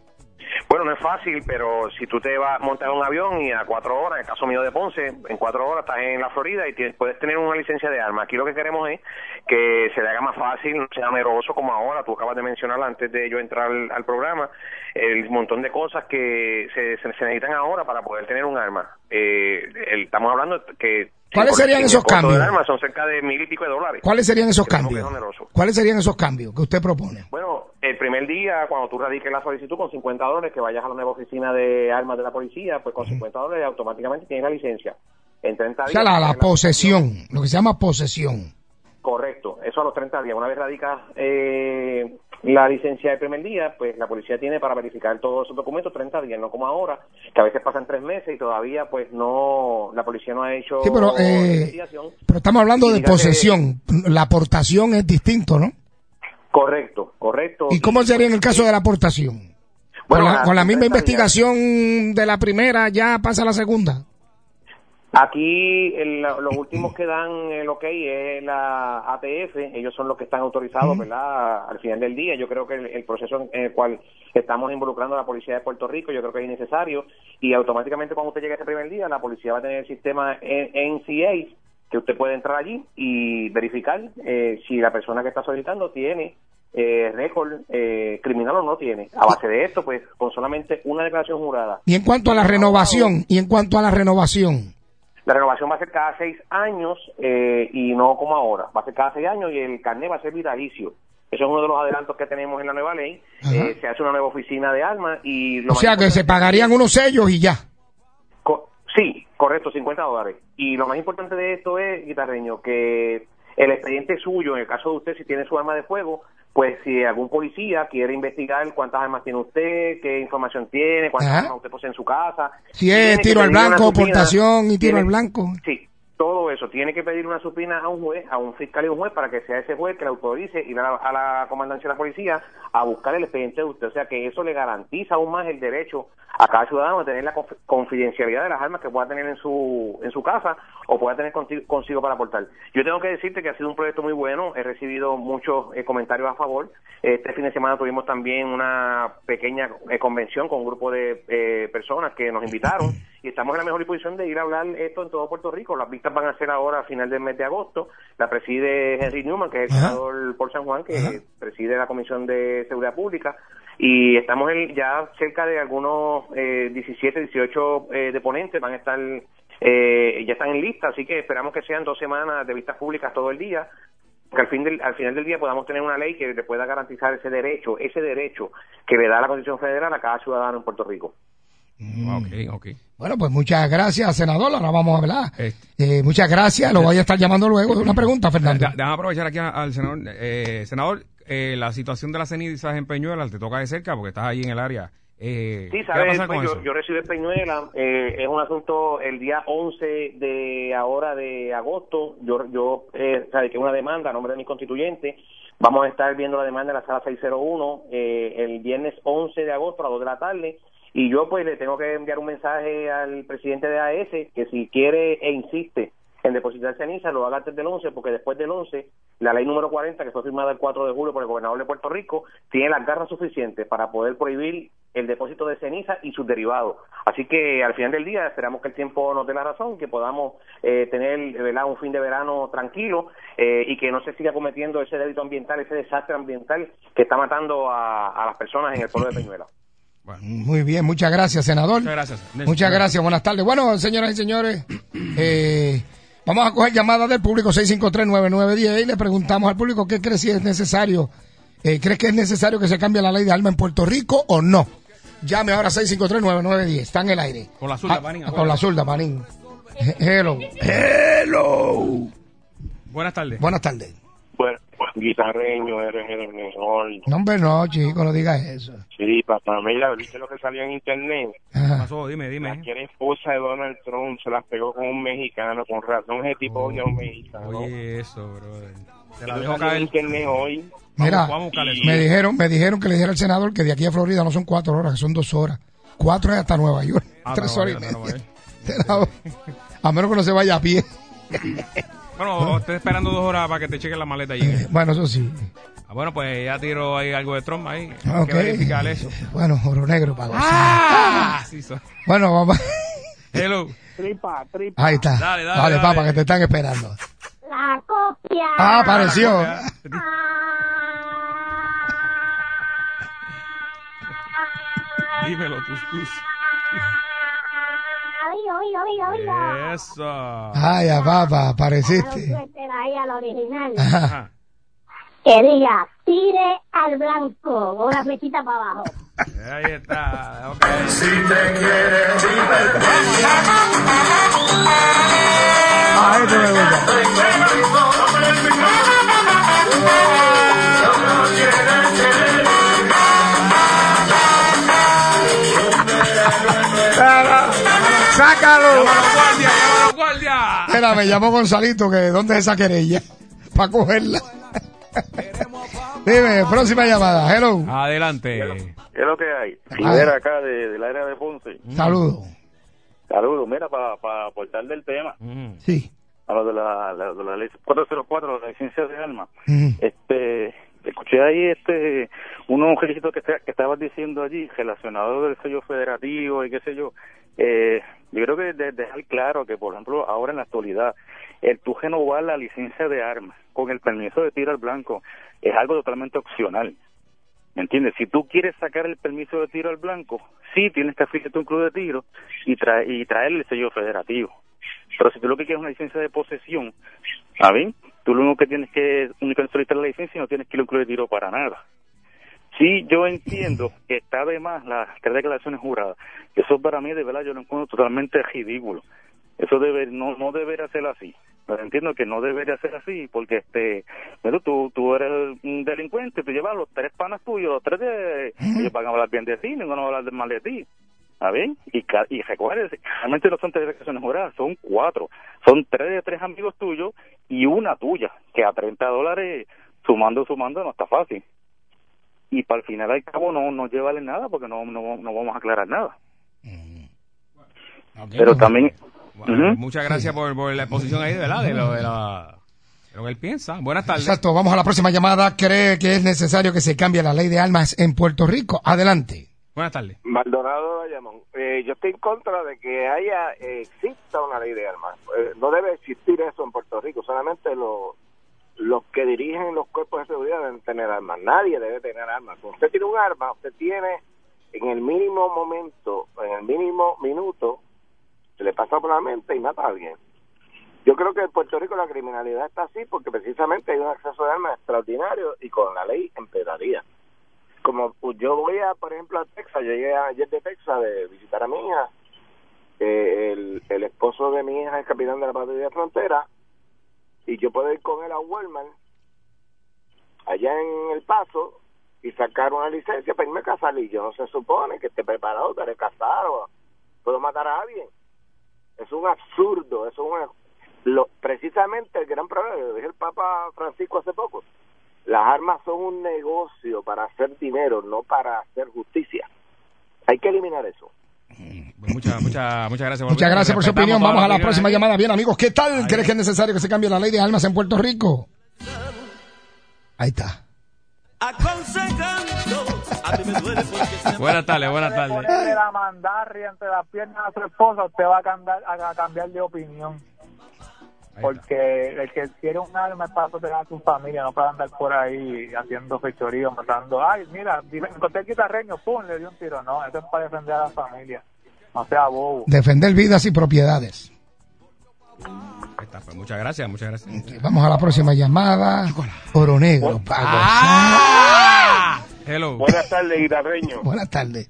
S15: Bueno, no es fácil, pero si tú te vas montas en un avión y a cuatro horas, en el caso mío de Ponce, en cuatro horas estás en la Florida y tienes- puedes tener una licencia de arma. Aquí lo que queremos es que se le haga más fácil, no sea meroso como ahora. Tú acabas de mencionar antes de yo entrar al, al programa el montón de cosas que se, se- se necesitan ahora para poder tener un arma. Eh, el- estamos hablando que
S14: ¿Cuáles serían esos cambios?
S15: arma son cerca de mil y pico de dólares.
S14: ¿Cuáles serían esos cambios? ¿Cuáles serían esos cambios que usted propone?
S15: Bueno, el primer día, cuando tú radiques la solicitud con 50 dólares, que vayas a la nueva oficina de armas de la policía, pues con 50 dólares automáticamente tienes la licencia. En 30
S14: O
S15: días.
S14: sea, la, posesión, lo que se llama posesión.
S15: Correcto, eso a los 30 días. Una vez radicas eh, la licencia del primer día, pues la policía tiene para verificar todos esos documentos 30 días, no como ahora, que a veces pasan tres meses y todavía pues no, la policía no ha hecho
S14: Sí, pero, eh,
S15: investigación.
S14: Pero estamos hablando
S15: Y
S14: de posesión. La aportación es distinto, ¿no?
S15: Correcto, correcto.
S14: ¿Y cómo sería en el caso de la aportación?
S15: Bueno,
S14: con, la, con la misma
S15: 30 días.
S14: investigación de la primera ya pasa a la segunda.
S15: Aquí el- los últimos que dan el ok es la ATF, ellos son los que están autorizados, ¿verdad? Al final del día, yo creo que el, el proceso en el cual estamos involucrando a la policía de Puerto Rico, yo creo que es innecesario y automáticamente cuando usted llegue ese primer día, la policía va a tener el sistema NCA, que usted puede entrar allí y verificar eh, si la persona que está solicitando tiene eh, récord eh, criminal o no tiene. A base de esto, pues con solamente una declaración jurada
S14: Y en cuanto a la renovación, y en cuanto a la renovación,
S15: La renovación va a ser cada seis años eh, y no como ahora. Va a ser cada seis años y el carnet va a ser vitalicio. Eso es uno de los adelantos que tenemos en la nueva ley. Eh, se hace una nueva oficina de armas y... Lo
S14: o sea que se pagarían unos sellos y ya.
S15: Co- sí, correcto, 50 dólares. Y lo más importante de esto es, guitarreño, que el expediente suyo, en el caso de usted, si tiene su arma de fuego, pues si algún policía quiere investigar cuántas armas tiene usted, qué información tiene, cuántas
S14: Ajá.
S15: armas usted posee en su casa.
S14: Si es tiro al blanco, portación y tiro
S15: tiene-
S14: al blanco.
S15: Sí, todo eso. Tiene que pedir una supina a un juez, a un fiscal y un juez para que sea ese juez que le autorice ir a la, a la comandancia de la policía a buscar el expediente de usted. O sea que eso le garantiza aún más el derecho a cada ciudadano de tener la conf- confidencialidad de las armas que pueda tener en su en su casa o pueda tener consigo para aportar. Yo tengo que decirte que ha sido un proyecto muy bueno. He recibido muchos eh, comentarios a favor. Este fin de semana tuvimos también una pequeña eh, convención con un grupo de eh, personas que nos invitaron y estamos en la mejor disposición de ir a hablar esto en todo Puerto Rico. Las vistas van a ser ahora a final del mes de agosto. La preside Henry Newman, que es el senador por San Juan, que preside la Comisión de Seguridad Pública. Y estamos en- ya cerca de algunos eh, 17, 18 eh, deponentes, van a estar, eh, ya están en lista, así que esperamos que sean dos semanas de vistas públicas todo el día que al, fin del, al final del día podamos tener una ley que le pueda garantizar ese derecho, ese derecho que le da la Constitución Federal a cada ciudadano en Puerto Rico.
S3: Ok, ok.
S14: Bueno, pues muchas gracias, senador. Ahora vamos a hablar.
S3: Este.
S14: Eh, muchas gracias. Lo voy a estar llamando luego. Una pregunta, Fernando.
S3: Déjame aprovechar aquí a- al senador. Eh, senador, eh, la situación de las cenizas en Peñuelas te toca de cerca porque estás ahí en el área. Eh,
S15: Sí,
S3: ¿Qué va a
S15: sabes, pues, yo, yo recibí Peñuela, eh, es un asunto el día 11 de ahora de agosto, yo, yo eh, sabe que es una demanda a nombre de mi constituyente, vamos a estar viendo la demanda en la sala 601 eh, el viernes 11 de agosto a las 2 de la tarde, y yo pues le tengo que enviar un mensaje al presidente de AES que si quiere e insiste en depositar ceniza lo haga antes del 11 porque después del 11 la ley número 40 que fue firmada el 4 de julio por el gobernador de Puerto Rico tiene las garras suficientes para poder prohibir el depósito de ceniza y sus derivados. Así que al final del día esperamos que el tiempo nos dé la razón, que podamos eh, tener ¿verdad? un fin de verano tranquilo eh, y que no se siga cometiendo ese delito ambiental, ese desastre ambiental que está matando a, a las personas en el pueblo de Peñuela.
S14: Muy bien, muchas gracias, senador.
S3: Muchas gracias.
S14: Muchas gracias, buenas tardes. Bueno, señoras y señores, eh, vamos a coger llamadas del público 6539910 y le preguntamos al público qué cree si es necesario. Eh, ¿Crees que es necesario que se cambie la ley de armas en Puerto Rico o no? Llame ahora 6539910, está en el aire.
S3: Con la zurda,
S14: Ah,
S3: Manín,
S14: Con la zurda, Manín. He- Hello. Hello.
S3: Buenas tardes.
S14: Buenas tardes.
S12: Guitarreño, eres el mejor.
S14: No, hombre, no, chico, no digas eso.
S12: Sí, papá, mira, viste lo que salió en internet.
S3: Pasó? Dime, dime.
S12: La que era esposa de Donald Trump se las pegó con un mexicano, con razón ese tipo odia a un mexicano.
S3: Oye, eso, brother. Se la dejo
S12: salió en
S3: caer.
S12: internet hoy.
S14: Mira,
S3: Vamos, vamos
S14: me dijeron, me dijeron que le dijera al senador que de aquí a Florida no son cuatro horas, que son dos horas. Cuatro es hasta Nueva York.
S3: Ah,
S14: Tres horas y media. A menos que no se vaya a pie.
S3: Bueno, estoy esperando dos horas para que te chequen la maleta allí.
S14: Bueno, eso sí.
S3: Ah, bueno, pues ya tiro ahí algo de Trump ahí. Hay
S14: Ah, Ok.
S3: que verificar eso.
S14: Bueno, oro negro para gozar.
S3: ¡Ah! Sí, so-
S14: Bueno, vamos.
S3: Hello.
S10: Tripa, tripa.
S14: Ahí está.
S3: Dale, dale, dale.
S14: papá, que te están esperando.
S16: La copia.
S14: Ah, apareció.
S3: Dímelo, tus tus.
S16: Oiga, oiga.
S3: Eso.
S14: Ay, ya, papá, apareciste.
S16: Ahí al original.
S14: Ajá.
S16: Que diga, tire al blanco. Con una flechita para abajo.
S3: Ahí está. ok.
S17: Si te quieres
S14: esto me gusta. ¡Sácalo!
S3: ¡Guardia, guardia!
S14: Espera, me llamó Gonzalito, que ¿dónde es esa querella? Para cogerla. Dime, próxima llamada. Hello.
S3: Adelante.
S18: ¿Qué es lo que hay? Rivera acá de, del área de Ponce.
S14: Saludos.
S18: Saludos. Mira, para aportar del tema,
S14: Sí.
S18: a lo de la, la- de la ley 404, la licencia de armas.
S14: Ujú.
S18: Este, escuché ahí este unos requisitos que, que estabas diciendo allí relacionados del sello federativo y qué sé yo. Eh, yo creo que de- dejar claro que, por ejemplo, ahora en la actualidad, el tú renovar la licencia de armas con el permiso de tiro al blanco es algo totalmente opcional. ¿Me entiendes? Si tú quieres sacar el permiso de tiro al blanco, sí tienes que afiliarte un club de tiro y, trae, y traer el sello federativo. Pero si tú lo que quieres es una licencia de posesión, ¿a ver? Tú lo único que tienes que únicamente solicitar la licencia y no tienes que ir a un club de tiro para nada. Sí, yo entiendo que está de más las tres declaraciones juradas. Eso para mí, de verdad, yo lo encuentro totalmente ridículo. Eso debe, no, no debería ser así. Pero entiendo que no debería ser así, porque este, bueno, tú, tú eres un delincuente, tú llevas los tres panas tuyos, los tres de, ellos van a hablar bien de ti, ninguno va a hablar mal de ti. ¿A ver? Y, y recuerden, realmente no son tres declaraciones juradas, son cuatro. Son tres de tres amigos tuyos y una tuya, que a 30 dólares, sumando, sumando, no está fácil. Y para el final al cabo no, no llevarle nada, porque no, no, no vamos a aclarar nada. Pero también...
S3: Bueno. Muchas gracias por, por la exposición ahí, ¿verdad? De lo, de, la- de lo que él piensa. Buenas tardes.
S14: Exacto, vamos a la próxima llamada. ¿Cree que es necesario que se cambie la ley de armas en Puerto Rico? Adelante.
S3: Buenas tardes.
S19: Maldonado Bayamón, eh, yo estoy en contra de que haya eh, exista una ley de armas. Eh, no debe existir eso en Puerto Rico. Solamente los los que dirigen los cuerpos de seguridad deben tener armas. Nadie debe tener armas. Cuando usted tiene un arma, usted tiene en el mínimo momento, en el mínimo minuto, se le pasa por la mente y mata a alguien. Yo creo que en Puerto Rico la criminalidad está así porque precisamente hay un acceso de armas extraordinario y con la ley empeoraría como yo voy a, por ejemplo, a Texas, llegué ayer de Texas de visitar a mi hija, eh, el, el esposo de mi hija es capitán de la patrulla de frontera, y yo puedo ir con él a Walmart, allá en El Paso, y sacar una licencia para irme a casar, y yo no se supone que esté preparado para casar o puedo matar a alguien. Es un absurdo, es un... Lo, precisamente el gran problema, lo dije el Papa Francisco hace poco, las armas son un negocio para hacer dinero, no para hacer justicia. Hay que eliminar eso.
S3: Pues muchas, muchas, muchas gracias.
S14: Muchas gracias por su opinión. Vamos a la próxima llamada. Bien, amigos, ¿qué tal? ¿Crees que es necesario que se cambie la ley de armas en Puerto Rico? Ahí está.
S3: Buenas tardes, buenas tardes.
S10: La mandarria entre las piernas a su esposa, usted va a cambiar, a cambiar de opinión. Porque el que quiere un arma es para proteger a su familia, no para andar por ahí haciendo fechorío, matando. Ay, mira, encontré el guitarreño, pum, le dio un tiro. No, eso es para defender a la familia. No sea bobo.
S14: Defender vidas y propiedades.
S3: Pues muchas gracias, muchas gracias.
S14: Vamos a la próxima llamada. Oro negro.
S3: Ah. Hello.
S12: Buenas tardes, guitarreño.
S14: Buenas tardes.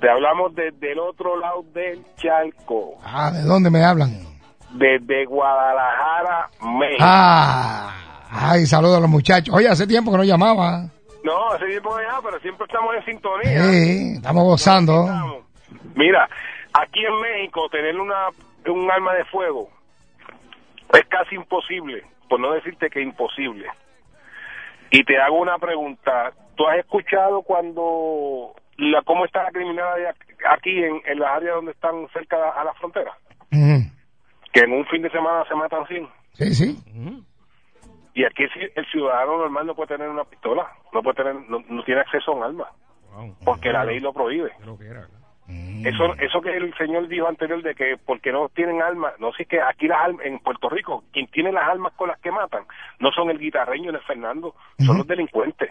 S12: Te hablamos desde el otro lado del charco,
S14: Ah, ¿de dónde me hablan?
S12: Desde Guadalajara, México.
S14: Ah, Ay, saludos a los muchachos. Oye, hace tiempo que no llamaba.
S20: No, hace tiempo ya, pero siempre estamos en sintonía.
S14: Sí, estamos gozando.
S20: Mira, aquí en México tener una un arma de fuego es casi imposible, por no decirte que imposible. Y te hago una pregunta, ¿tú has escuchado cuando la cómo está la criminalidad aquí en, en las áreas donde están cerca a la frontera? Que en un fin de semana se matan 100.
S14: Sí, sí.
S20: Y aquí si- el ciudadano normal no puede tener una pistola, no puede tener, no, no tiene acceso a un arma, porque la ley lo prohíbe. Eso, eso que el señor dijo anterior de que porque no tienen armas, no sé que aquí las armas, en Puerto Rico, quien tiene las armas con las que matan, no son el guitarreño ni el Fernando, son los delincuentes.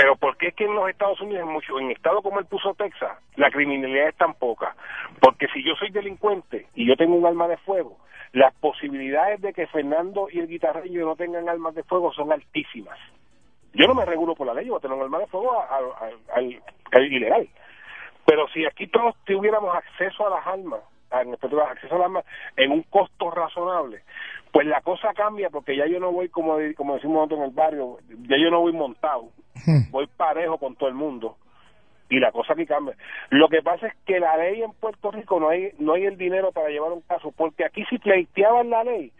S20: Pero ¿por qué es que en los Estados Unidos, en, mucho, en estados como el puso Texas, la criminalidad es tan poca? Porque si yo soy delincuente y yo tengo un arma de fuego, las posibilidades de que Fernando y el guitarreño no tengan armas de fuego son altísimas. Yo no me regulo por la ley, yo voy a tener un arma de fuego al, al ilegal. Pero si aquí todos tuviéramos acceso a las armas, acceso a las armas en un costo razonable, pues la cosa cambia porque ya yo no voy como como decimos nosotros en el barrio, ya yo no voy montado, voy parejo con todo el mundo y la cosa aquí cambia. Lo que pasa es que la ley en Puerto Rico no hay no hay el dinero para llevar un caso, porque aquí si pleiteaban la ley,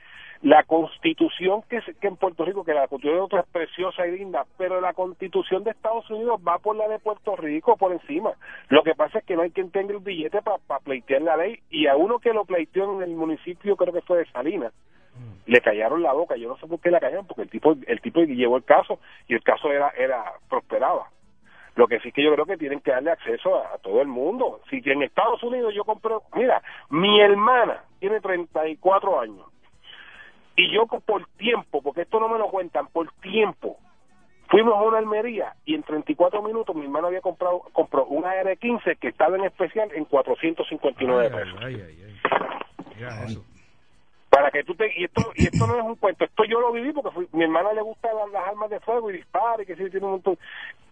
S20: la constitución que, que en Puerto Rico, que la constitución de nosotros es preciosa y linda, pero la constitución de Estados Unidos va por la de Puerto Rico por encima. Lo que pasa es que no hay quien tenga el billete para pleitear la ley y a uno que lo pleiteó en el municipio, creo que fue de Salinas, le callaron la boca. Yo no sé por qué la callaron, porque el tipo el tipo llevó el caso y el caso era era prosperaba. Lo que sí que yo creo que tienen que darle acceso a, a todo el mundo. Si en Estados Unidos yo compré, mira, mi hermana tiene 34 años y yo por tiempo, porque esto no me lo cuentan, por tiempo, fuimos a una almería y en 34 minutos mi hermano había comprado compró un AR-15 que estaba en especial en 459 pesos. Para que tú te... Y esto, y esto no es un cuento, esto yo lo viví porque mi hermana le gustan las, armas de fuego y dispara y que sí, tiene un montón.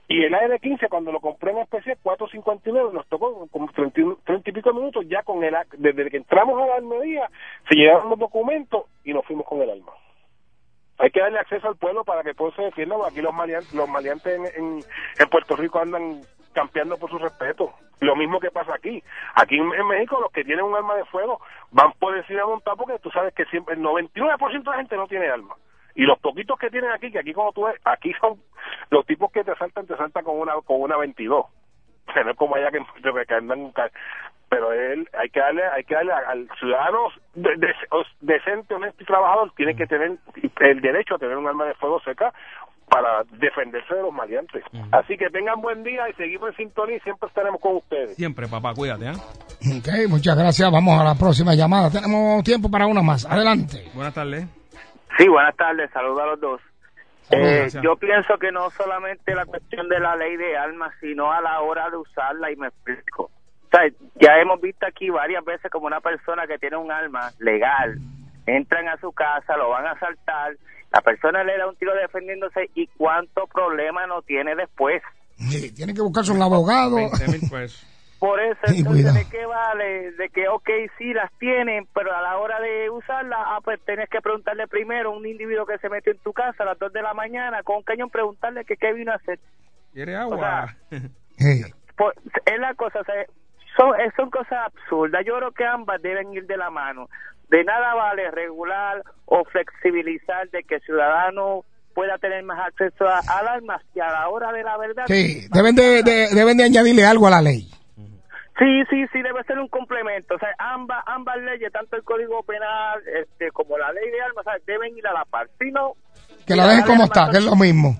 S20: Y el AR-15 cuando lo compré en especial, 459, nos tocó como 30, y- 30 y pico minutos ya con el... Desde que entramos a la almería, se llevaron los documentos y nos fuimos con el arma. Hay que darle acceso al pueblo para que todo se defienda, aquí los maleantes, los maleantes en, en Puerto Rico andan campeando por su respeto. Lo mismo que pasa aquí. Aquí en, México los que tienen un arma de fuego van por encima a montar porque tú sabes que siempre el 99% de la gente no tiene arma. Y los poquitos que tienen aquí, que aquí como tú ves, aquí son los tipos que te saltan, te saltan con una con una 22. Que no es como allá que, que andan pero él hay que darle hay que darle al ciudadano de- de- decente honesto y trabajador tiene que tener el derecho a tener un arma de fuego seca para defenderse de los maleantes así que tengan buen día y seguimos en sintonía y siempre estaremos con ustedes
S3: Siempre, papá, cuídate, ¿ah?
S14: Ok, muchas gracias. Vamos a la próxima llamada. Tenemos tiempo para una más. Adelante.
S3: Buenas tardes.
S21: Sí, buenas tardes, saludos a los dos. Eh, yo pienso que no solamente la cuestión de la ley de armas, sino a la hora de usarla, y me explico. O sea, ya hemos visto aquí varias veces como una persona que tiene un arma legal, entran a su casa, lo van a asaltar, la persona le da un tiro defendiéndose y cuánto problema no tiene después.
S14: Sí, tiene que buscarse un abogado.
S21: Por eso,
S14: Sí,
S21: entonces,
S14: cuidado.
S21: ¿de qué vale? De que, ok, sí las tienen, pero a la hora de usarlas, ah, pues tienes que preguntarle primero a un individuo que se metió en tu casa a las 2 de la mañana con un cañón, preguntarle que qué vino a hacer.
S3: ¿Quiere
S21: O
S3: agua?
S21: Pues, es la cosa, o sea, son, es- son cosas absurdas. Yo creo que ambas deben ir de la mano. De nada vale regular o flexibilizar de que el ciudadano pueda tener más acceso a, al arma si a la hora de la verdad.
S14: Sí, deben de, de- deben de añadirle algo a la ley.
S21: Sí, sí, sí, debe ser un complemento. O sea, ambas, ambas leyes, tanto el Código Penal este, como la ley de armas, o sea, deben ir a la par. Si no,
S14: Que la dejen como está, que es lo mismo.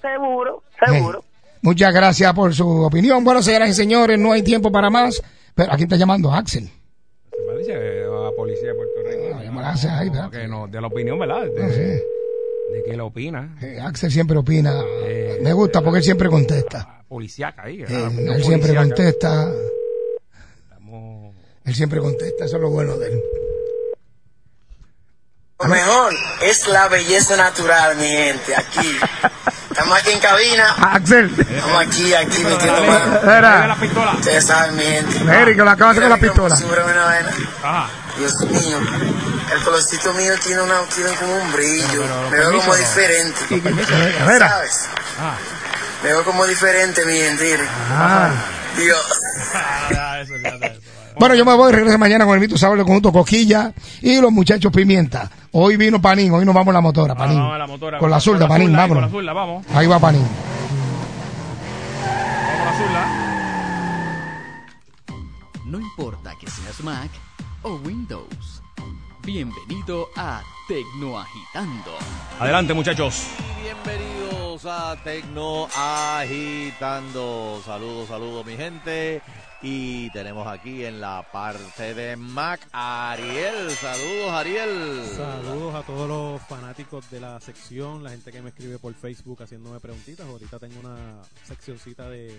S21: seguro, seguro.
S14: Muchas gracias por su opinión. Bueno, señoras y señores, no hay tiempo para más. Pero aquí está llamando Axel.
S3: Me dice que la policía de Puerto Rico.
S14: ahí,
S3: No, que no, de la opinión, ¿verdad? De,
S14: Ah, sí.
S3: de que él opina.
S14: Eh, Axel siempre opina. Me gusta porque él siempre contesta.
S3: Policiaca ahí.
S14: Eh, él siempre contesta. Él siempre contesta, eso es lo bueno de él.
S22: Lo mejor es la belleza natural, mi gente. Aquí. Estamos aquí en cabina.
S14: Axel.
S22: Estamos aquí, aquí metiendo mano.
S14: Era.
S22: Ustedes saben, mi gente.
S14: Que lo acaba de hacer con la pistola.
S22: Sobre una vaina. Dios mío. El colorcito mío tiene, una, tiene como un brillo. me veo como diferente. Me veo como diferente, mi gente.
S14: Ah.
S22: Dios.
S14: Bueno, yo me voy, regreso mañana con el mito sábado conjunto Coquilla y los muchachos Pimienta. Hoy vino Panín, hoy nos vamos a la motora, Panín.
S3: vamos a la motora,
S14: con la zurda, Panín, vámonos.
S3: con la zurda, vamos.
S14: Ahí va Panín.
S3: Vamos a la zurda.
S23: No importa que seas Mac o Windows. Bienvenido a Tecnoagitando.
S3: Adelante, muchachos.
S2: Bienvenidos a Tecno Agitando. Saludos, saludos, mi gente. Y tenemos aquí en la parte de Mac Ariel. Saludos, Ariel.
S24: Saludos a todos los fanáticos de la sección, la gente que me escribe por Facebook haciéndome preguntitas. Ahorita tengo una seccioncita de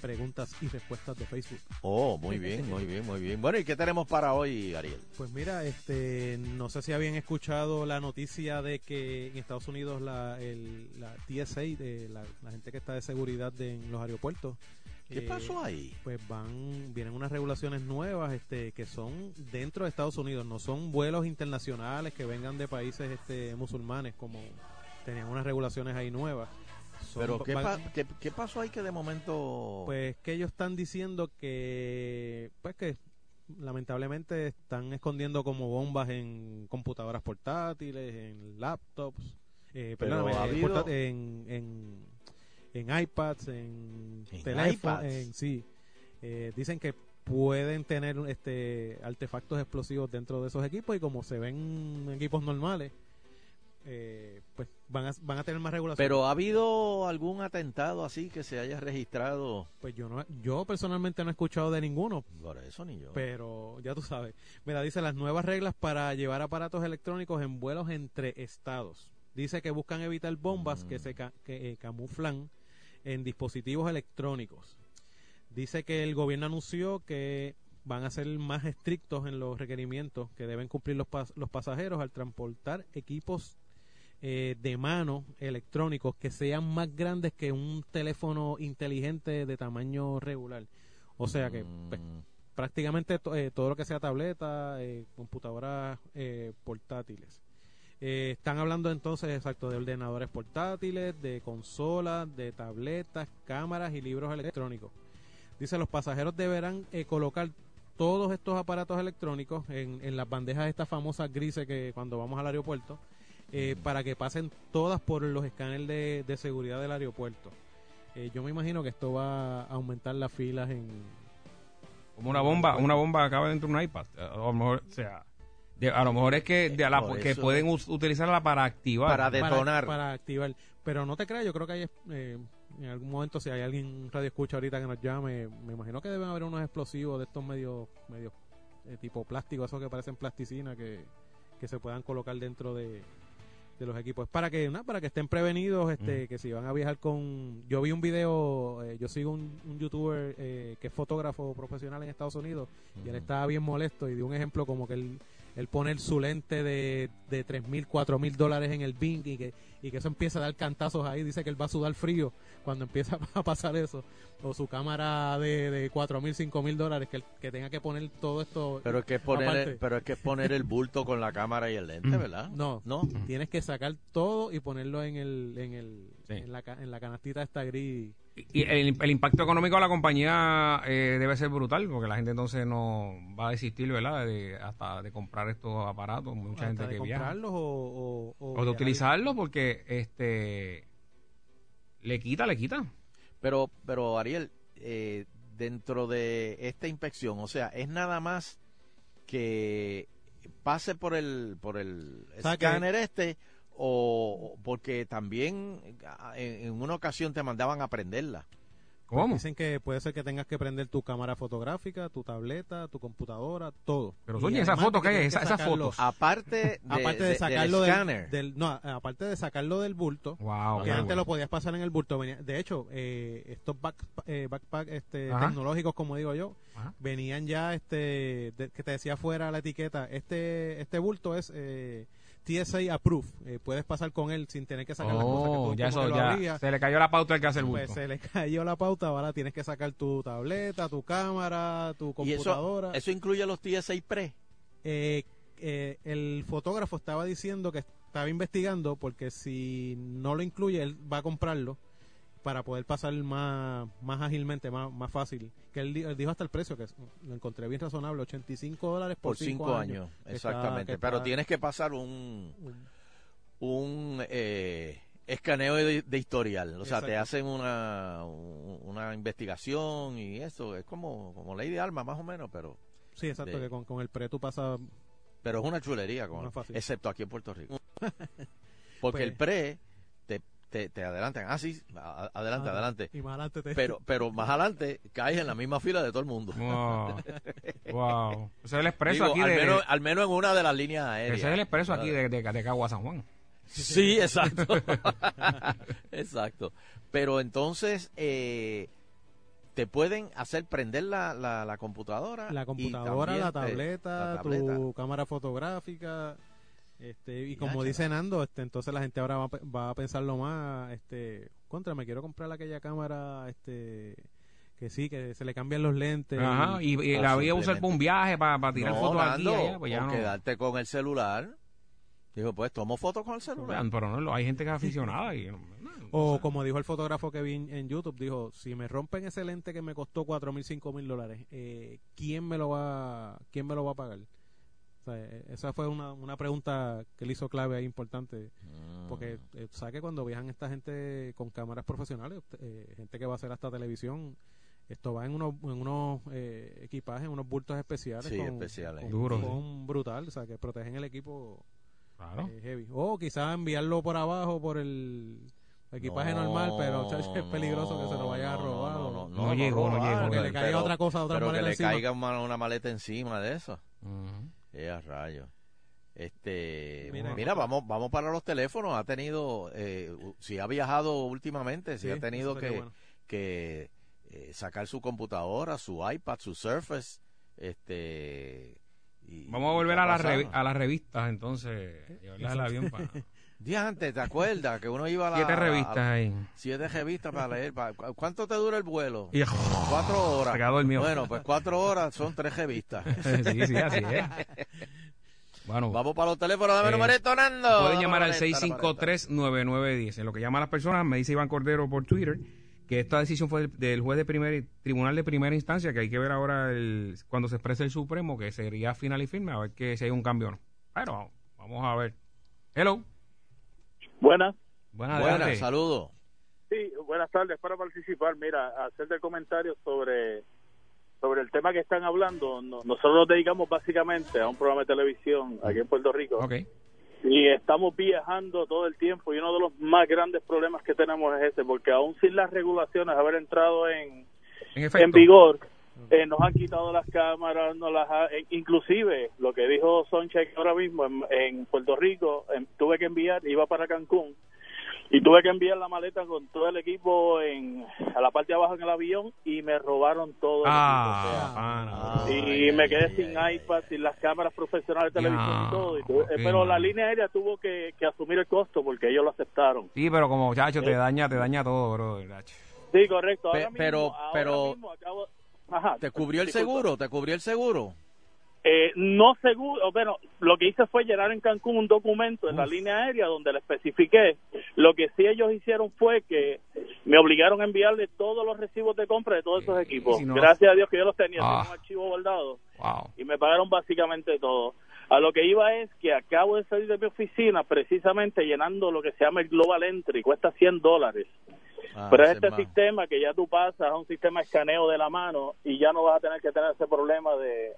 S24: preguntas y respuestas de Facebook.
S2: Oh, muy bien, muy bien, muy bien. Bueno, ¿y qué tenemos para hoy, Ariel?
S24: Pues mira, este, no sé si habían escuchado la noticia de que en Estados Unidos la, el, la TSA, de la, la gente que está de seguridad de- en los aeropuertos,
S2: ¿Qué
S24: eh,
S2: pasó ahí?
S24: Pues van, vienen unas regulaciones nuevas, este, que son dentro de Estados Unidos, no son vuelos internacionales que vengan de países, este, musulmanes, como tenían unas regulaciones ahí nuevas. Son-
S2: Pero, ¿qué, pa- qué- qué pasó ahí que de momento...
S24: pues que ellos están diciendo que, pues que lamentablemente están escondiendo como bombas en computadoras portátiles, en laptops, eh,
S2: Pero
S24: perdóname,
S2: ha
S24: en,
S2: habido-
S24: porta- en, en, en iPads, en,
S2: ¿En
S24: teléfonos,
S2: iPads?
S24: en sí. Eh, dicen que pueden tener este artefactos explosivos dentro de esos equipos y como se ven en equipos normales, eh, pues van a, van a tener más regulación.
S2: Pero ¿ha habido algún atentado así que se haya registrado?
S24: Pues yo no, yo personalmente no he escuchado de ninguno.
S2: Por eso ni yo.
S24: Pero ya tú sabes. Mira, dice las nuevas reglas para llevar aparatos electrónicos en vuelos entre estados. Dice que buscan evitar bombas que se ca- que, eh, camuflan en dispositivos electrónicos. Dice que el gobierno anunció que van a ser más estrictos en los requerimientos que deben cumplir los, pas- los pasajeros al transportar equipos eh, de mano electrónicos que sean más grandes que un teléfono inteligente de tamaño regular. O sea que pues, prácticamente to- eh, todo lo que sea tableta, eh, computadoras eh, portátiles. Eh, están hablando entonces, exacto, de ordenadores portátiles, de consolas, de tabletas, cámaras y libros electrónicos. Dice, los pasajeros deberán eh, colocar todos estos aparatos electrónicos en, en las bandejas estas famosas grises que cuando vamos al aeropuerto, eh, para que pasen todas por los escáneres de, de seguridad del aeropuerto. Eh, yo me imagino que esto va a aumentar las filas en...
S3: Como una bomba, una bomba acaba dentro de un iPad. A lo mejor, o sea, de- a lo mejor es que, de a la- que
S24: eso-
S3: pueden us- utilizarla para activar.
S24: Para, activar. Pero no te creas, yo creo que hay, eh, en algún momento, si hay alguien radio escucha ahorita que nos llame, me imagino que deben haber unos explosivos de estos medios, medios eh, tipo plástico, esos que parecen plasticina, que, que se puedan colocar dentro de, de los equipos. Es para que, nada, para que estén prevenidos, este, que si van a viajar con... Yo vi un video, eh, yo sigo un, un youtuber eh, que es fotógrafo profesional en Estados Unidos, y él estaba bien molesto y dio un ejemplo como que él él poner su lente de, de 3 mil, 4 mil dólares en el Bing y que, y que eso empieza a dar cantazos ahí. Dice que él va a sudar frío cuando empieza a pasar eso. O su cámara de, de 4 mil, 5 mil dólares, que, que tenga que poner todo esto.
S2: Pero es que es poner,
S24: aparte.
S2: pero es que es poner el bulto con la cámara y el lente, ¿verdad?
S24: No,
S2: no.
S24: Tienes que sacar todo y ponerlo en el, en el, en la, ca- en la canastita esta gris.
S3: Y el, el impacto económico a la compañía eh, debe ser brutal, porque la gente entonces no va a desistir, ¿verdad? De, hasta de comprar estos aparatos. Mucha
S24: Hasta
S3: gente
S24: de
S3: que viaja.
S24: comprarlos o, o, o
S3: O de utilizarlos porque este le quita, le quita.
S2: Pero, pero Ariel, eh, dentro de esta inspección, o sea, es nada más que pase por el por el escáner este o porque también ah, en, en una ocasión te mandaban a prenderla.
S24: Pues Dicen que puede ser que tengas que prender tu cámara fotográfica, tu tableta, tu computadora, todo.
S3: Pero, oye, esa foto
S24: que
S3: hay, esa- esas
S24: sacarlo-
S3: fotos.
S2: Aparte de-
S24: aparte de,
S2: de-
S24: sacarlo
S2: del
S24: del,
S2: escáner.
S24: del- no, aparte de sacarlo del bulto,
S3: Wow,
S24: que antes
S3: bueno.
S24: lo podías pasar en el bulto. venía- de hecho, eh, estos back, eh, backpack este,
S3: Ajá.
S24: tecnológicos, como digo yo,
S3: Ajá.
S24: venían ya, este, de- que te decía fuera la etiqueta, este, este bulto es eh, TSA approved, eh, puedes pasar con él sin tener que sacar las cosas que
S3: Oh,
S24: tú
S3: ya
S24: como
S3: eso
S24: que lo
S3: ya
S24: abrías.
S3: se le cayó la pauta al que hace el
S24: Pues
S3: bulto.
S24: se le cayó la pauta, ahora tienes que sacar tu tableta, tu cámara, tu
S2: Y eso,
S24: computadora.
S2: eso incluye los TSA Pre.
S24: Eh, eh, el fotógrafo estaba diciendo que estaba investigando porque si no lo incluye, él va a comprarlo para poder pasar más, más ágilmente, más, más fácil. Que él, di- él dijo hasta el precio, que lo encontré bien razonable, 85 dólares por,
S2: por cinco años,
S24: Que está-
S2: exactamente. Pero
S24: está-
S2: tienes que pasar un un eh, escaneo de, de historial, o sea, te hacen una un- una investigación y eso es como como ley de alma más o menos, pero
S24: Sí, exacto,
S2: de-
S24: que con, con el pre tú pasas...
S2: pero es una chulería, con- excepto aquí en Puerto Rico, porque
S24: Pues-
S2: el pre te, adelantan, ah sí, a- adelante,
S24: Ah,
S2: adelante.
S24: y más adelante te-
S2: Pero pero más adelante caes en la misma fila de todo el mundo.
S3: Wow. Wow. Ese es el expreso
S2: Digo,
S3: aquí
S2: al
S3: de-
S2: menos, al menos en una de las líneas aéreas.
S3: Ese es el expreso aquí de, de, de Cagua a San Juan.
S2: Sí, exacto. exacto. Pero entonces, eh, te pueden hacer prender la, la, la computadora.
S24: la computadora,
S2: te- la tableta.
S24: tu cámara fotográfica. Este, y
S2: Ya,
S24: como
S2: chaval.
S24: dice Nando, este, entonces la gente ahora va, a pe- va a pensarlo más, este, contra, me quiero comprar aquella cámara, este, que sí, que se le cambian los lentes.
S3: Ajá, y, y la voy a usar para un viaje, para, tirar
S2: No,
S3: fotos aquí allá, pues ya
S2: o
S3: no.
S2: quedarte con el celular. Dijo, pues tomo fotos con el celular.
S3: Pero no, hay gente que es aficionada y...
S24: O como dijo el fotógrafo que vi en, en YouTube, dijo, si me rompen ese lente que me costó cuatro mil, cinco mil dólares, eh, ¿quién me lo va, quién me lo va a pagar? O sea, eh, esa fue una, una pregunta que le hizo clave ahí importante, porque eh, sabes que cuando viajan esta gente con cámaras profesionales, eh, gente que va a hacer hasta televisión, esto va en unos, en unos eh, equipajes, en unos bultos especiales.
S2: Sí,
S24: con,
S2: especiales.
S24: con-
S3: Duros,
S24: con brutal, o sea, que protegen el equipo
S3: Claro.
S24: eh, heavy. O quizás enviarlo por abajo, por el equipaje
S2: No,
S24: normal, pero chacho, es peligroso que se lo vaya a robar.
S2: No, no,
S3: No llegó, no llegó.
S24: Que le caiga
S2: pero-
S24: otra cosa, otra
S2: pero que
S24: maleta
S2: le
S24: encima.
S2: caiga una, una maleta encima de eso.
S3: Ujú.
S2: Eh, a rayos. Este,
S24: Mira.
S2: mira, vamos, vamos para los teléfonos. Ha tenido, eh, si ha viajado últimamente, si
S24: Sí,
S2: ha tenido que,
S24: bueno.
S2: que eh, sacar su computadora, su iPad, su Surface, este. y-
S3: Vamos a volver a, revi- a las revistas, entonces. Llevarlas al avión para...
S2: Día antes, ¿te acuerdas? Que uno iba a la,
S3: Siete revistas
S2: a-
S3: ahí.
S2: Siete revistas para leer. pa- ¿cu- ¿Cuánto te dura el vuelo?
S3: Y-
S2: Cuatro horas.
S3: Se quedó dormido.
S2: Bueno, pues cuatro horas son tres revistas.
S3: Sí, sí, así es. Bueno,
S2: Vamos para los teléfonos, dame
S3: Eh,
S2: numerito, Nando.
S3: Pueden llamar al
S2: numerito, dame numerito.
S3: 653-9910. En lo que llaman las personas, me dice Iván Cordero por Twitter que esta decisión fue del, del juez de primer tribunal de primera instancia, que hay que ver ahora el- cuando se exprese el Supremo, que sería final y firme, a ver que si hay un cambio o no. Pero vamos a ver. Hello.
S25: Buenas.
S3: Buenas,
S2: saludos.
S25: Sí, buenas tardes. Para participar, mira, hacer el comentario sobre sobre el tema que están hablando. No- nosotros nos dedicamos básicamente a un programa de televisión aquí en Puerto Rico
S3: Ok.
S25: y estamos viajando todo el tiempo y uno de los más grandes problemas que tenemos es ese, porque aún sin las regulaciones haber entrado en,
S3: en
S25: vigor, eh, nos han quitado las cámaras, nos las ha- eh, inclusive lo que dijo Soncha ahora mismo en, en Puerto Rico, em, tuve que enviar, iba para Cancún y tuve que enviar la maleta con todo el equipo en a la parte de abajo en el avión y me robaron todo el
S3: Ah,
S25: equipo. o sea, y me quedé sin iPad, sin las cámaras profesionales de televisión y todo. y tuve- eh, pero la línea aérea tuvo que, que asumir el costo porque ellos lo aceptaron.
S3: Sí, pero como muchacho, te
S25: Eh.
S3: daña, te daña todo, bro. chacho.
S25: Sí, correcto.
S2: Pe-
S25: Ahora mismo-
S2: pero,
S25: ahora
S2: pero,
S25: mismo acabo- Ajá,
S2: ¿te cubrió el
S25: disculpa.
S2: seguro? ¿Te cubrió el seguro?
S25: Eh, no seguro, bueno, lo que hice fue llenar en Cancún un documento en la línea aérea donde le especifiqué. Lo que sí ellos hicieron fue que me obligaron a enviarle todos los recibos de compra de todos esos equipos.
S3: si no-
S25: Gracias a Dios que yo los tenía
S3: Ah.
S25: en un archivo guardado
S3: Wow.
S25: y me pagaron básicamente todo. A lo que iba es que acabo de salir de mi oficina precisamente llenando lo que se llama el Global Entry, cuesta 100 dólares.
S2: Ah,
S25: Pero es
S2: ese
S25: este
S2: más.
S25: sistema que ya tú pasas a un sistema de escaneo de la mano y ya no vas a tener que tener ese problema de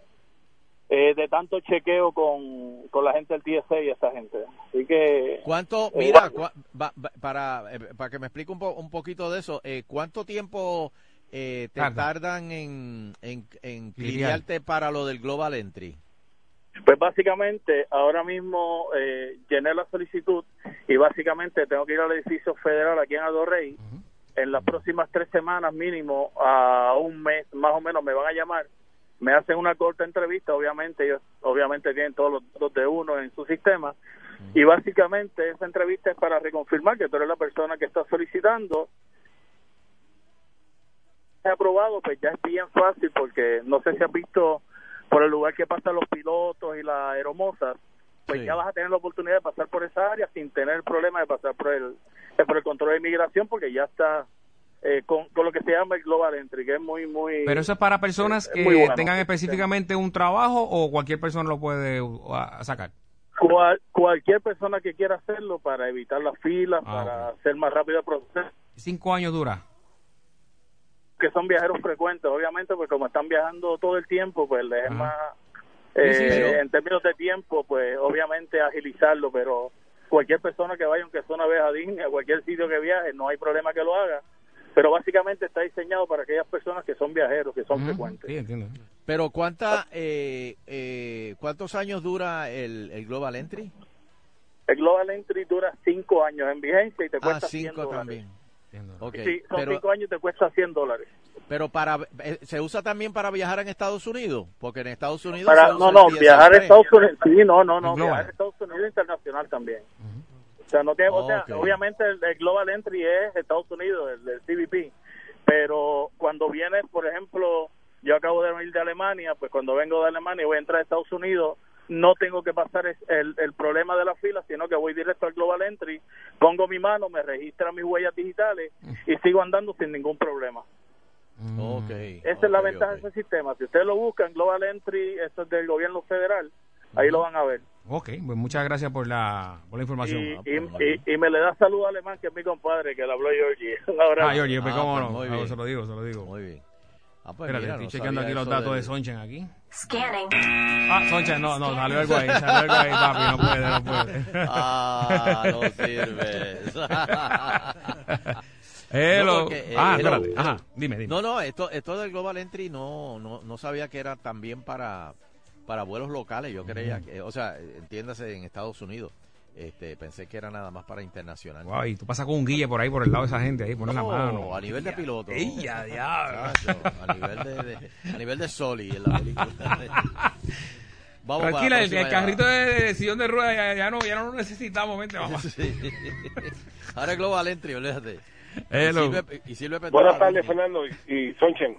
S25: eh, de tanto chequeo con, con la gente del TSA y esa gente. Así que...
S2: ¿Cuánto,
S25: eh,
S2: mira, cua- va- va- para, eh, para que me explique un, po- un poquito de eso, eh, ¿cuánto tiempo eh, te
S3: Tarda.
S2: tardan en, en, en para lo del Global Entry?
S25: Pues básicamente ahora mismo eh, llené la solicitud y básicamente tengo que ir al edificio federal aquí en Adorrey. En las próximas tres semanas mínimo a un mes más o menos me van a llamar. Me hacen una corta entrevista, obviamente ellos obviamente tienen todos los datos de uno en su sistema y básicamente esa entrevista es para reconfirmar que tú eres la persona que está solicitando aprobado, pues ya es bien fácil porque no sé si has visto por el lugar que pasan los pilotos y las aeromosas, pues
S2: Sí.
S25: ya vas a tener la oportunidad de pasar por esa área sin tener el problema de pasar por el, eh, por el control de inmigración porque ya está eh, con, con lo que se llama el Global Entry, que es muy, muy...
S3: Pero eso es para personas
S25: es
S3: que
S25: muy bueno.
S3: tengan específicamente un trabajo o cualquier persona lo puede uh, sacar.
S25: Cual- cualquier persona que quiera hacerlo para evitar las filas,
S3: Ah,
S25: para hacer más rápido el proceso,
S3: Cinco años dura.
S25: Que son viajeros frecuentes, obviamente, pues como están viajando todo el tiempo, pues les es
S3: Ajá.
S25: más,
S3: Sí,
S25: eh,
S3: sí,
S25: en términos de tiempo, pues obviamente agilizarlo, pero cualquier persona que vaya, aunque sea una vez a Disney, a cualquier sitio que viaje, no hay problema que lo haga, pero básicamente está diseñado para aquellas personas que son viajeros, que son frecuentes.
S3: Sí, entiendo.
S2: Pero ¿cuánta, eh, eh, ¿cuántos años dura el, el Global Entry?
S25: El Global Entry dura cinco años en vigencia y te
S2: Ah,
S25: cuesta 100
S2: cinco
S25: dólares.
S2: también. Ok,
S25: Sí, son
S2: pero,
S25: cinco años y te cuesta 100 dólares.
S2: pero para eh, se usa también para viajar en Estados Unidos, porque en Estados Unidos
S25: Para,
S2: se usa
S25: no, no, viajar a. Estados Unidos, sí, no, no, no,
S2: Global.
S25: viajar a Estados Unidos internacional también. O sea, no tiene, o sea, obviamente el, el Global Entry es Estados Unidos, el, el CBP, pero cuando vienes, por ejemplo, yo acabo de venir de Alemania, pues cuando vengo de Alemania y voy a entrar a Estados Unidos, no tengo que pasar el, el problema de la fila, sino que voy directo al Global Entry, pongo mi mano, me registra mis huellas digitales y sigo andando sin ningún problema.
S2: Ok.
S25: Esa es la ventaja de ese sistema. Si ustedes lo buscan, Global Entry, esto es del gobierno federal, ahí lo van a ver.
S3: Ok, pues muchas gracias por la, por la información.
S25: Y, y, y- y me le da salud a Alemán, que es mi compadre, que le habló Georgie. Un abrazo.
S3: Ah, Georgie, pues, cómo
S2: Ah,
S3: no.
S2: pues, muy
S3: Ah,
S2: bien.
S3: se lo digo, se lo digo.
S2: Muy bien. Ah, pues
S3: Espérate,
S2: mira,
S3: estoy
S2: no
S3: chequeando aquí los datos de
S2: del-
S3: Sonchen aquí.
S16: Scanning.
S3: Ah, Sonchen, no, no, salió algo ahí, salió algo ahí, papi, no puede, no puede.
S2: Ah, no sirve.
S3: Hello.
S2: porque, eh,
S3: ah,
S2: hello,
S3: espérate, ajá, dime, dime.
S2: No, no, esto, esto del Global Entry no, no, no sabía que era también para, para vuelos locales. Yo creía que, o sea, entiéndase en Estados Unidos. Este, pensé que era nada más para internacional.
S3: Guau, y tú pasas con un guille por ahí, por el lado de esa gente ahí, pones la
S2: No,
S3: mano.
S2: a nivel de piloto.
S3: ¡Ey, a diablo!
S2: A nivel de, de- a nivel de Soli en la película. Vamos para
S3: Tranquila,
S2: la
S3: el, carrito de, de sillón de ruedas ya, ya no, ya no lo necesitamos, vente, vamos.
S2: Sí. Ahora es Global Entry, olvídate.
S3: Hello.
S2: Y sirve, y sirve
S20: Buenas tardes, Fernando y, y Sonchen.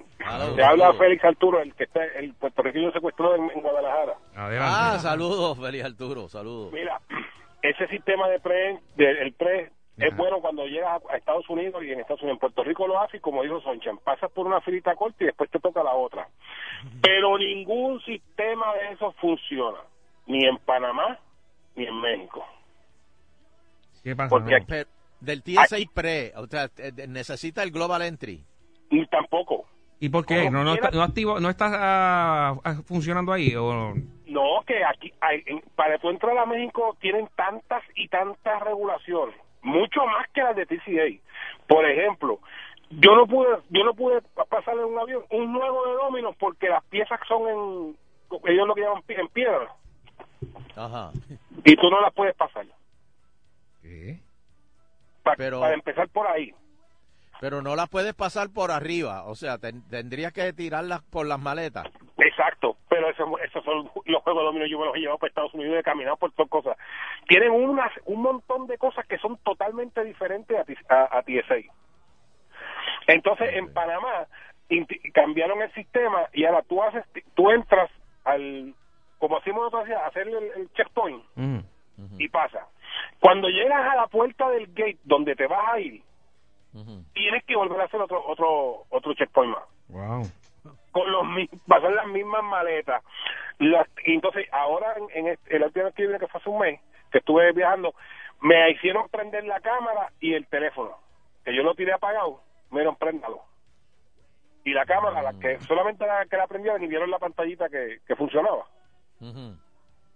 S20: Te habla. Félix Arturo, el que está el puertorriqueño secuestrado en, en Guadalajara.
S2: Ah, saludos, Feliz Arturo, saludos.
S20: Mira, ese sistema de pre, de- el pre es bueno cuando llegas a, a Estados Unidos y en Estados Unidos. En Puerto Rico lo hace y como dijo Sonchan, pasas por una filita corta y después te toca la otra. Pero ningún sistema de eso funciona, ni en Panamá ni en México.
S3: ¿Qué pasa?
S20: Porque
S3: No.
S20: aquí-
S2: Pero del TSA Pre, o sea, eh, necesita el Global Entry.
S20: Ni tampoco.
S3: ¿Y por qué?
S20: Como
S3: ¿No, no,
S20: quiera-
S3: está, no, activo, no está ah, funcionando ahí? O...
S20: No, que aquí, hay- en- para tú entrar a México tienen tantas y tantas regulaciones, mucho más que las de TCA. Por ejemplo, yo no pude, yo no pude pa- pasar en un avión un nuevo de Dominos porque las piezas son en, ellos lo que llaman en piedra,
S2: Ajá.
S20: y tú no las puedes pasar. Pa-
S2: Pero-
S20: para empezar por ahí.
S2: Pero no las puedes pasar por arriba, o sea, ten- tendrías que tirarlas por las maletas.
S20: Exacto, pero eso- esos son los juegos de dominó, yo me los he llevado para Estados Unidos y he caminado por todas cosas. Tienen unas, un montón de cosas que son totalmente diferentes a, a, a TSA. Entonces, en Panamá cambiaron el sistema y ahora tú haces, tú entras al, como hacemos nosotros, a hacer el, el checkpoint y pasa. Cuando llegas a la puerta del gate donde te vas a ir, tienes que volver a hacer otro otro otro checkpoint más
S3: Wow.
S20: Con los pasar las mismas maletas. Las, y entonces, ahora, en, en este- el último que que fue hace un mes, que estuve viajando, me hicieron prender la cámara y el teléfono. Que yo lo tiré apagado, me dieron préndalo. Y la cámara, la que solamente la que la prendieron y vieron la pantallita que, que funcionaba.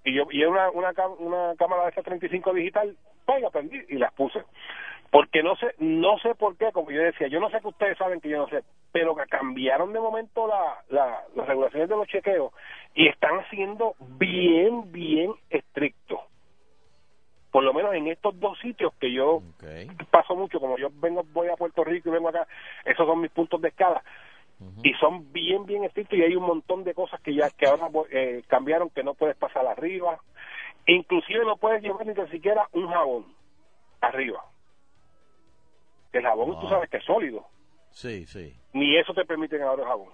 S20: Y yo y una, una, una cámara de esa 35 digital, pues la prendí y las puse. Porque no sé, no sé por qué, como yo decía, yo no sé que ustedes saben que yo no sé, pero que cambiaron de momento la, la, las regulaciones de los chequeos y están siendo bien, bien estrictos. Por lo menos en estos dos sitios que yo paso mucho, como yo vengo, voy a Puerto Rico y vengo acá, esos son mis puntos de escala. Y son bien, bien estrictos y hay un montón de cosas que ya que ahora eh, cambiaron que no puedes pasar arriba. Inclusive no puedes llevar ni tan siquiera un jabón arriba. El jabón tú sabes que es sólido.
S2: Sí, sí.
S20: Ni eso te permiten ahora el jabón.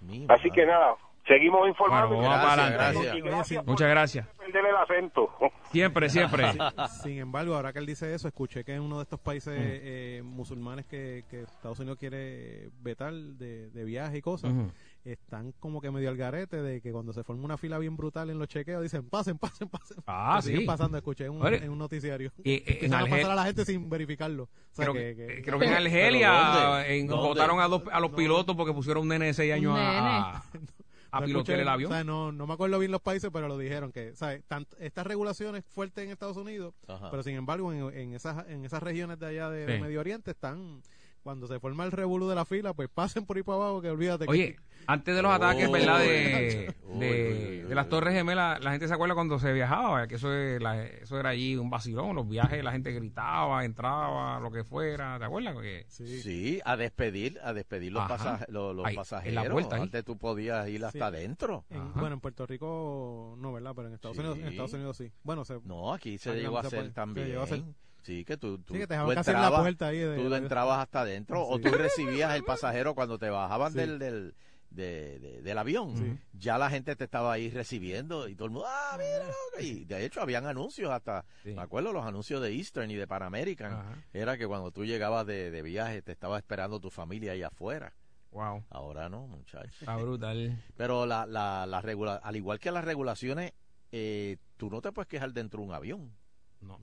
S2: Mi
S20: Así
S2: madre.
S20: que nada, Seguimos informando.
S3: Bueno,
S20: Gracias, gracias
S3: Muchas gracias.
S20: el acento.
S3: Siempre, siempre.
S24: Sin embargo, ahora que él dice eso, escuché que en uno de estos países eh, musulmanes que, que Estados Unidos quiere vetar de, de viaje y cosas,
S3: Ujú.
S24: Están como que medio al garete de que cuando se forma una fila bien brutal en los chequeos, dicen pasen, pasen, pasen.
S3: Ah,
S24: Que siguen
S3: sí.
S24: pasando, escuché en un,
S3: Oye,
S24: en un noticiario.
S3: y- y- en
S24: Empezaron a
S3: Argel-
S24: pasar a la gente sin verificarlo. O sea,
S3: Creo
S24: que-
S3: creo que en
S24: ¿Pero
S3: Argelia
S24: dónde?
S3: en-
S24: ¿Dónde?
S3: votaron a, dos, a los pilotos porque pusieron un nene de 6 años a, a, a
S24: No
S3: pilotear
S24: escuché,
S3: el avión.
S24: o sea, no, no me acuerdo bien los países, pero lo dijeron que, ¿sabes? Estas regulaciones fuertes en Estados Unidos,
S2: Ajá.
S24: pero sin embargo en, en esas en esas regiones de allá de, de
S3: Sí.
S24: Medio Oriente están cuando se forma el revolú de la fila, pues pasen por ahí para abajo que olvídate.
S3: Oye,
S24: que,
S3: antes de los ataques, ¿verdad? De, de, de las Torres Gemelas, la gente se acuerda cuando se viajaba, que eso, es la- eso era allí un vacilón, los viajes, la gente gritaba, entraba, lo que fuera, ¿te acuerdas? Que,
S2: Sí, a despedir, a despedir los, pasaje- los, los
S3: Ahí, en la
S2: pasajeros.
S3: vuelta ahí.
S2: Antes tú podías ir hasta
S24: Sí.
S2: adentro.
S24: en- bueno, en Puerto Rico no, ¿verdad? Pero en Estados Unidos, en
S2: Sí.
S24: Estados Unidos sí. Bueno, se,
S2: No, aquí se llegó a hacer
S24: puede- se
S2: también.
S24: llegó a hacer.
S2: Sí, que tú, tú,
S24: Sí, que te
S2: tú
S24: dejaban casi en la
S2: entrabas,
S24: puerta ahí de-
S2: tú entrabas hasta adentro o tú recibías el pasajero cuando te bajaban
S24: Sí.
S2: del, del, de- de- del avión. Ya la gente te estaba ahí recibiendo y todo el mundo, ah, mira, loco". y de hecho habían anuncios hasta, me acuerdo los anuncios de Eastern y de Pan American,
S3: Ajá.
S2: era que cuando tú llegabas de, de viaje te estaba esperando tu familia ahí afuera.
S3: Wow.
S2: Ahora no, muchachos.
S3: Está brutal.
S2: Pero la, la, la regula- al igual que las regulaciones, eh, tú no te puedes quejar dentro de un avión.
S3: No.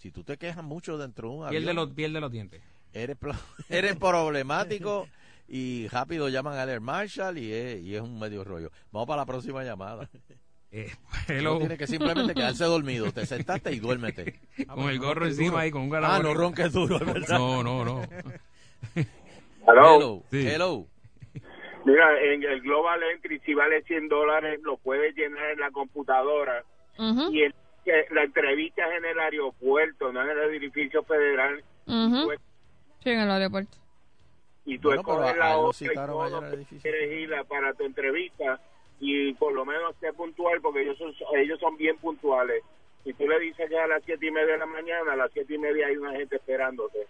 S2: Si tú te quejas mucho dentro de un avión,
S3: Pierde los, pierde los dientes.
S2: eres, eres problemático y rápido llaman al Air Marshal y es, y es un medio rollo. Vamos para la próxima llamada.
S3: hello.
S2: No tienes que simplemente quedarse dormido. Te sentaste y duérmete.
S3: Con el gorro encima ahí, con un
S2: Ah,
S3: garabón.
S2: no ronques duro, es verdad.
S3: No, no, no.
S2: Hello.
S3: Sí.
S2: Hello.
S26: Mira, en el Global Entry, si vale 100 dólares, lo puedes llenar en la computadora. Y el, que la entrevista es en el aeropuerto, no en el edificio federal.
S4: ujú. Sí, en el aeropuerto.
S26: Y tú
S2: Bueno,
S26: escoges la
S2: a él lo
S26: hora y todo
S2: el
S26: que quieres ir para tu entrevista y por lo menos esté puntual porque ellos son, ellos son bien puntuales. Si tú le dices que a las siete y media de la mañana, a las siete y media hay una gente esperándote.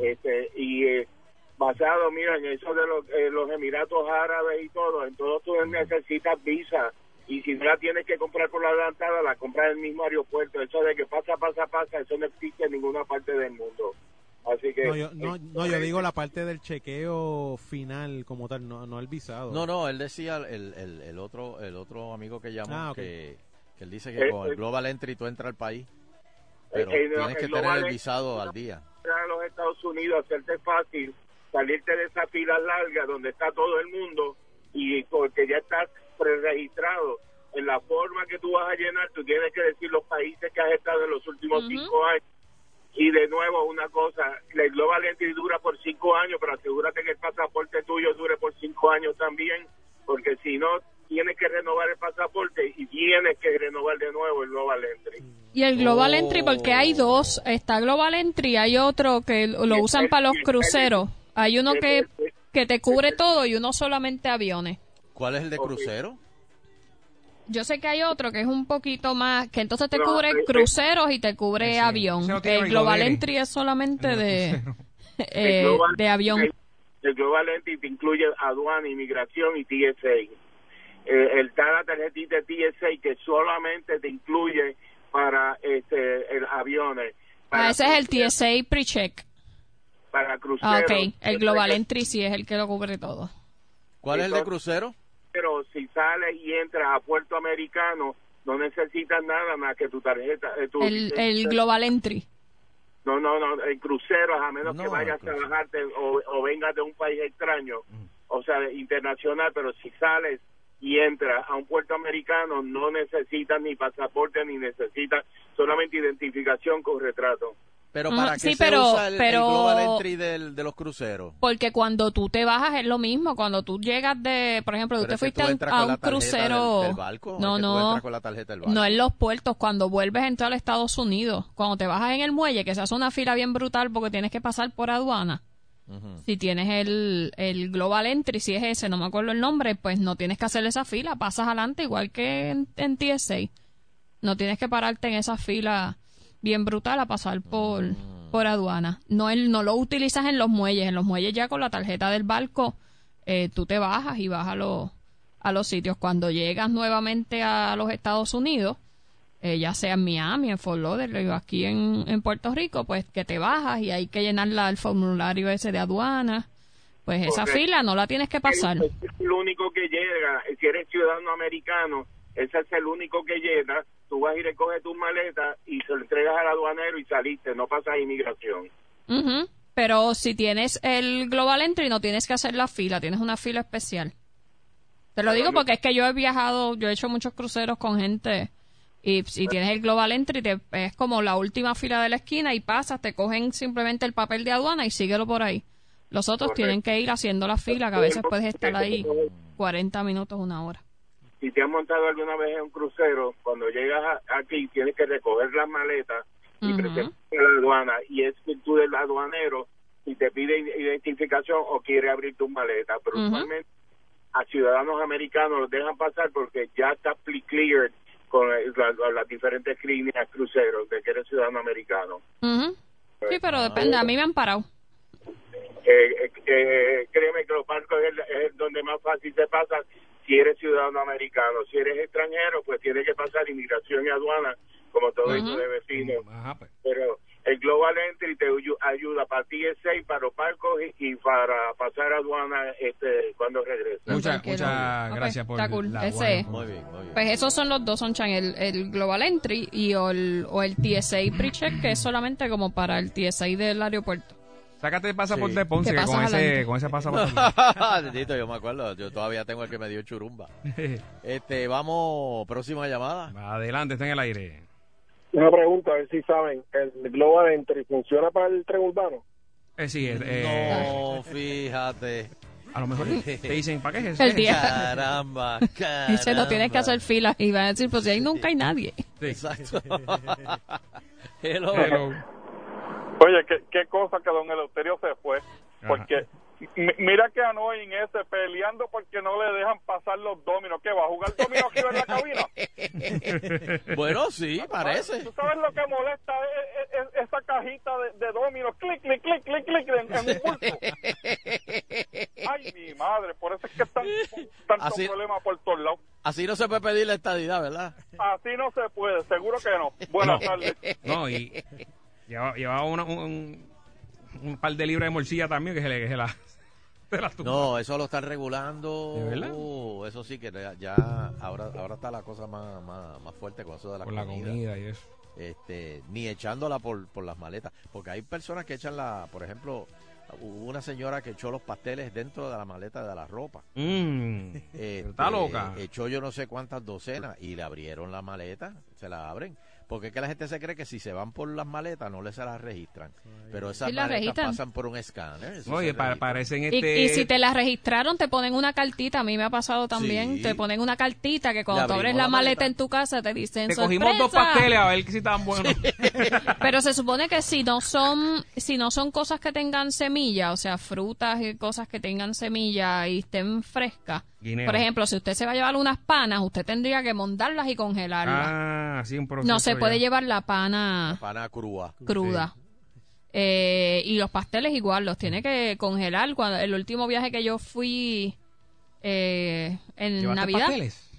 S26: Este, y eh, basado, mira, en eso de los, eh, los Emiratos Árabes y todo, en todo tú necesitas visa. Y si no la tienes que comprar por la adelantada, la compras en el mismo aeropuerto. Eso de que pasa, pasa, pasa, eso no existe en ninguna parte del mundo. Así que...
S24: No, yo, no, no, yo digo la parte del chequeo final como tal, no, no el visado.
S2: No, no, él decía, el, el, el otro el otro amigo que llamó,
S24: Ah,
S2: que, que él dice que
S26: Eh,
S2: con el
S26: eh,
S2: Global Entry tú entras al país, pero
S26: eh,
S2: tienes que
S26: el
S2: tener el visado al día.
S26: a los Estados Unidos, hacerte fácil, salirte de esa fila larga donde está todo el mundo y porque ya estás preregistrado. En la forma que tú vas a llenar, tú tienes que decir los países que has estado en los últimos cinco años. Y de nuevo, una cosa, el Global Entry dura por cinco años, pero asegúrate que el pasaporte tuyo dure por cinco años también, porque si no, tienes que renovar el pasaporte y tienes que renovar de nuevo el Global Entry.
S4: Y el Global Entry, porque hay dos. Está Global Entry, hay otro que lo usan para los cruceros. Hay uno que, que te cubre todo y uno solamente aviones.
S2: ¿Cuál es el de crucero?
S4: Yo sé que hay otro que es un poquito más, que entonces te
S26: No,
S4: cubre
S26: eh, eh,
S4: cruceros y te cubre avión.
S26: no
S4: El Global. Entry es solamente de,
S26: El
S4: eh,
S26: Global-
S4: de avión.
S26: El, el Global Entry te incluye aduana, inmigración y TSA. Eh, el está la tarjetita de TSA que solamente te incluye para este el aviones. Para,
S4: Ah, ese es el TSA pre-check.
S26: para cruceros.
S4: Ah, ok. El Global Entry sí es el que lo cubre todo.
S2: ¿Cuál es el de crucero?
S26: Pero si sales y entras a Puerto Americano, no necesitas nada más que tu tarjeta. eh, tu-
S4: El, el Global Entry.
S26: No, no, no, en cruceros, a menos
S2: No,
S26: que vayas a bajarte o, o vengas de un país extraño, o sea, de- internacional, pero si sales y entras a un puerto americano, no necesitas ni pasaporte ni necesitas solamente identificación con retrato.
S2: Pero ¿para qué
S4: sí,
S2: se
S4: pero-
S2: usa el, el
S4: pero-
S2: Global Entry del, de los cruceros?
S4: Porque cuando tú te bajas es lo mismo. Cuando tú llegas de, por ejemplo, tú te
S2: que
S4: fuiste
S2: tú
S4: a, un crucero.
S2: del- del barco, es
S4: no,
S2: que
S4: no.
S2: entras con la tarjeta del barco.
S4: No en los puertos. Cuando vuelves a entrar a Estados Unidos, cuando te bajas en el muelle, que se hace una fila bien brutal porque tienes que pasar por aduana. Si tienes el, el Global Entry, si es ese, no me acuerdo el nombre, pues no tienes que hacer esa fila, pasas adelante igual que en, en TSA. No tienes que pararte en esa fila bien brutal a pasar por, por aduana. No, el, no lo utilizas en los muelles, en los muelles ya con la tarjeta del barco, eh, tú te bajas y bajas los, a los sitios. Cuando llegas nuevamente a los Estados Unidos, eh, ya sea en Miami, en Fort Lauderdale o aquí en, en Puerto Rico, pues que te bajas y hay que llenar la- el formulario ese de aduana. Pues esa fila no la tienes que pasar.
S26: Es el único que llega, si eres ciudadano americano, ese es el único que llega, tú vas y recoges tus maletas y se lo entregas al aduanero y saliste, no pasas inmigración.
S4: Ujú. Pero si tienes el Global Entry no tienes que hacer la fila, tienes una fila especial. Te lo digo porque es que yo he viajado, yo he hecho muchos cruceros con gente y si tienes el Global Entry te- es como la última fila de la esquina y pasas, te cogen simplemente el papel de aduana y síguelo por ahí. Los otros
S26: Correcto.
S4: tienen que ir haciendo la fila, que a veces puedes estar ahí 40 minutos, una hora.
S26: Si te has montado alguna vez en un crucero, cuando llegas a- aquí tienes que recoger las maletas y
S4: Ujú.
S26: presentar a la aduana y es tú del aduanero y te pide identificación o quiere abrir tus maletas, pero
S4: Ujú.
S26: usualmente a ciudadanos americanos los dejan pasar porque ya está cleared con la- las diferentes líneas cruceros de que eres ciudadano americano.
S4: Sí, pero depende, a mí me han parado.
S26: Eh, eh, eh, créeme que los barcos es, el- es donde más fácil se pasa si eres ciudadano americano. Si eres extranjero, pues tienes que pasar inmigración y aduana, como todo hijo de vecino. Pero el Global Entry te ayu- ayuda para TSA, para los barcos y, para pasar aduana este, cuando regreses.
S3: Muchas, muchas gracias por
S4: está cool.
S3: la
S4: Ese. Pues esos son los dos, Sonchan, el, el Global Entry y el, o el TSA Pre-Check, que es solamente como para el TSA del aeropuerto.
S3: Sácate el pasaporte
S2: Sí.
S3: de Ponce,
S4: Te
S3: que con ese,
S4: adelante.
S3: con ese pasaporte.
S2: Tito, yo me acuerdo, yo todavía tengo el que me dio churumba. Este, vamos, próxima llamada.
S3: Adelante, está en el aire.
S20: Una pregunta, a ver si saben, ¿el Global Entry funciona para el tren urbano?
S3: Eh, sí, eh, eh,
S2: No, fíjate.
S3: a lo mejor te dicen, ¿para qué es
S4: El
S3: eso?
S4: día.
S2: Caramba,
S4: Dice, no tienes que
S2: caramba.
S4: hacer filas y van a decir, pues si ahí nunca hay nadie.
S2: Exacto. Hello.
S9: Oye, qué, qué cosa que don Eleuterio se fue. Porque mi- mira que annoying ese peleando porque no le dejan pasar los dominos. ¿Qué va a jugar domino aquí en la cabina?
S2: Bueno, sí, parece.
S9: ¿Tú sabes lo que molesta e- e- e- esa cajita de, de dominos? Clic, clic, clic, clic, clic en, en un bulto. Ay, mi madre, por eso es que están tantos
S2: Así-
S9: problemas por todos lados.
S2: Así no se puede pedir la estadidad, ¿verdad?
S9: Así no se puede, seguro que no. Buenas
S3: No.
S9: tardes.
S3: No, y llevaba, llevaba una- un, un par de libras de morcilla también que se le, que se la, se la tumba.
S2: No, eso lo están regulando.
S3: ¿De verdad?
S2: Uh, eso sí que ya, ahora, ahora está la cosa más, más, más fuerte con eso de la
S3: Con la comida y eso.
S2: Este, ni echándola por, por las maletas. Porque hay personas que echan la, por ejemplo, hubo una señora que echó los pasteles dentro de la maleta de la ropa.
S3: Mm,
S2: Este,
S3: está loca.
S2: Echó yo no sé cuántas docenas y le abrieron la maleta, se la abren. Porque es que la gente se cree que si se van por las maletas no les se las registran. Pero esas
S4: Sí las
S2: maletas
S4: registran.
S2: pasan por un escáner.
S3: Oye, parecen
S4: Y,
S3: este...
S4: y si te la registraron, te ponen una cartita. A mí me ha pasado también.
S2: Sí.
S4: Te ponen una cartita que cuando tú abres la
S2: la
S4: maleta
S2: maleta.
S4: en tu casa te dicen
S3: Te cogimos dos pasteles a ver si estaban buenos.
S4: Pero se supone que si no son si no son cosas que tengan semilla, o sea, frutas y cosas que tengan semilla y estén frescas.
S3: Guineo.
S4: Por ejemplo, si usted se va a llevar unas panas, usted tendría que montarlas y congelarlas.
S3: Ah, sí, un proceso
S4: no se puede llevar la pana
S2: Pana crúa.
S4: cruda. Eh, y los pasteles igual, los tiene que congelar. Cuando el último viaje que yo fui eh, en
S3: ¿Llevaste
S4: Navidad.
S3: pasteles?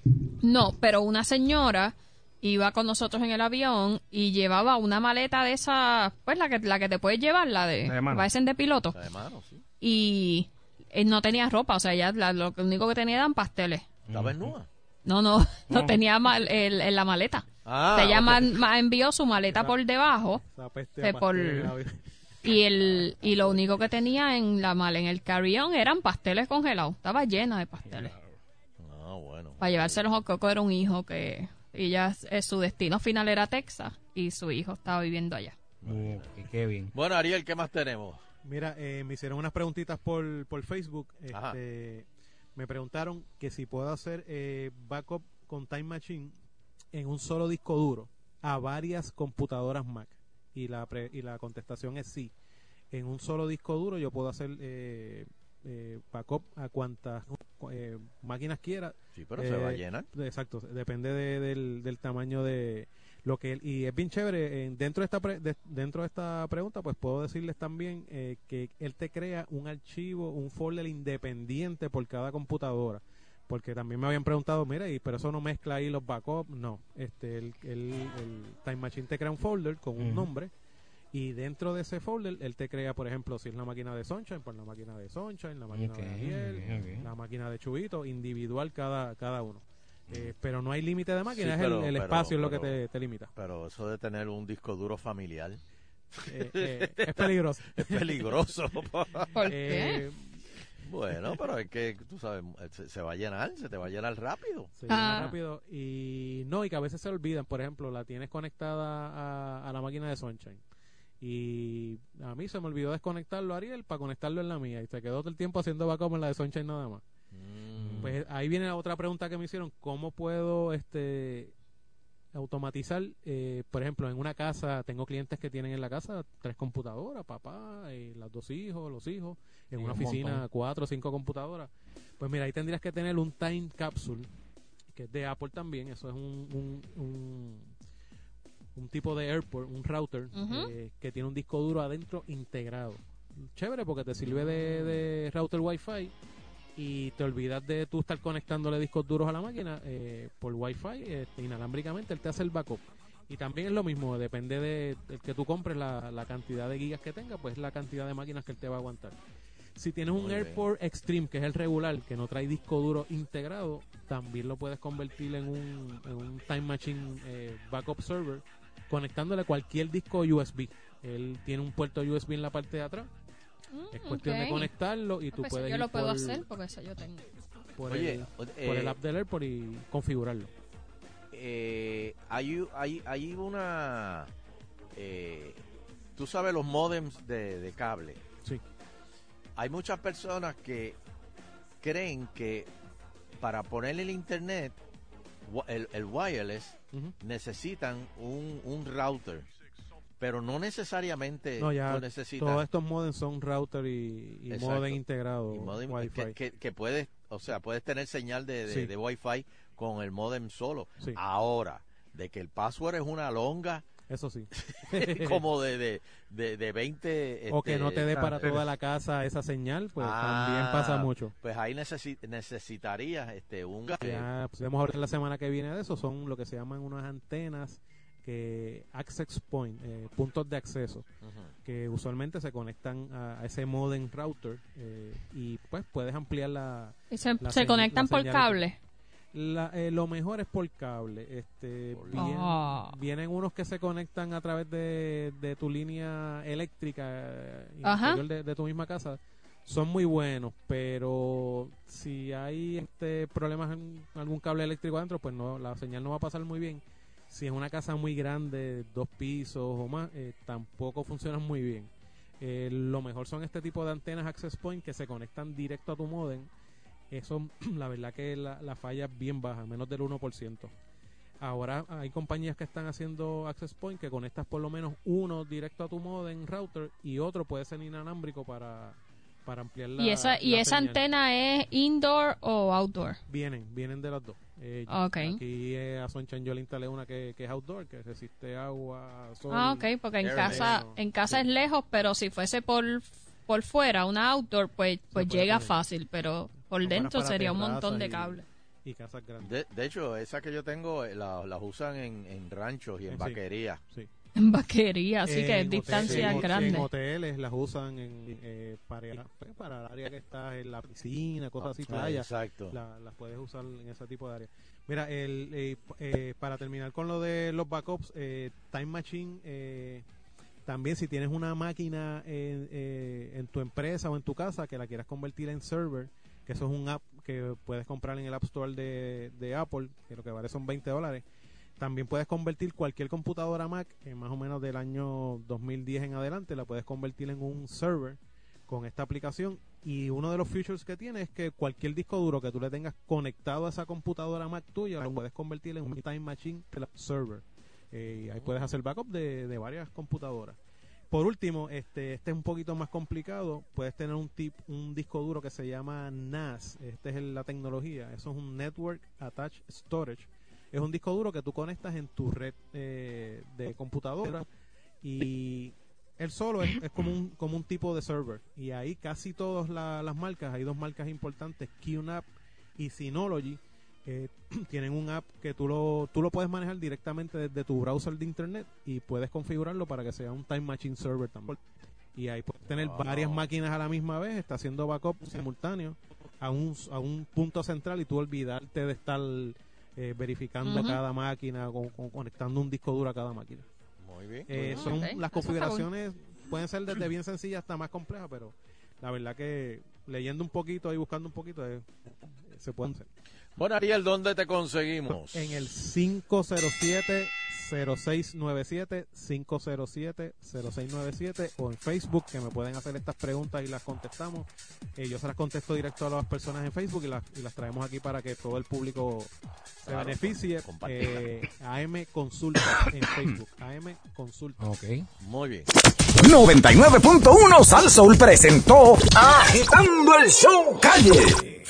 S4: No, pero una señora iba con nosotros en el avión y llevaba una maleta de esa, pues la que la que te puedes llevar, la de,
S3: La de mano.
S4: parecen de piloto.
S2: La de mano, sí.
S4: Y eh, no tenía ropa, o sea, ya la- lo único que tenía eran pasteles.
S2: ¿Estaba en nua?
S4: No, no, no, tenía mal, el, en la maleta.
S2: Ah,
S4: Ella
S2: ok.
S4: ma- ma- envió su maleta por debajo
S24: a
S4: por- y el y lo único que tenía en la mal en el carry-on eran pasteles congelados. Estaba llena de pasteles.
S2: Ah, bueno.
S4: Para llevárselos a Coco era un hijo que ella eh, su destino final era Texas y su hijo estaba viviendo allá.
S3: Uh, qué bien.
S2: Bueno, Ariel, ¿qué más tenemos?
S24: Mira, eh, me hicieron unas preguntitas por, por Facebook. Este, me preguntaron que si puedo hacer eh, backup con Time Machine en un solo disco duro a varias computadoras Mac. Y la, pre- y la contestación es sí. En un solo disco duro yo puedo hacer eh, eh, backup a cuantas eh, máquinas quiera.
S2: Sí, pero se va a llenar.
S24: Exacto, depende de- del, del tamaño de lo que y es bien chévere eh, dentro de esta pre- de- dentro de esta pregunta pues puedo decirles también eh, que él te crea un archivo un folder independiente por cada computadora porque también me habían preguntado, mira, y pero eso no mezcla ahí los backups, no, este el, el, el Time Machine te crea un folder con un nombre y dentro de ese folder él te crea, por ejemplo, si es la máquina de Sunshine, pues la máquina de Sunshine, la máquina de Ariel,
S3: ok, ok.
S24: la máquina de Chubito, individual cada cada uno. Eh, pero no hay límite de máquina,
S2: Sí,
S24: es
S2: pero-
S24: el, el
S2: pero-
S24: espacio es lo que
S2: pero-
S24: te, te limita.
S2: Pero eso de tener un disco duro familiar.
S24: Eh, eh, es peligroso.
S2: es peligroso.
S24: ¿Por qué? Eh,
S2: bueno, pero es que, tú sabes, se, se va a llenar, se te va a llenar rápido.
S24: Se llena rápido y no, y que a veces se olvidan. Por ejemplo, la tienes conectada a, a la máquina de Sunshine. Y a mí se me olvidó desconectarlo, Ariel, para conectarlo en la mía. Y se quedó todo el tiempo haciendo backup en la de Sunshine nada más. Pues ahí viene la otra pregunta que me hicieron. ¿Cómo puedo este automatizar? eh, por ejemplo, en una casa, tengo clientes que tienen en la casa tres computadoras, papá, eh, los dos hijos, los hijos. En
S3: Sí,
S24: una
S3: un
S24: oficina,
S3: montón.
S24: cuatro o cinco computadoras. Pues mira, ahí tendrías que tener un Time Capsule, que es de Apple también. Eso es un, un, un, un tipo de airport, un router, eh, que tiene un disco duro adentro integrado. Chévere porque te sirve de, de router Wi-Fi y te olvidas de tú estar conectándole discos duros a la máquina eh, por Wi-Fi este, inalámbricamente, él te hace el backup. Y también es lo mismo, depende de el que tú compres la, la cantidad de gigas que tenga, pues la cantidad de máquinas que él te va a aguantar. Si tienes un
S2: bien.
S24: Airport Extreme, que es el regular, que no trae disco duro integrado, también lo puedes convertir en un, en un Time Machine eh, Backup Server, conectándole cualquier disco USB. Él tiene un puerto USB en la parte de atrás. Es cuestión de conectarlo y tú
S4: Pues
S24: puedes
S4: yo
S24: ir
S4: lo puedo
S24: por-
S4: hacer porque eso yo tengo.
S24: por,
S2: Oye,
S24: el,
S2: eh,
S24: por el app del Airport y configurarlo.
S2: Eh, hay, hay, hay una... eh, tú sabes los modems de, de cable.
S24: Sí.
S2: Hay muchas personas que creen que para poner el internet, el, el wireless, necesitan un, un router. Pero no necesariamente
S24: No, ya
S2: necesitas
S24: todos estos modems son router y, modem integrado
S2: y modem
S24: Wi-Fi.
S2: que, que, que puedes, o sea, puedes tener señal de, de,
S24: Sí.
S2: de Wi-Fi con el modem solo.
S24: Sí.
S2: Ahora, de que el password es una longa,
S24: Eso sí.
S2: como de, de, de, de 20...
S24: o que
S2: este,
S24: no te dé para toda la casa esa señal, pues
S2: Ah,
S24: también pasa mucho.
S2: Pues ahí necesi- necesitarías este, un...
S24: Ya podemos hablar la semana que viene de eso. Son lo que se llaman unas antenas que access point, eh, puntos de acceso, que usualmente se conectan a, a ese modem router eh, y pues puedes ampliar la.
S4: ¿Y se,
S24: la
S4: se
S24: señ-
S4: conectan
S24: la
S4: por cable?
S24: La- eh, lo mejor es por cable. Este, bien-
S4: Ah.
S24: Vienen unos que se conectan a través de, de tu línea eléctrica eh, interior de, de tu misma casa. Son muy buenos, pero si hay este problemas en algún cable eléctrico adentro, pues no, la señal no va a pasar muy bien. Si es una casa muy grande, dos pisos o más, eh, tampoco funcionan muy bien. Eh, lo mejor son este tipo de antenas access point que se conectan directo a tu modem. Eso, la verdad que la, la falla es bien baja, menos del 1%. Ahora hay compañías que están haciendo access point que conectas por lo menos uno directo a tu modem router y otro puede ser inalámbrico para, para ampliar la
S4: ¿Y esa, y esa
S24: señal.
S4: antena es indoor o outdoor?
S24: Vienen, vienen de las dos. Eh,
S4: Ok.
S24: Aquí eh, a Sunshine yo le instalé una que, que es outdoor, que resiste agua, sol.
S4: Ah, ok, porque en casa, en casa es lejos, pero si fuese por, por fuera, una outdoor, pues, pues llega fácil, pero por dentro sería un montón de cables.
S24: Y casas grandes.
S2: De, de hecho, esa que yo tengo eh, la- las usan en, en ranchos y en
S24: Sí.
S2: vaquerías.
S24: Sí.
S4: En vaquería, así que
S24: En
S4: distancias
S24: hoteles-
S4: grandes.
S24: En hoteles las usan en, eh, para, pues, para el área que está en la piscina, cosas así,
S2: Ah,
S24: playa.
S2: exacto.
S24: La- las puedes usar en ese tipo de área. Mira, el, eh, eh, para terminar con lo de los backups, eh, Time Machine, eh, también si tienes una máquina en, eh, en tu empresa o en tu casa que la quieras convertir en server, que eso es un app que puedes comprar en el App Store de, de Apple, que lo que vale son 20 dólares. También puedes convertir cualquier computadora Mac, eh, más o menos del año 2010 en adelante, la puedes convertir en un server con esta aplicación. Y uno de los features que tiene es que cualquier disco duro que tú le tengas conectado a esa computadora Mac tuya, lo puedes convertir en un Time Machine server. Eh, y ahí puedes hacer backup de, de varias computadoras. Por último, este, este es un poquito más complicado. Puedes tener un tip, un disco duro que se llama NAS. Esta es la tecnología. Eso es un Network Attached Storage. Es un disco duro que tú conectas en tu red eh, de computadora y él solo es, es como un como un tipo de server. Y ahí casi todas la- las marcas, hay dos marcas importantes, QNAP y Synology eh, tienen un app que tú lo, tú lo puedes manejar directamente desde tu browser de internet y puedes configurarlo para que sea un Time Machine Server también. Y ahí puedes tener varias máquinas a la misma vez, está haciendo backup simultáneo a un, a un punto central y tú olvidarte de estar eh, verificando cada máquina, con- con- conectando un disco duro a cada máquina.
S2: Muy bien.
S24: Eh, son las configuraciones pueden ser desde bien sencillas hasta más complejas, pero la verdad que leyendo un poquito y buscando un poquito eh, se pueden hacer.
S2: Bueno, Ariel, ¿dónde te conseguimos?
S24: En el 507 0697 507 0697 o en Facebook que me pueden hacer estas preguntas y las contestamos. Eh, yo se las contesto directo a las personas en Facebook y las, y las traemos aquí para que todo el público se
S2: Claro,
S24: beneficie. Eh, AM Consulta en Facebook. AM Consulta.
S3: Ok.
S2: Muy bien.
S1: 99.1 Sal Soul presentó Agitando el Show Calle.